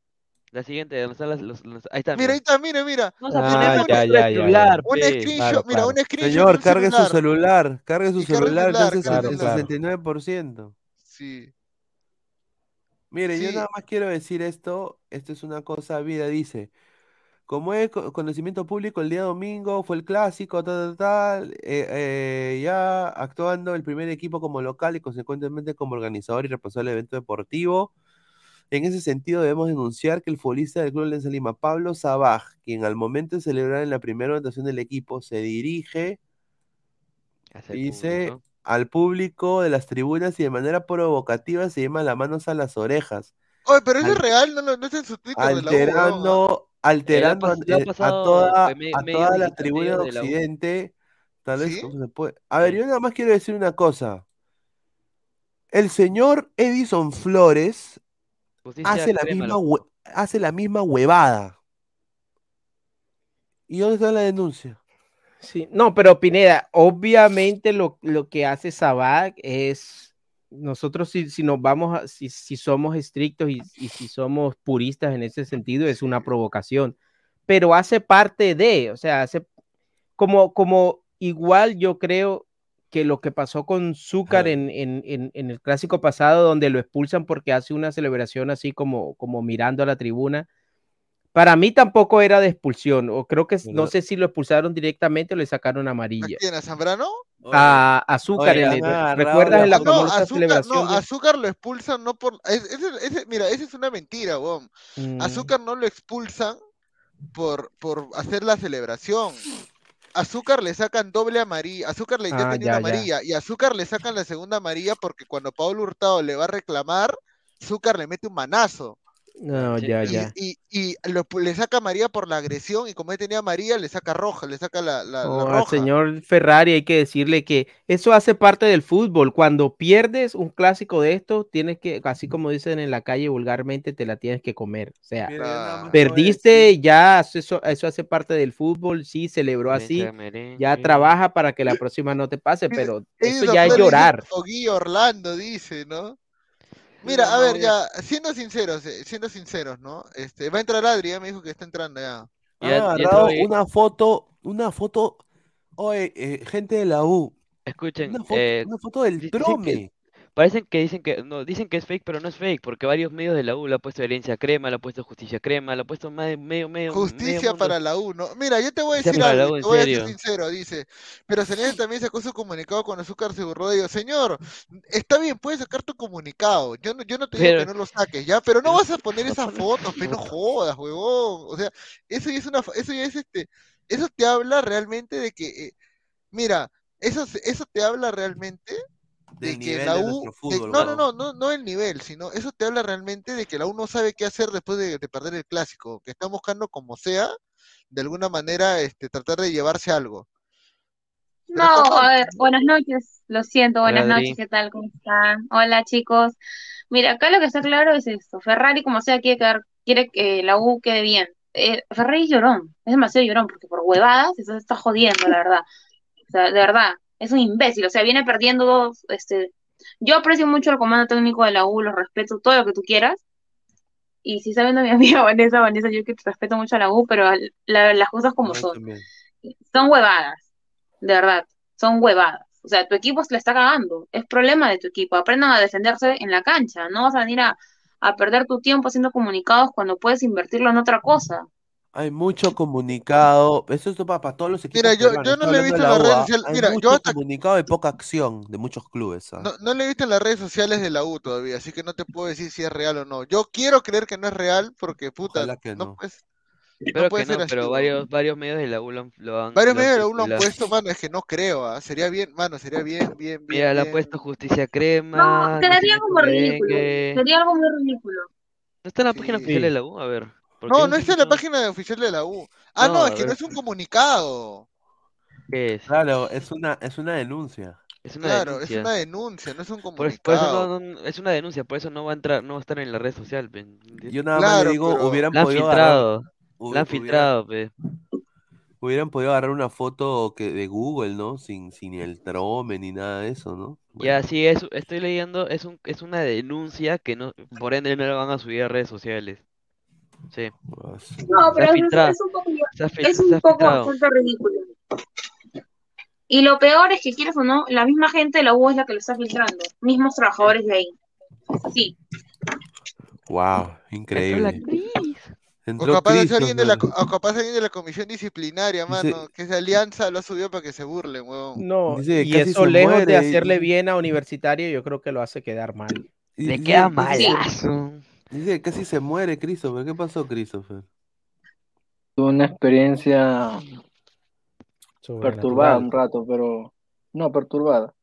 La siguiente, los, los- ahí está. Mira, ahí está, mira, mira. Vamos a Ah, poner ya, ya, ya, celular, Un pe. screenshot, Claro, mira, claro. un screenshot Señor, cargue su celular. celular, cargue su Y celular, celular, entonces cargue el el celular. 69%. Sí. Mire, yo nada más quiero decir esto, esto es una cosa, vida dice, como es co- conocimiento público, el día domingo fue el clásico, tal, tal, tal, eh, eh, ya actuando el primer equipo como local y consecuentemente como organizador y responsable del evento deportivo. En ese sentido, debemos denunciar que el futbolista del Club Alianza Lima, Pablo Sabaj, quien al momento de celebrar en la primera anotación del equipo, se dirige, dice, público. Al público de las tribunas y de manera provocativa se llama las manos a las orejas Oye, pero eso Al- es real, no, lo- no está en su Twitter alterando, alterando a- toda, me- a medios toda la digitales tribuna de. Occidente. Tal vez ¿Sí? ¿cómo se puede? A ver, yo nada más quiero decir una cosa. El señor Edison Flores Justicia hace la misma hace la misma huevada. ¿Y dónde está la denuncia? Sí, no, pero Pineda, obviamente lo, lo que hace Sabac es, nosotros si, si nos vamos, a, si, si somos estrictos y, y si somos puristas en ese sentido, es una provocación, pero hace parte de, o sea, hace como, como igual yo creo que lo que pasó con Zúcar en, en, en, en el clásico pasado, donde lo expulsan porque hace una celebración así como, como mirando a la tribuna, para mí tampoco era de expulsión, o creo que no sé si lo expulsaron directamente o le sacaron ¿A amarilla. quién? ¿A Zambrano? A Azúcar, Oye, el- ¿recuerdas la en la No, Azúcar, celebración? no, de- Azúcar lo expulsan no por... es- ese- ese- mira, esa es una mentira, weón. Mm, Azúcar no lo expulsan por, por hacer la celebración. Azúcar le sacan doble amarilla, Azúcar le ya Ah, tenía ya, una ya. amarilla y Azúcar le sacan la segunda amarilla porque cuando Pablo Hurtado le va a reclamar, Azúcar le mete un manazo No, Sí, ya, ya. y, y lo- le saca amarilla por la agresión y como él tenía amarilla le saca roja, le saca la, la- la No, al roja. señor Ferrari hay que decirle que eso hace parte del fútbol. Cuando pierdes un clásico de estos, tienes que, así como dicen en la calle vulgarmente, te la tienes que comer. O sea, a perdiste, ya eso, eso hace parte del fútbol, sí, celebró así, Merengue, ya trabaja para que la próxima no te pase, pero eso ya es llorar. Orlando dice, ¿no? Mira, a ver, ya, siendo sinceros, eh, siendo sinceros, ¿no? Este, va a entrar Adri, ya me dijo que está entrando ya. Ya agarrado una foto, una foto, oye, eh, gente de la U, Escuchen, una foto, eh, una foto del que- Trome. Parecen que dicen que no, dicen que es fake, pero no es fake, porque varios medios de la U le ha puesto herencia crema, le ha puesto justicia crema, le ha puesto más de medio, medio, Justicia para la U, ¿no? Mira, yo te voy a decir algo, te voy a ser sincero, dice, pero Selene también sacó su comunicado con Azúcar se burló de ellos. Señor, está bien, puedes sacar tu comunicado, yo no, yo no te digo Pero- que no lo saques, ¿ya? Pero no vas a poner esas fotos, pero no jodas, huevón, o sea, eso ya es una, eso ya es este, eso te habla realmente de que, eh, mira, eso, eso te habla realmente de que nivel la U, nuestro de- fútbol, no, no, no, no, no el nivel, sino eso te habla realmente de que la U no sabe qué hacer después de, de perder el clásico, que está buscando como sea, de alguna manera, este, tratar de llevarse algo. No, a ver, buenas noches, lo siento, buenas noches, ¿qué tal? ¿Cómo están? Hola chicos. Mira, acá lo que está claro es esto, Ferrari como sea quiere quedar, quiere que la U quede bien. Eh, Ferrari es llorón, es demasiado llorón, porque por huevadas eso se está jodiendo, la verdad. O sea, de verdad, es un imbécil, o sea, viene perdiendo dos, este, yo aprecio mucho el comando técnico de la U, los respeto, todo lo que tú quieras, y si está viendo mi amiga Vanessa, Vanessa, yo que respeto mucho a la U, pero la- las cosas como son también. son huevadas, de verdad, son huevadas. O sea, tu equipo se la está cagando. Es problema de tu equipo. Aprendan a defenderse en la cancha. No vas a venir a, a perder tu tiempo haciendo comunicados cuando puedes invertirlo en otra cosa. Hay mucho comunicado. Eso es para, para todos los equipos. Mira, yo- yo no le he visto en las redes sociales. Hay Mira, yo mucho hasta- comunicado de poca acción de muchos clubes. ¿ah? No, no le he visto en las redes sociales de la U todavía, así que no te puedo decir si es real o no. Yo quiero creer que no es real porque, puta, que no, no. pues, Espero puede que no, ser así, pero varios, varios medios de la U lo han, lo han- Varios lo medios de la U lo han puesto, mano, es que no creo, ¿ah? Sería bien, mano, sería bien, bien, bien. Mira, le han bien. puesto justicia crema. No, quedaría sé como ridículo. Sería algo muy ridículo. ¿No está en la página Sí. oficial de la U? A ver. ¿Por No, no está en la página oficial de la U. Ah, No, es que no es un comunicado. ¿Qué es? Claro, es una, es una denuncia. Es una Claro, denuncia. es una denuncia, no es un Por, es- por eso comunicado. no, no- es una denuncia, por eso no va a entrar, no va a estar en la red social. pe. Yo nada más le digo, pero- hubieran La han podido agarrar, filtrado, la han filtrado, pe. hubieran podido agarrar una foto que de Google, ¿no? Sin, sin el trome ni nada de eso, ¿no? Ya, sí, es, estoy leyendo, es un, es una denuncia que no, por ende no la van a subir a redes sociales. Sí. Sí. No, pero es, un poco, es un poco bastante ridículo. Y lo peor es que quieres o no, la misma gente de la U es la que lo está filtrando. Mismos trabajadores de ahí. Sí. Wow, increíble. O Entró capaz es alguien de la, o capaz alguien de la comisión disciplinaria, Dice- mano, que esa alianza lo ha subido para que se burlen, weón. No, Dice y casi eso se lejos de muere hacerle bien a Universitario, yo creo que lo hace quedar mal. Le queda malazo. Dice que casi se muere Christopher. ¿Qué pasó, Christopher? Tuve una experiencia perturbada un rato, pero no perturbada.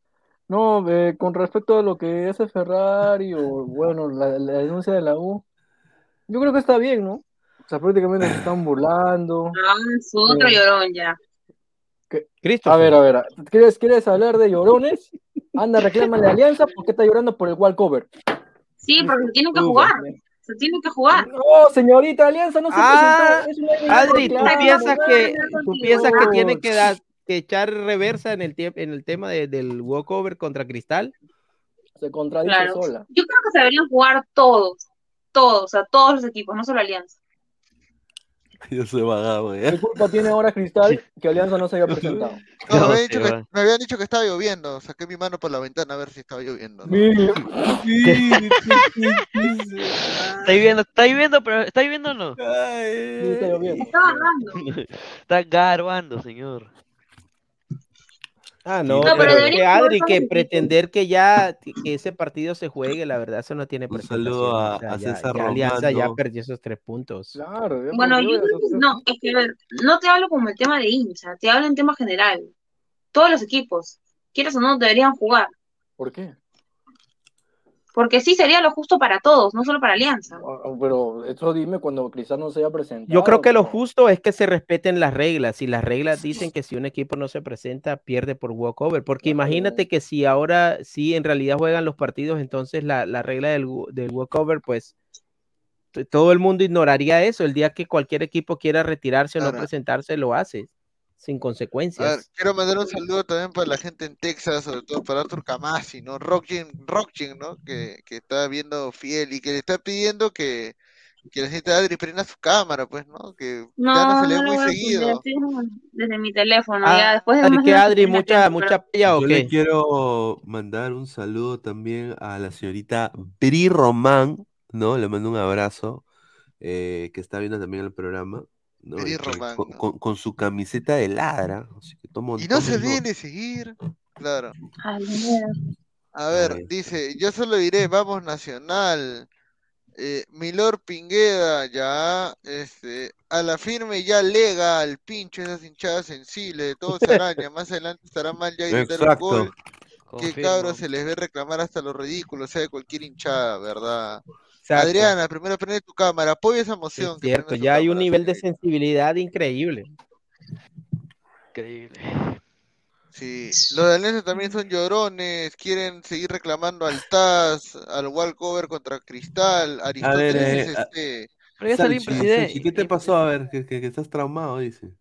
No, eh, con respecto a lo que hace Ferrari o bueno, la, la denuncia de la U, yo creo que está bien, ¿no? O sea, prácticamente se están burlando. Ah, es otro Eh, llorón ya. A ver, a ver, ¿quieres, ¿quieres hablar de llorones? Anda, reclámale a Alianza porque está llorando por el wall cover. Sí, porque se tienen que jugar. Se tienen que jugar. No, señorita Alianza no se Ah, presentó. Es Adri, ¿tú piensas que, tú piensas que tiene que dar, que echar reversa en el tiempo, en el tema de- del walkover contra Cristal? Se contradice Claro. sola. Yo creo que se deberían jugar todos. Todos, o sea, todos los equipos, no solo Alianza. Yo soy vagado, ¿Qué culpa tiene ahora Cristal que Alianza no se haya presentado? No, me, habían dicho que, me habían dicho que estaba lloviendo. Saqué mi mano por la ventana a ver si estaba lloviendo. Está lloviendo, está lloviendo, pero ¿está lloviendo o no? sí, está lloviendo. Está garbando, señor. Ah, no, No, pero, pero que Adri, que pretender que ya que ese partido se juegue, la verdad, eso no tiene Un saludo presentación. a- O sea, a ya- César ya Alianza ya perdió esos tres puntos. Claro, Bueno, yo no, es que a ver, no te hablo como el tema de hincha, te hablo en tema general. Todos los equipos, quieras o no, deberían jugar. ¿Por qué? Porque sí sería lo justo para todos, no solo para Alianza. Pero eso dime cuando Cristal no se haya presentado. Yo creo que lo justo es que se respeten las reglas. Y las reglas dicen que si un equipo no se presenta, pierde por walkover. Porque imagínate que si ahora sí en realidad juegan los partidos, entonces la, la regla del, del walkover, pues todo el mundo ignoraría eso. El día que cualquier equipo quiera retirarse o no presentarse, lo hace sin A ver, consecuencias. quiero mandar un saludo también para la gente en Texas, sobre todo para Arthur Camasi, ¿no? Rockjin, Rockjin, ¿no? Que, que está viendo fiel y que le está pidiendo que, que la gente de Adri prenda su cámara, pues, ¿no? Que ya no se le ve no lo muy voy seguido. desde mi teléfono, Ah, ya después de Adri, ¿Mucha, mucha pella o Yo le qué? quiero mandar un saludo también a la señorita Bri Román, ¿no? Le mando un abrazo, eh, que está viendo también el programa, con, ¿no? con- con su camiseta de ladra, así que tomo, Y no se nota. de seguir. Claro. A ver, dice, yo solo diré, vamos Nacional. Eh, Milor Pingueda, ya, este, a la firme ya lega al pincho esas hinchadas sensibles de todo Saraña. Más adelante estará mal ya gritar un gol. Que Confirmo. cabros se les ve reclamar hasta lo ridículo, o sea, de cualquier hinchada, ¿verdad? Exacto. Adriana, primero prende tu cámara, apoya esa Es moción. que cierto, ya hay un nivel de sensibilidad increíble. Increíble. Sí, los Alianza también son llorones, quieren seguir reclamando al TAS, al Walcover contra Cristal, A ver, Aristóteles eh. Pero ya salió Salchi, presidente. Salchi, ¿qué te pasó? A ver, que, que- que estás traumado, dice.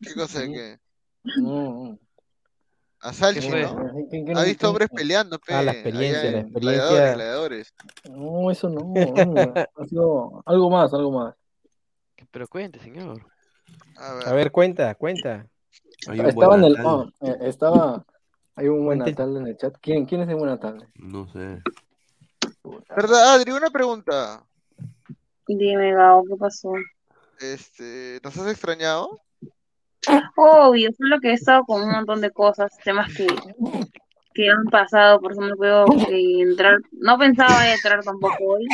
¿Qué cosa de qué? No, no. A Salchi? ¿no? ¿Qué- qué- Ha visto qué- hombres peleando, pe, Ah, la experiencia, la en experiencia. Gladiadores, gladiadores. No, eso no. ha sido algo más, algo más. Pero cuente, señor. A ver, A ver, cuenta, cuenta. Estaba en el, ah, eh, estaba Hay un buen Natal en el chat. ¿Quién, quién es el buen Natal? No sé. ¿Verdad, Adri? Una pregunta. Dime, Gao, ¿qué pasó? Este, ¿nos has extrañado? Obvio, solo que he estado con un montón de cosas, temas que, que han pasado, por eso no puedo eh, entrar. No pensaba entrar tampoco hoy.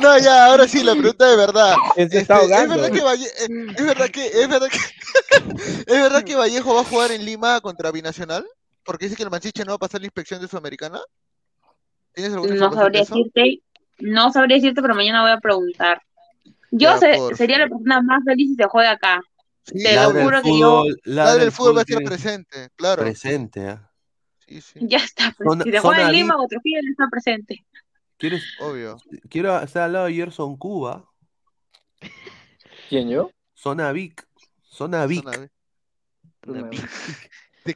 No, ya, ahora sí, la pregunta de verdad. Este, ¿es verdad que Valle- eh, es verdad que es verdad que es verdad que Vallejo va a jugar en Lima contra Binacional? Porque dice que el Manchiche no va a pasar la inspección de Sudamericana. ¿Tienes alguna No sabría decirte, no sabría decirte, pero mañana voy a preguntar. Yo Ya, se- por sería la persona más feliz si se juega acá. Sí, Te lo juro que yo fútbol, ladra Ladra el fútbol va a estar presente, claro. Presente, ¿ah? Sí, sí. ya está. pues, Zona- si se juega zona en Lima VIP. o Trujillo, él está presente. ¿Quieres? Obvio. Quiero estar al lado de Gerson Cuba. ¿Quién, yo? Zona Vic. Zona Vic. Zona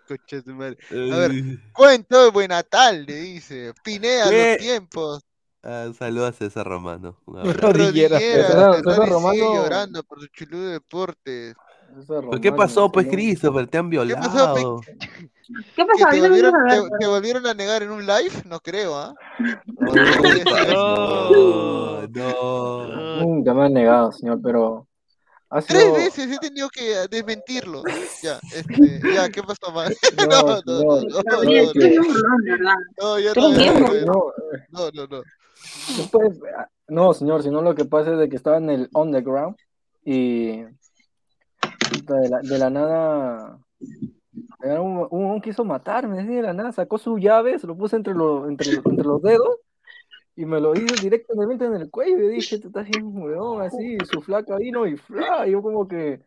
coche su madre. A ver, Eh, cuento de Buenatal, le dice. Pinea ¿Qué? los tiempos. ah, un saludo a César Romano. Un abrazo. Rodillera. Rodillera, César- César César sigue Romano- llorando por su chulú de deportes. Ese ¿Pero qué pasó, pues. Christopher? ¿Te han violado? ¿Qué ¿Que pasó? Te volvieron, quiero te, hablar, te volvieron a negar en un live? No creo, ¿ah? No, no. Nunca me han negado, señor, pero ha Tres veces he tenido que desmentirlo. Ya, este, ya, ¿qué pasó más? No, No, no, no, no, No, no, no, no. después, no, señor, sino lo que pasa es de que estaba en el underground y de la, de la nada era un, un, un quiso matarme, de la nada, sacó su llave, se lo puse entre, los entre, entre los dedos y me lo hizo directamente en el cuello y dije, te estás bien huevón, así, y su flaca vino y fla, y yo como que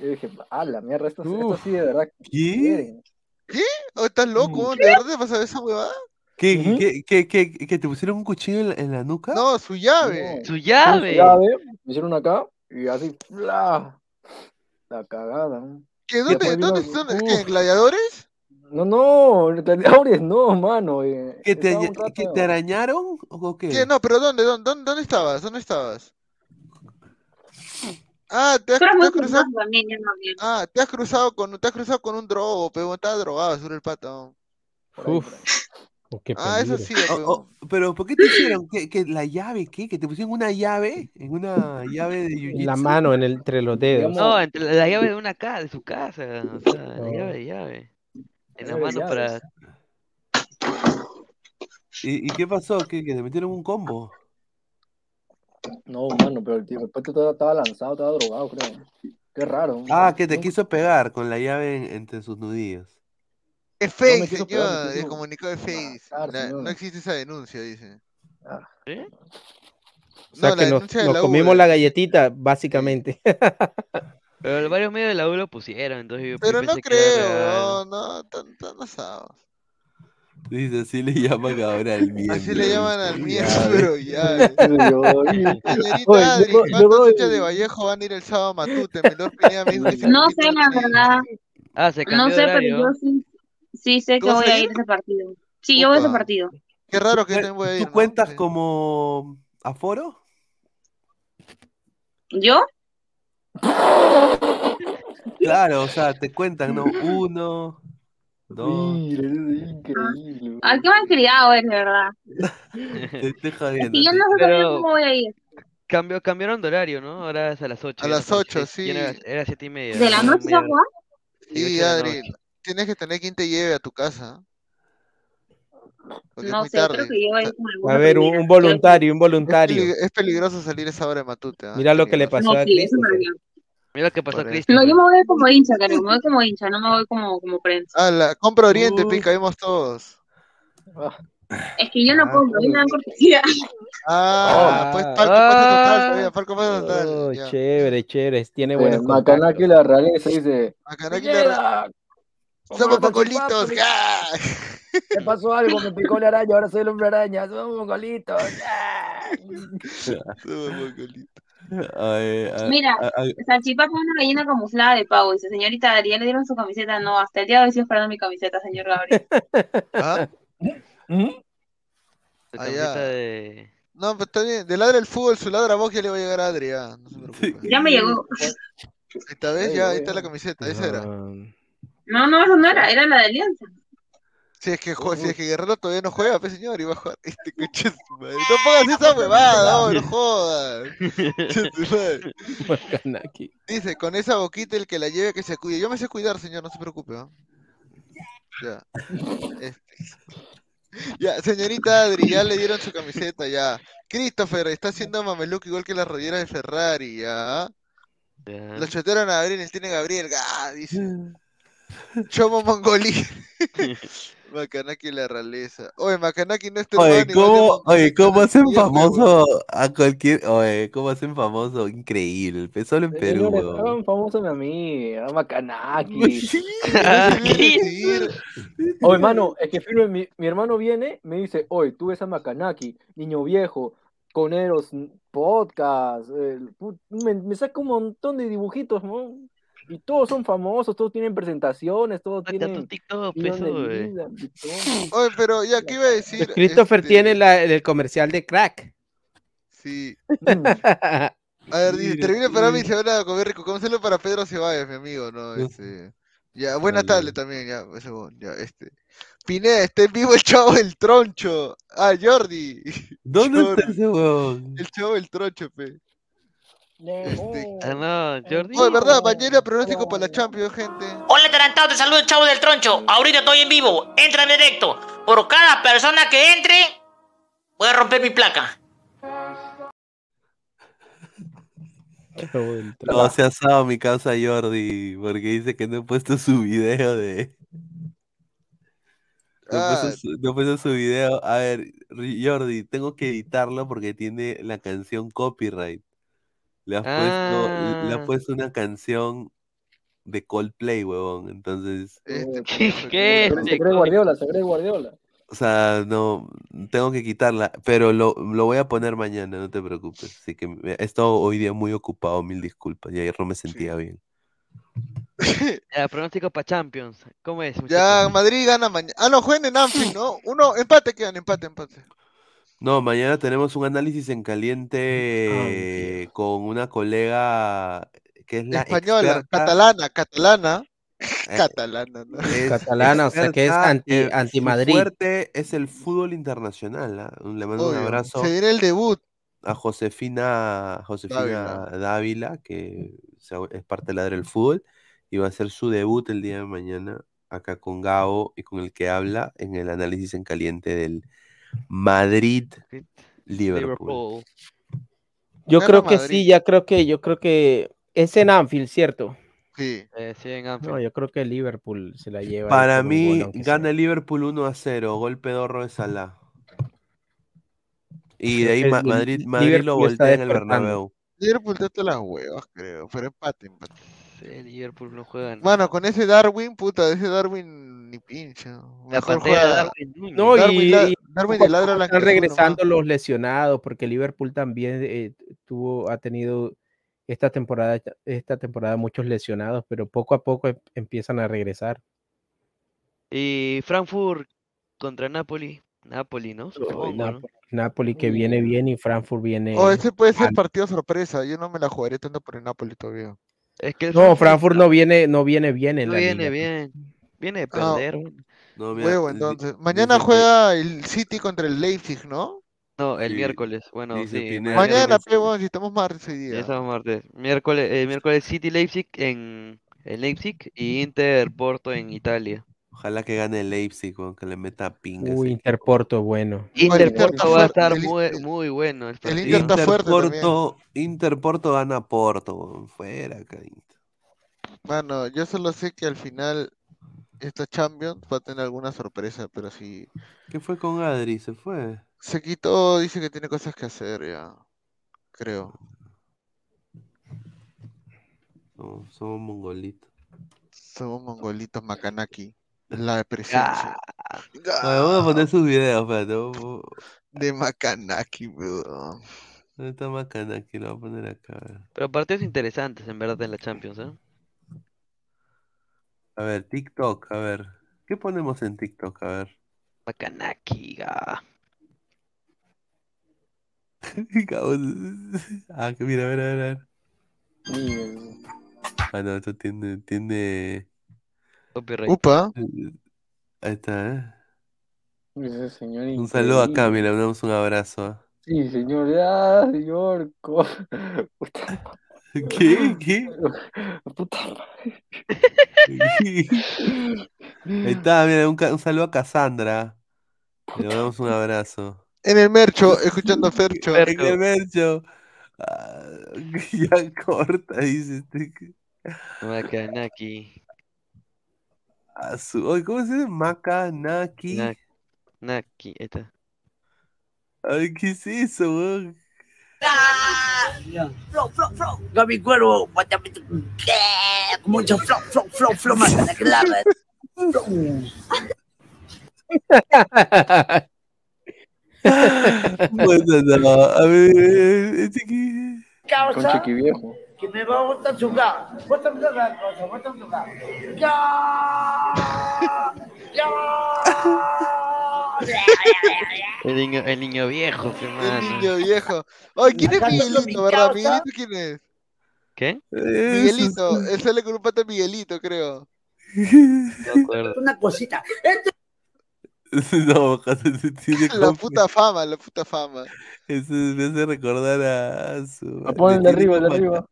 y dije, a la mierda, esto, esto sí de verdad ¿Qué? ¿Qué? ¿Oh, ¿Estás loco? ¿De verdad te pasó esa huevada? ¿Qué, Ujú. qué, qué, qué, qué- que te pusieron un cuchillo en la, en la nuca? No, su llave. No. Su llave. llave, me hicieron acá y así, fla, la cagada. ¿no? ¿Qué, dónde, dónde Uf. en gladiadores? No, no, gladiadores no, mano. eh, ¿Que te, que te arañaron o qué? ¿Qué? No, pero ¿dónde, dónde, dónde, dónde estabas? ¿Dónde estabas? Ah, te has, te has cruzado. yo no bien. Ah, te has cruzado con, te has cruzado con un drogo, pero estaba drogado sobre el pato. Uf. Oh, qué Ah, eso sí, Oh, pero- oh, pero ¿por qué te hicieron? ¿Qué, qué, la llave? ¿Qué? ¿Que te pusieron una llave? ¿En una llave de En la mano, en el, entre los dedos. No, entre la, la llave de una casa, de su casa. O sea, la Oh. llave de llave. En la mano para. ¿Y, y qué pasó? ¿Que, que te metieron un combo? No, mano, pero el tío, el estaba, estaba lanzado, estaba drogado, creo. Qué raro. Ah, que te quiso pegar con la llave en- entre sus nudillos. Es No fake, señor. El comunicado es fake. dice. matar, La- señor. no existe esa denuncia, dice. ¿Sí? O sea No, la que nos, denuncia de nos la comimos U, la eh. galletita, básicamente. Pero varios medios de la U lo pusieron, entonces yo, Pero no creo, no, no, tan, tan asados. Dice, así le llaman ahora al miembro. Así le llaman al miembro, ya. Señorita Adri, ¿cuántos hinchas de Vallejo van a ir el sábado a Matute? Menor Pineda me dijo que se No sé, la verdad. Ah, se No cambió sé, de pero yo sí, sí sé ¿Tú que voy a ir a ese partido. Sí, yo voy a ese partido. Qué raro que ¿Tú también voy a ir, ¿no? cuentas Sí. como aforo? ¿Yo? Claro, o sea, te cuentan, ¿no? Uno, dos. Mira, es increíble. Ay, qué mal criado eres, de verdad. Te estoy Es jodiendo. que yo te- no sé Pero- cómo voy a ir. Cambió, cambiaron de horario, ¿no? Ahora es a las 8. A las 8, sí. Era, era 7 y media. ¿De la noche a jugar? y Sí, Adri. Tienes que tener quien te lleve a tu casa. Porque No sé, tarde. creo que yo voy a A ver, un, voluntario, un Es, voluntario. es peligroso salir esa hora de Matute. ¿ah? Mira lo que le pasó No, a sí, lo Mira lo que pasó a. Cristian. No, yo me voy como hincha, creo. Me voy como hincha, no me voy como, como prensa. Ah, la compra Oriente, Uh. pica, vimos todos. Ah, Es que yo no Ah, compro, a mí me dan cortesía. Ah, Ah. pues todavía, palco pasa total. Oh, chévere, chévere. Tiene eh, buenos Macanaki la realeza dice, Macanaki la- "Pineda, Somos ¿cómo pocolitos, estás, ¡ja! Me pasó algo, me picó la araña, ahora soy el hombre araña, somos mongolitos. Somos pocolitos. Ay, ay, Mira, ay, Salchipapa es una gallina camuflada de pavo. Dice, señorita Adrián, ¿le dieron su camiseta? No, hasta el día de hoy estoy esperando mi camiseta, señor Gabriel. ¿Ah? ¿Mm? La Ah, camiseta ya. de. No, pero está bien. De ladra el fútbol, su ladra voz ya le va a llegar a Adri, ya. No se preocupe. Ya me llegó. Esta vez ya, ahí está la camiseta, esa era. No, No, no, eso no era, era la de Alianza. Si es que, jue- si es que Guerrero todavía no juega, pues señor, iba a jugar este coche de su madre. No pongas esa huevada, no, no jodas. Dice, con esa boquita el que la lleve que se cuide. Yo me sé cuidar, señor, no se preocupe, ¿no? Ya. Este. Ya, señorita Adri, ya le dieron su camiseta, ya. Christopher está haciendo mameluco igual que las rodilleras de Ferrari, ya. Lo chotearon a Gabriel, él tiene Gabriel, ga, dice. Chomo Mongolí. Macanaki la realeza. Oye, Macanaki no es tu Oye, ¿cómo, de- oye, ¿cómo hacen famoso a cualquier... Oye, ¿cómo hacen famoso? Increíble. El solo en Perú, hagan famoso a mí, a Macanaki. Oye, hermano, es que firme, mi, mi hermano viene, me dice, oye, tú ves a Macanaki, niño viejo, coneros, podcast, eh, me, me saca un montón de dibujitos, ¿no? Y todos son famosos, todos tienen presentaciones, todos tienen TikTok, pues, oye. pero ya, ¿qué iba a decir? Christopher Este, tiene la- el comercial de crack. Sí. A ver, dice, termina para mí y se van a comer rico. ¿Cómo para Pedro Ceballos, mi amigo? No, este. Ya, buena tarde también, ya, ese ya, este. Pineda, está en vivo el chavo del troncho. Ah, Jordi. ¿Dónde Jordi. está ese huevón? El chavo del troncho, pe. Ah, no, Jordi. Oye, ¿verdad? Mañana pronóstico para la Champions, gente. Hola, adelantado, te saludo el chavo del troncho. Ahorita estoy en vivo. Entra en directo. Por cada persona que entre, voy a romper mi placa. No, se ha asado mi causa Jordi porque dice que no he puesto su video de... No he puesto Ah. su, no he puesto su video. A ver, Jordi, tengo que editarlo porque tiene la canción copyright. Le has puesto, le has Ah. puesto una canción de Coldplay, huevón. Entonces, Este, ¿Qué? ¿Qué? Se cree Guardiola, se cree Guardiola. o sea, no, tengo que quitarla, pero lo, lo voy a poner mañana, no te preocupes. Así que he estado hoy día muy ocupado, mil disculpas, y ayer no me sentía bien. Ya, pronóstico para Champions. ¿Cómo es? Ya, Madrid gana mañana. Ah, no, jueguen en Anfield, ¿no? Uno, empate quedan, empate, empate. No, mañana tenemos un análisis en caliente con una colega que es la Española, experta, catalana, catalana. eh, Catalana, ¿no? es Catalana, o sea, que es anti- eh, anti-Madrid. Su fuerte es el fútbol internacional. ¿ah? Le mando un abrazo Se viene el debut. a Josefina, Josefina Dávila. Dávila, que es parte de Ladra del Fútbol, y va a hacer su debut el día de mañana acá con Gabo y con el que habla en el análisis en caliente del Madrid-Liverpool. Liverpool. Yo creo que Madrid. sí, ya creo que, yo creo que es en Anfield, ¿cierto? Sí. Eh, sí, en Anfield. No, yo creo que Liverpool se la lleva. Para mí, gol, sea. gana el Liverpool 1 a 0, gol pedorro de Salah. Y de ahí el Madrid, Madrid lo Liverpool está voltea en el. Bernabéu. Liverpool te todas las huevas, creo. Pero empate, empate. Sí, Liverpool no juega nada. Mano, con ese Darwin, puta, ese Darwin ni pincha. La Mejor pantalla juega- Darwin. No, Darwin y, la- y Darwin le ladra la están regresando los lesionados, porque Liverpool también eh, tuvo, ha tenido esta temporada, esta temporada muchos lesionados, pero poco a poco em- empiezan a regresar. Y Frankfurt contra Napoli. Napoli, ¿no? Supongo, Napoli que viene bien y Frankfurt viene. Oh, ese puede ser partido sorpresa. Yo no me la jugaría tanto por el Napoli todavía. Es que el No, Frankfurt no viene, no viene bien en no la viene liga. bien. Viene de Ah, perder. güey. No, mira, Huevo, entonces. dice Mañana juega el City contra el Leipzig, ¿no? No, el Sí, miércoles. Bueno, dice sí. Pineda mañana- Mañana, que- pe, bueno, si estamos martes hoy día. estamos martes. Miércoles, el miércoles City Leipzig en, en Leipzig y Inter Porto en Italia. Ojalá que gane el Leipzig, weón, que le meta pinga. Uy, Interporto, bueno. Inter Inter está Porto va a fuerte, estar el- muy, bueno el. Inter está fuerte también. Interporto, Interporto gana Porto, weón, fuera. Inter. Mano, yo solo sé que al final esta Champions va a tener alguna sorpresa, pero si ¿Qué fue con Adri? ¿Se fue? se quitó, dice que tiene cosas que hacer ya. Creo. No, somos mongolitos. Somos mongolitos macanaki. La presencia. Ah, Oye, vamos a poner sus videos, espérate. vamos- De macanaki, weón. ¿Dónde está lo voy a poner acá. a ver. Pero partidos interesantes en verdad en la Champions, ¿eh? A ver, TikTok, a ver. ¿Qué ponemos en TikTok? A ver. Macanaki, ga. Ah, que mira, a ver, a ver, a ver. Sí, Ah, no, esto tiene, tiene. Copyright. Upa. Ahí está, ¿eh? Ese señor Un saludo acá, increíble. mira, le damos un abrazo. ¿ah? Sí, señor, ya, señor. co- Puta ¿Qué? ¿Qué? Puta Ahí está, mira, un, ca- un saludo a Cassandra. Le damos un abrazo. En el mercho, escuchando a Fercho. En el Mercho. Ah, ya corta, dice este. Macanaki. A su- oye, ¿cómo se dice? Makanaki. Na- Naki, ahí está. Ay, ¿qué es eso, weón? Flow, flow, flow. Gaby Cuervo. Mucho flow, flow, flow, flow, más de que la red. Bueno, no, a ver, este que... Con chiqui viejo. Que me va a botar su. Bótame la cosa, bótame su cara. ¡Ya! ¡Ya! El niño, el niño viejo, pe, El niño viejo. Ay, ¿quién es Miguelito, verdad? ¿Miguelito quién es? ¿Qué? Miguelito. Él sale con un pata Miguelito, creo. Una cosita. Este No, tiene La como- puta fama, la puta fama. Eso me hace recordar a, a su... Pon el de arriba, de arriba.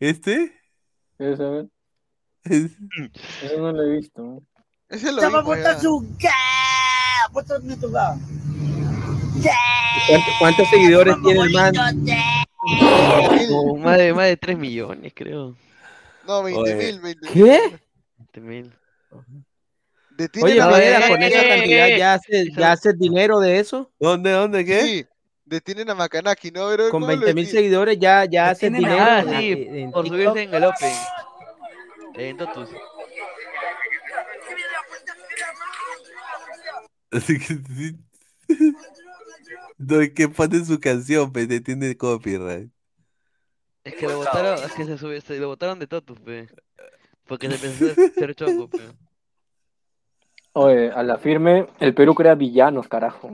¿Este? ¿Quieres saber? Eso no lo he visto. ¿no? Ese lo Ya va a vimos botar ya. su cara. Bótame tu cara. ¿Cuántos, cuántos seguidores tiene el man? Más de, más de 3 millones, creo. No, 20 Oye. mil, 20 ¿Qué? 20 mil. Oye, a Pineda, Macanaki. con esa cantidad ya haces, ya haces dinero de eso. ¿Dónde, dónde, qué? Sí, detienen a Macanaki, ¿no? Pero Con ¿cómo lo 20 mil detienen? seguidores ya, ya a- dinero. Ah, en- sí, en- en por TikTok. subirse en el Open. En Totus. Así que sí. No, es que pone su canción, pero te tiene copyright. Es que lo botaron, es que se subió, se lo botaron de Totus, pe. Porque se a hacer choco, pe. Oye, a la firme, el Perú crea villanos, carajo.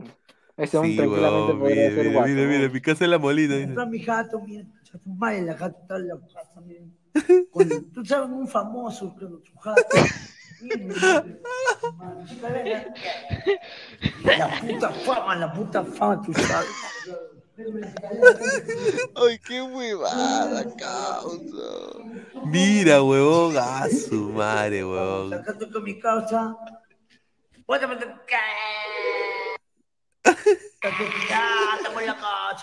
Ese hombre Sí, tranquilamente weón, podría mira, ser mira, guapo. mira, mira, mi casa es la molina. Comprar mi gato, mira, tu madre, la gata está en la casa. Con- Tú sabes, un famoso, pero su gato. La puta fama, la puta fama, tú sabes. Ay, qué huevada, causa. Mira, huevón, a su madre, huevón. Sacando con mi causa. Bótame tu Ya, estamos en la casa,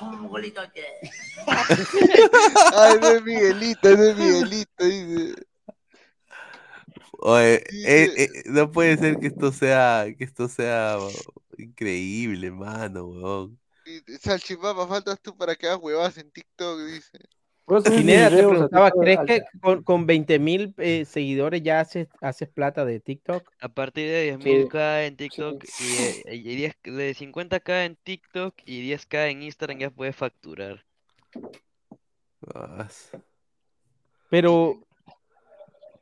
un mongolito. Ay, ese es Miguelito, ese es Miguelito, dice. Oye, eh, eh, no puede ser que esto sea, que esto sea increíble, mano, huevón. Y- Salchipapa, faltas tú para que hagas huevadas en TikTok, dice. Pineda, te preguntaba, ¿crees que con, con 20 mil eh, seguidores ya haces, haces plata de TikTok? A partir de Sí. 10.000k en TikTok y, eh, y 10, de 50k en TikTok y 10k en Instagram ya puedes facturar. Ah, Pero,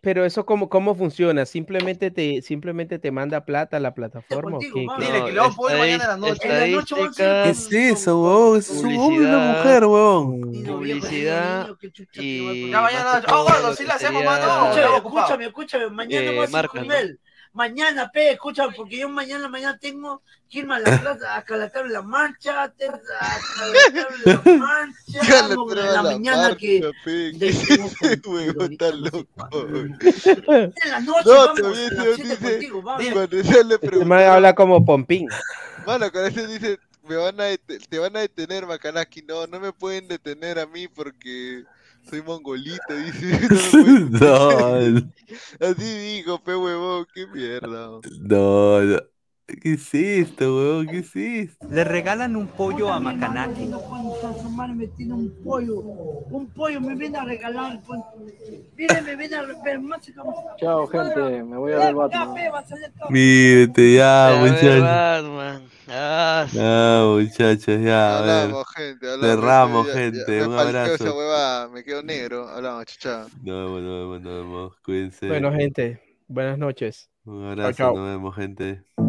pero eso cómo, cómo funciona? ¿Simplemente te, simplemente te manda plata a la plataforma o contigo, qué? mano. qué? Dile que lo vamos a poner mañana en la noche. En la noche vamos a hacer- ¿Qué es eso, huevón? Es un hombre y una mujer, huevón. Publicidad y Ya mañana, más que todo bueno, lo sí la hacemos, mano. Escúchame, escúchame, escúchame. Mañana voy a hacer con. Mañana, pe, escúchame, porque yo mañana, mañana tengo que irme a la plaza, a Calatar la Mancha, a Calatar la Mancha, Calatar no, en a la la mañana que... marcha, pe. de- Huevón, tan loco. En la noche, No, vamos, las siete dice, contigo, vamos. cuando ella le Este habla como Pompín. mano, cuando ese dice, me van a te van a detener, Macanaki, no, no me pueden detener a mí porque soy mongolito, dice, no. Así dijo, pe huevón, qué mierda. no, no. ¿Qué es esto, huevón? ¿Qué es esto? Le regalan un pollo a Macanaki. No pueden su madre me tiene un pollo, un pollo me viene a regalar. pues. Miren, me viene a regalar Chao, gente, me voy a ver Batman. Mírate ya, muchachos. Ah, sí. Ya, muchachos, ya. a ver. Hablamos, gente, hablamos. Cerramos, ya- ya- gente. me Un abrazo. esa huevada, me quedo negro. Hablamos, chao. Nos vemos, nos vemos, nos vemos. Cuídense. Bueno, gente, buenas noches. Un abrazo, chao. nos vemos, gente.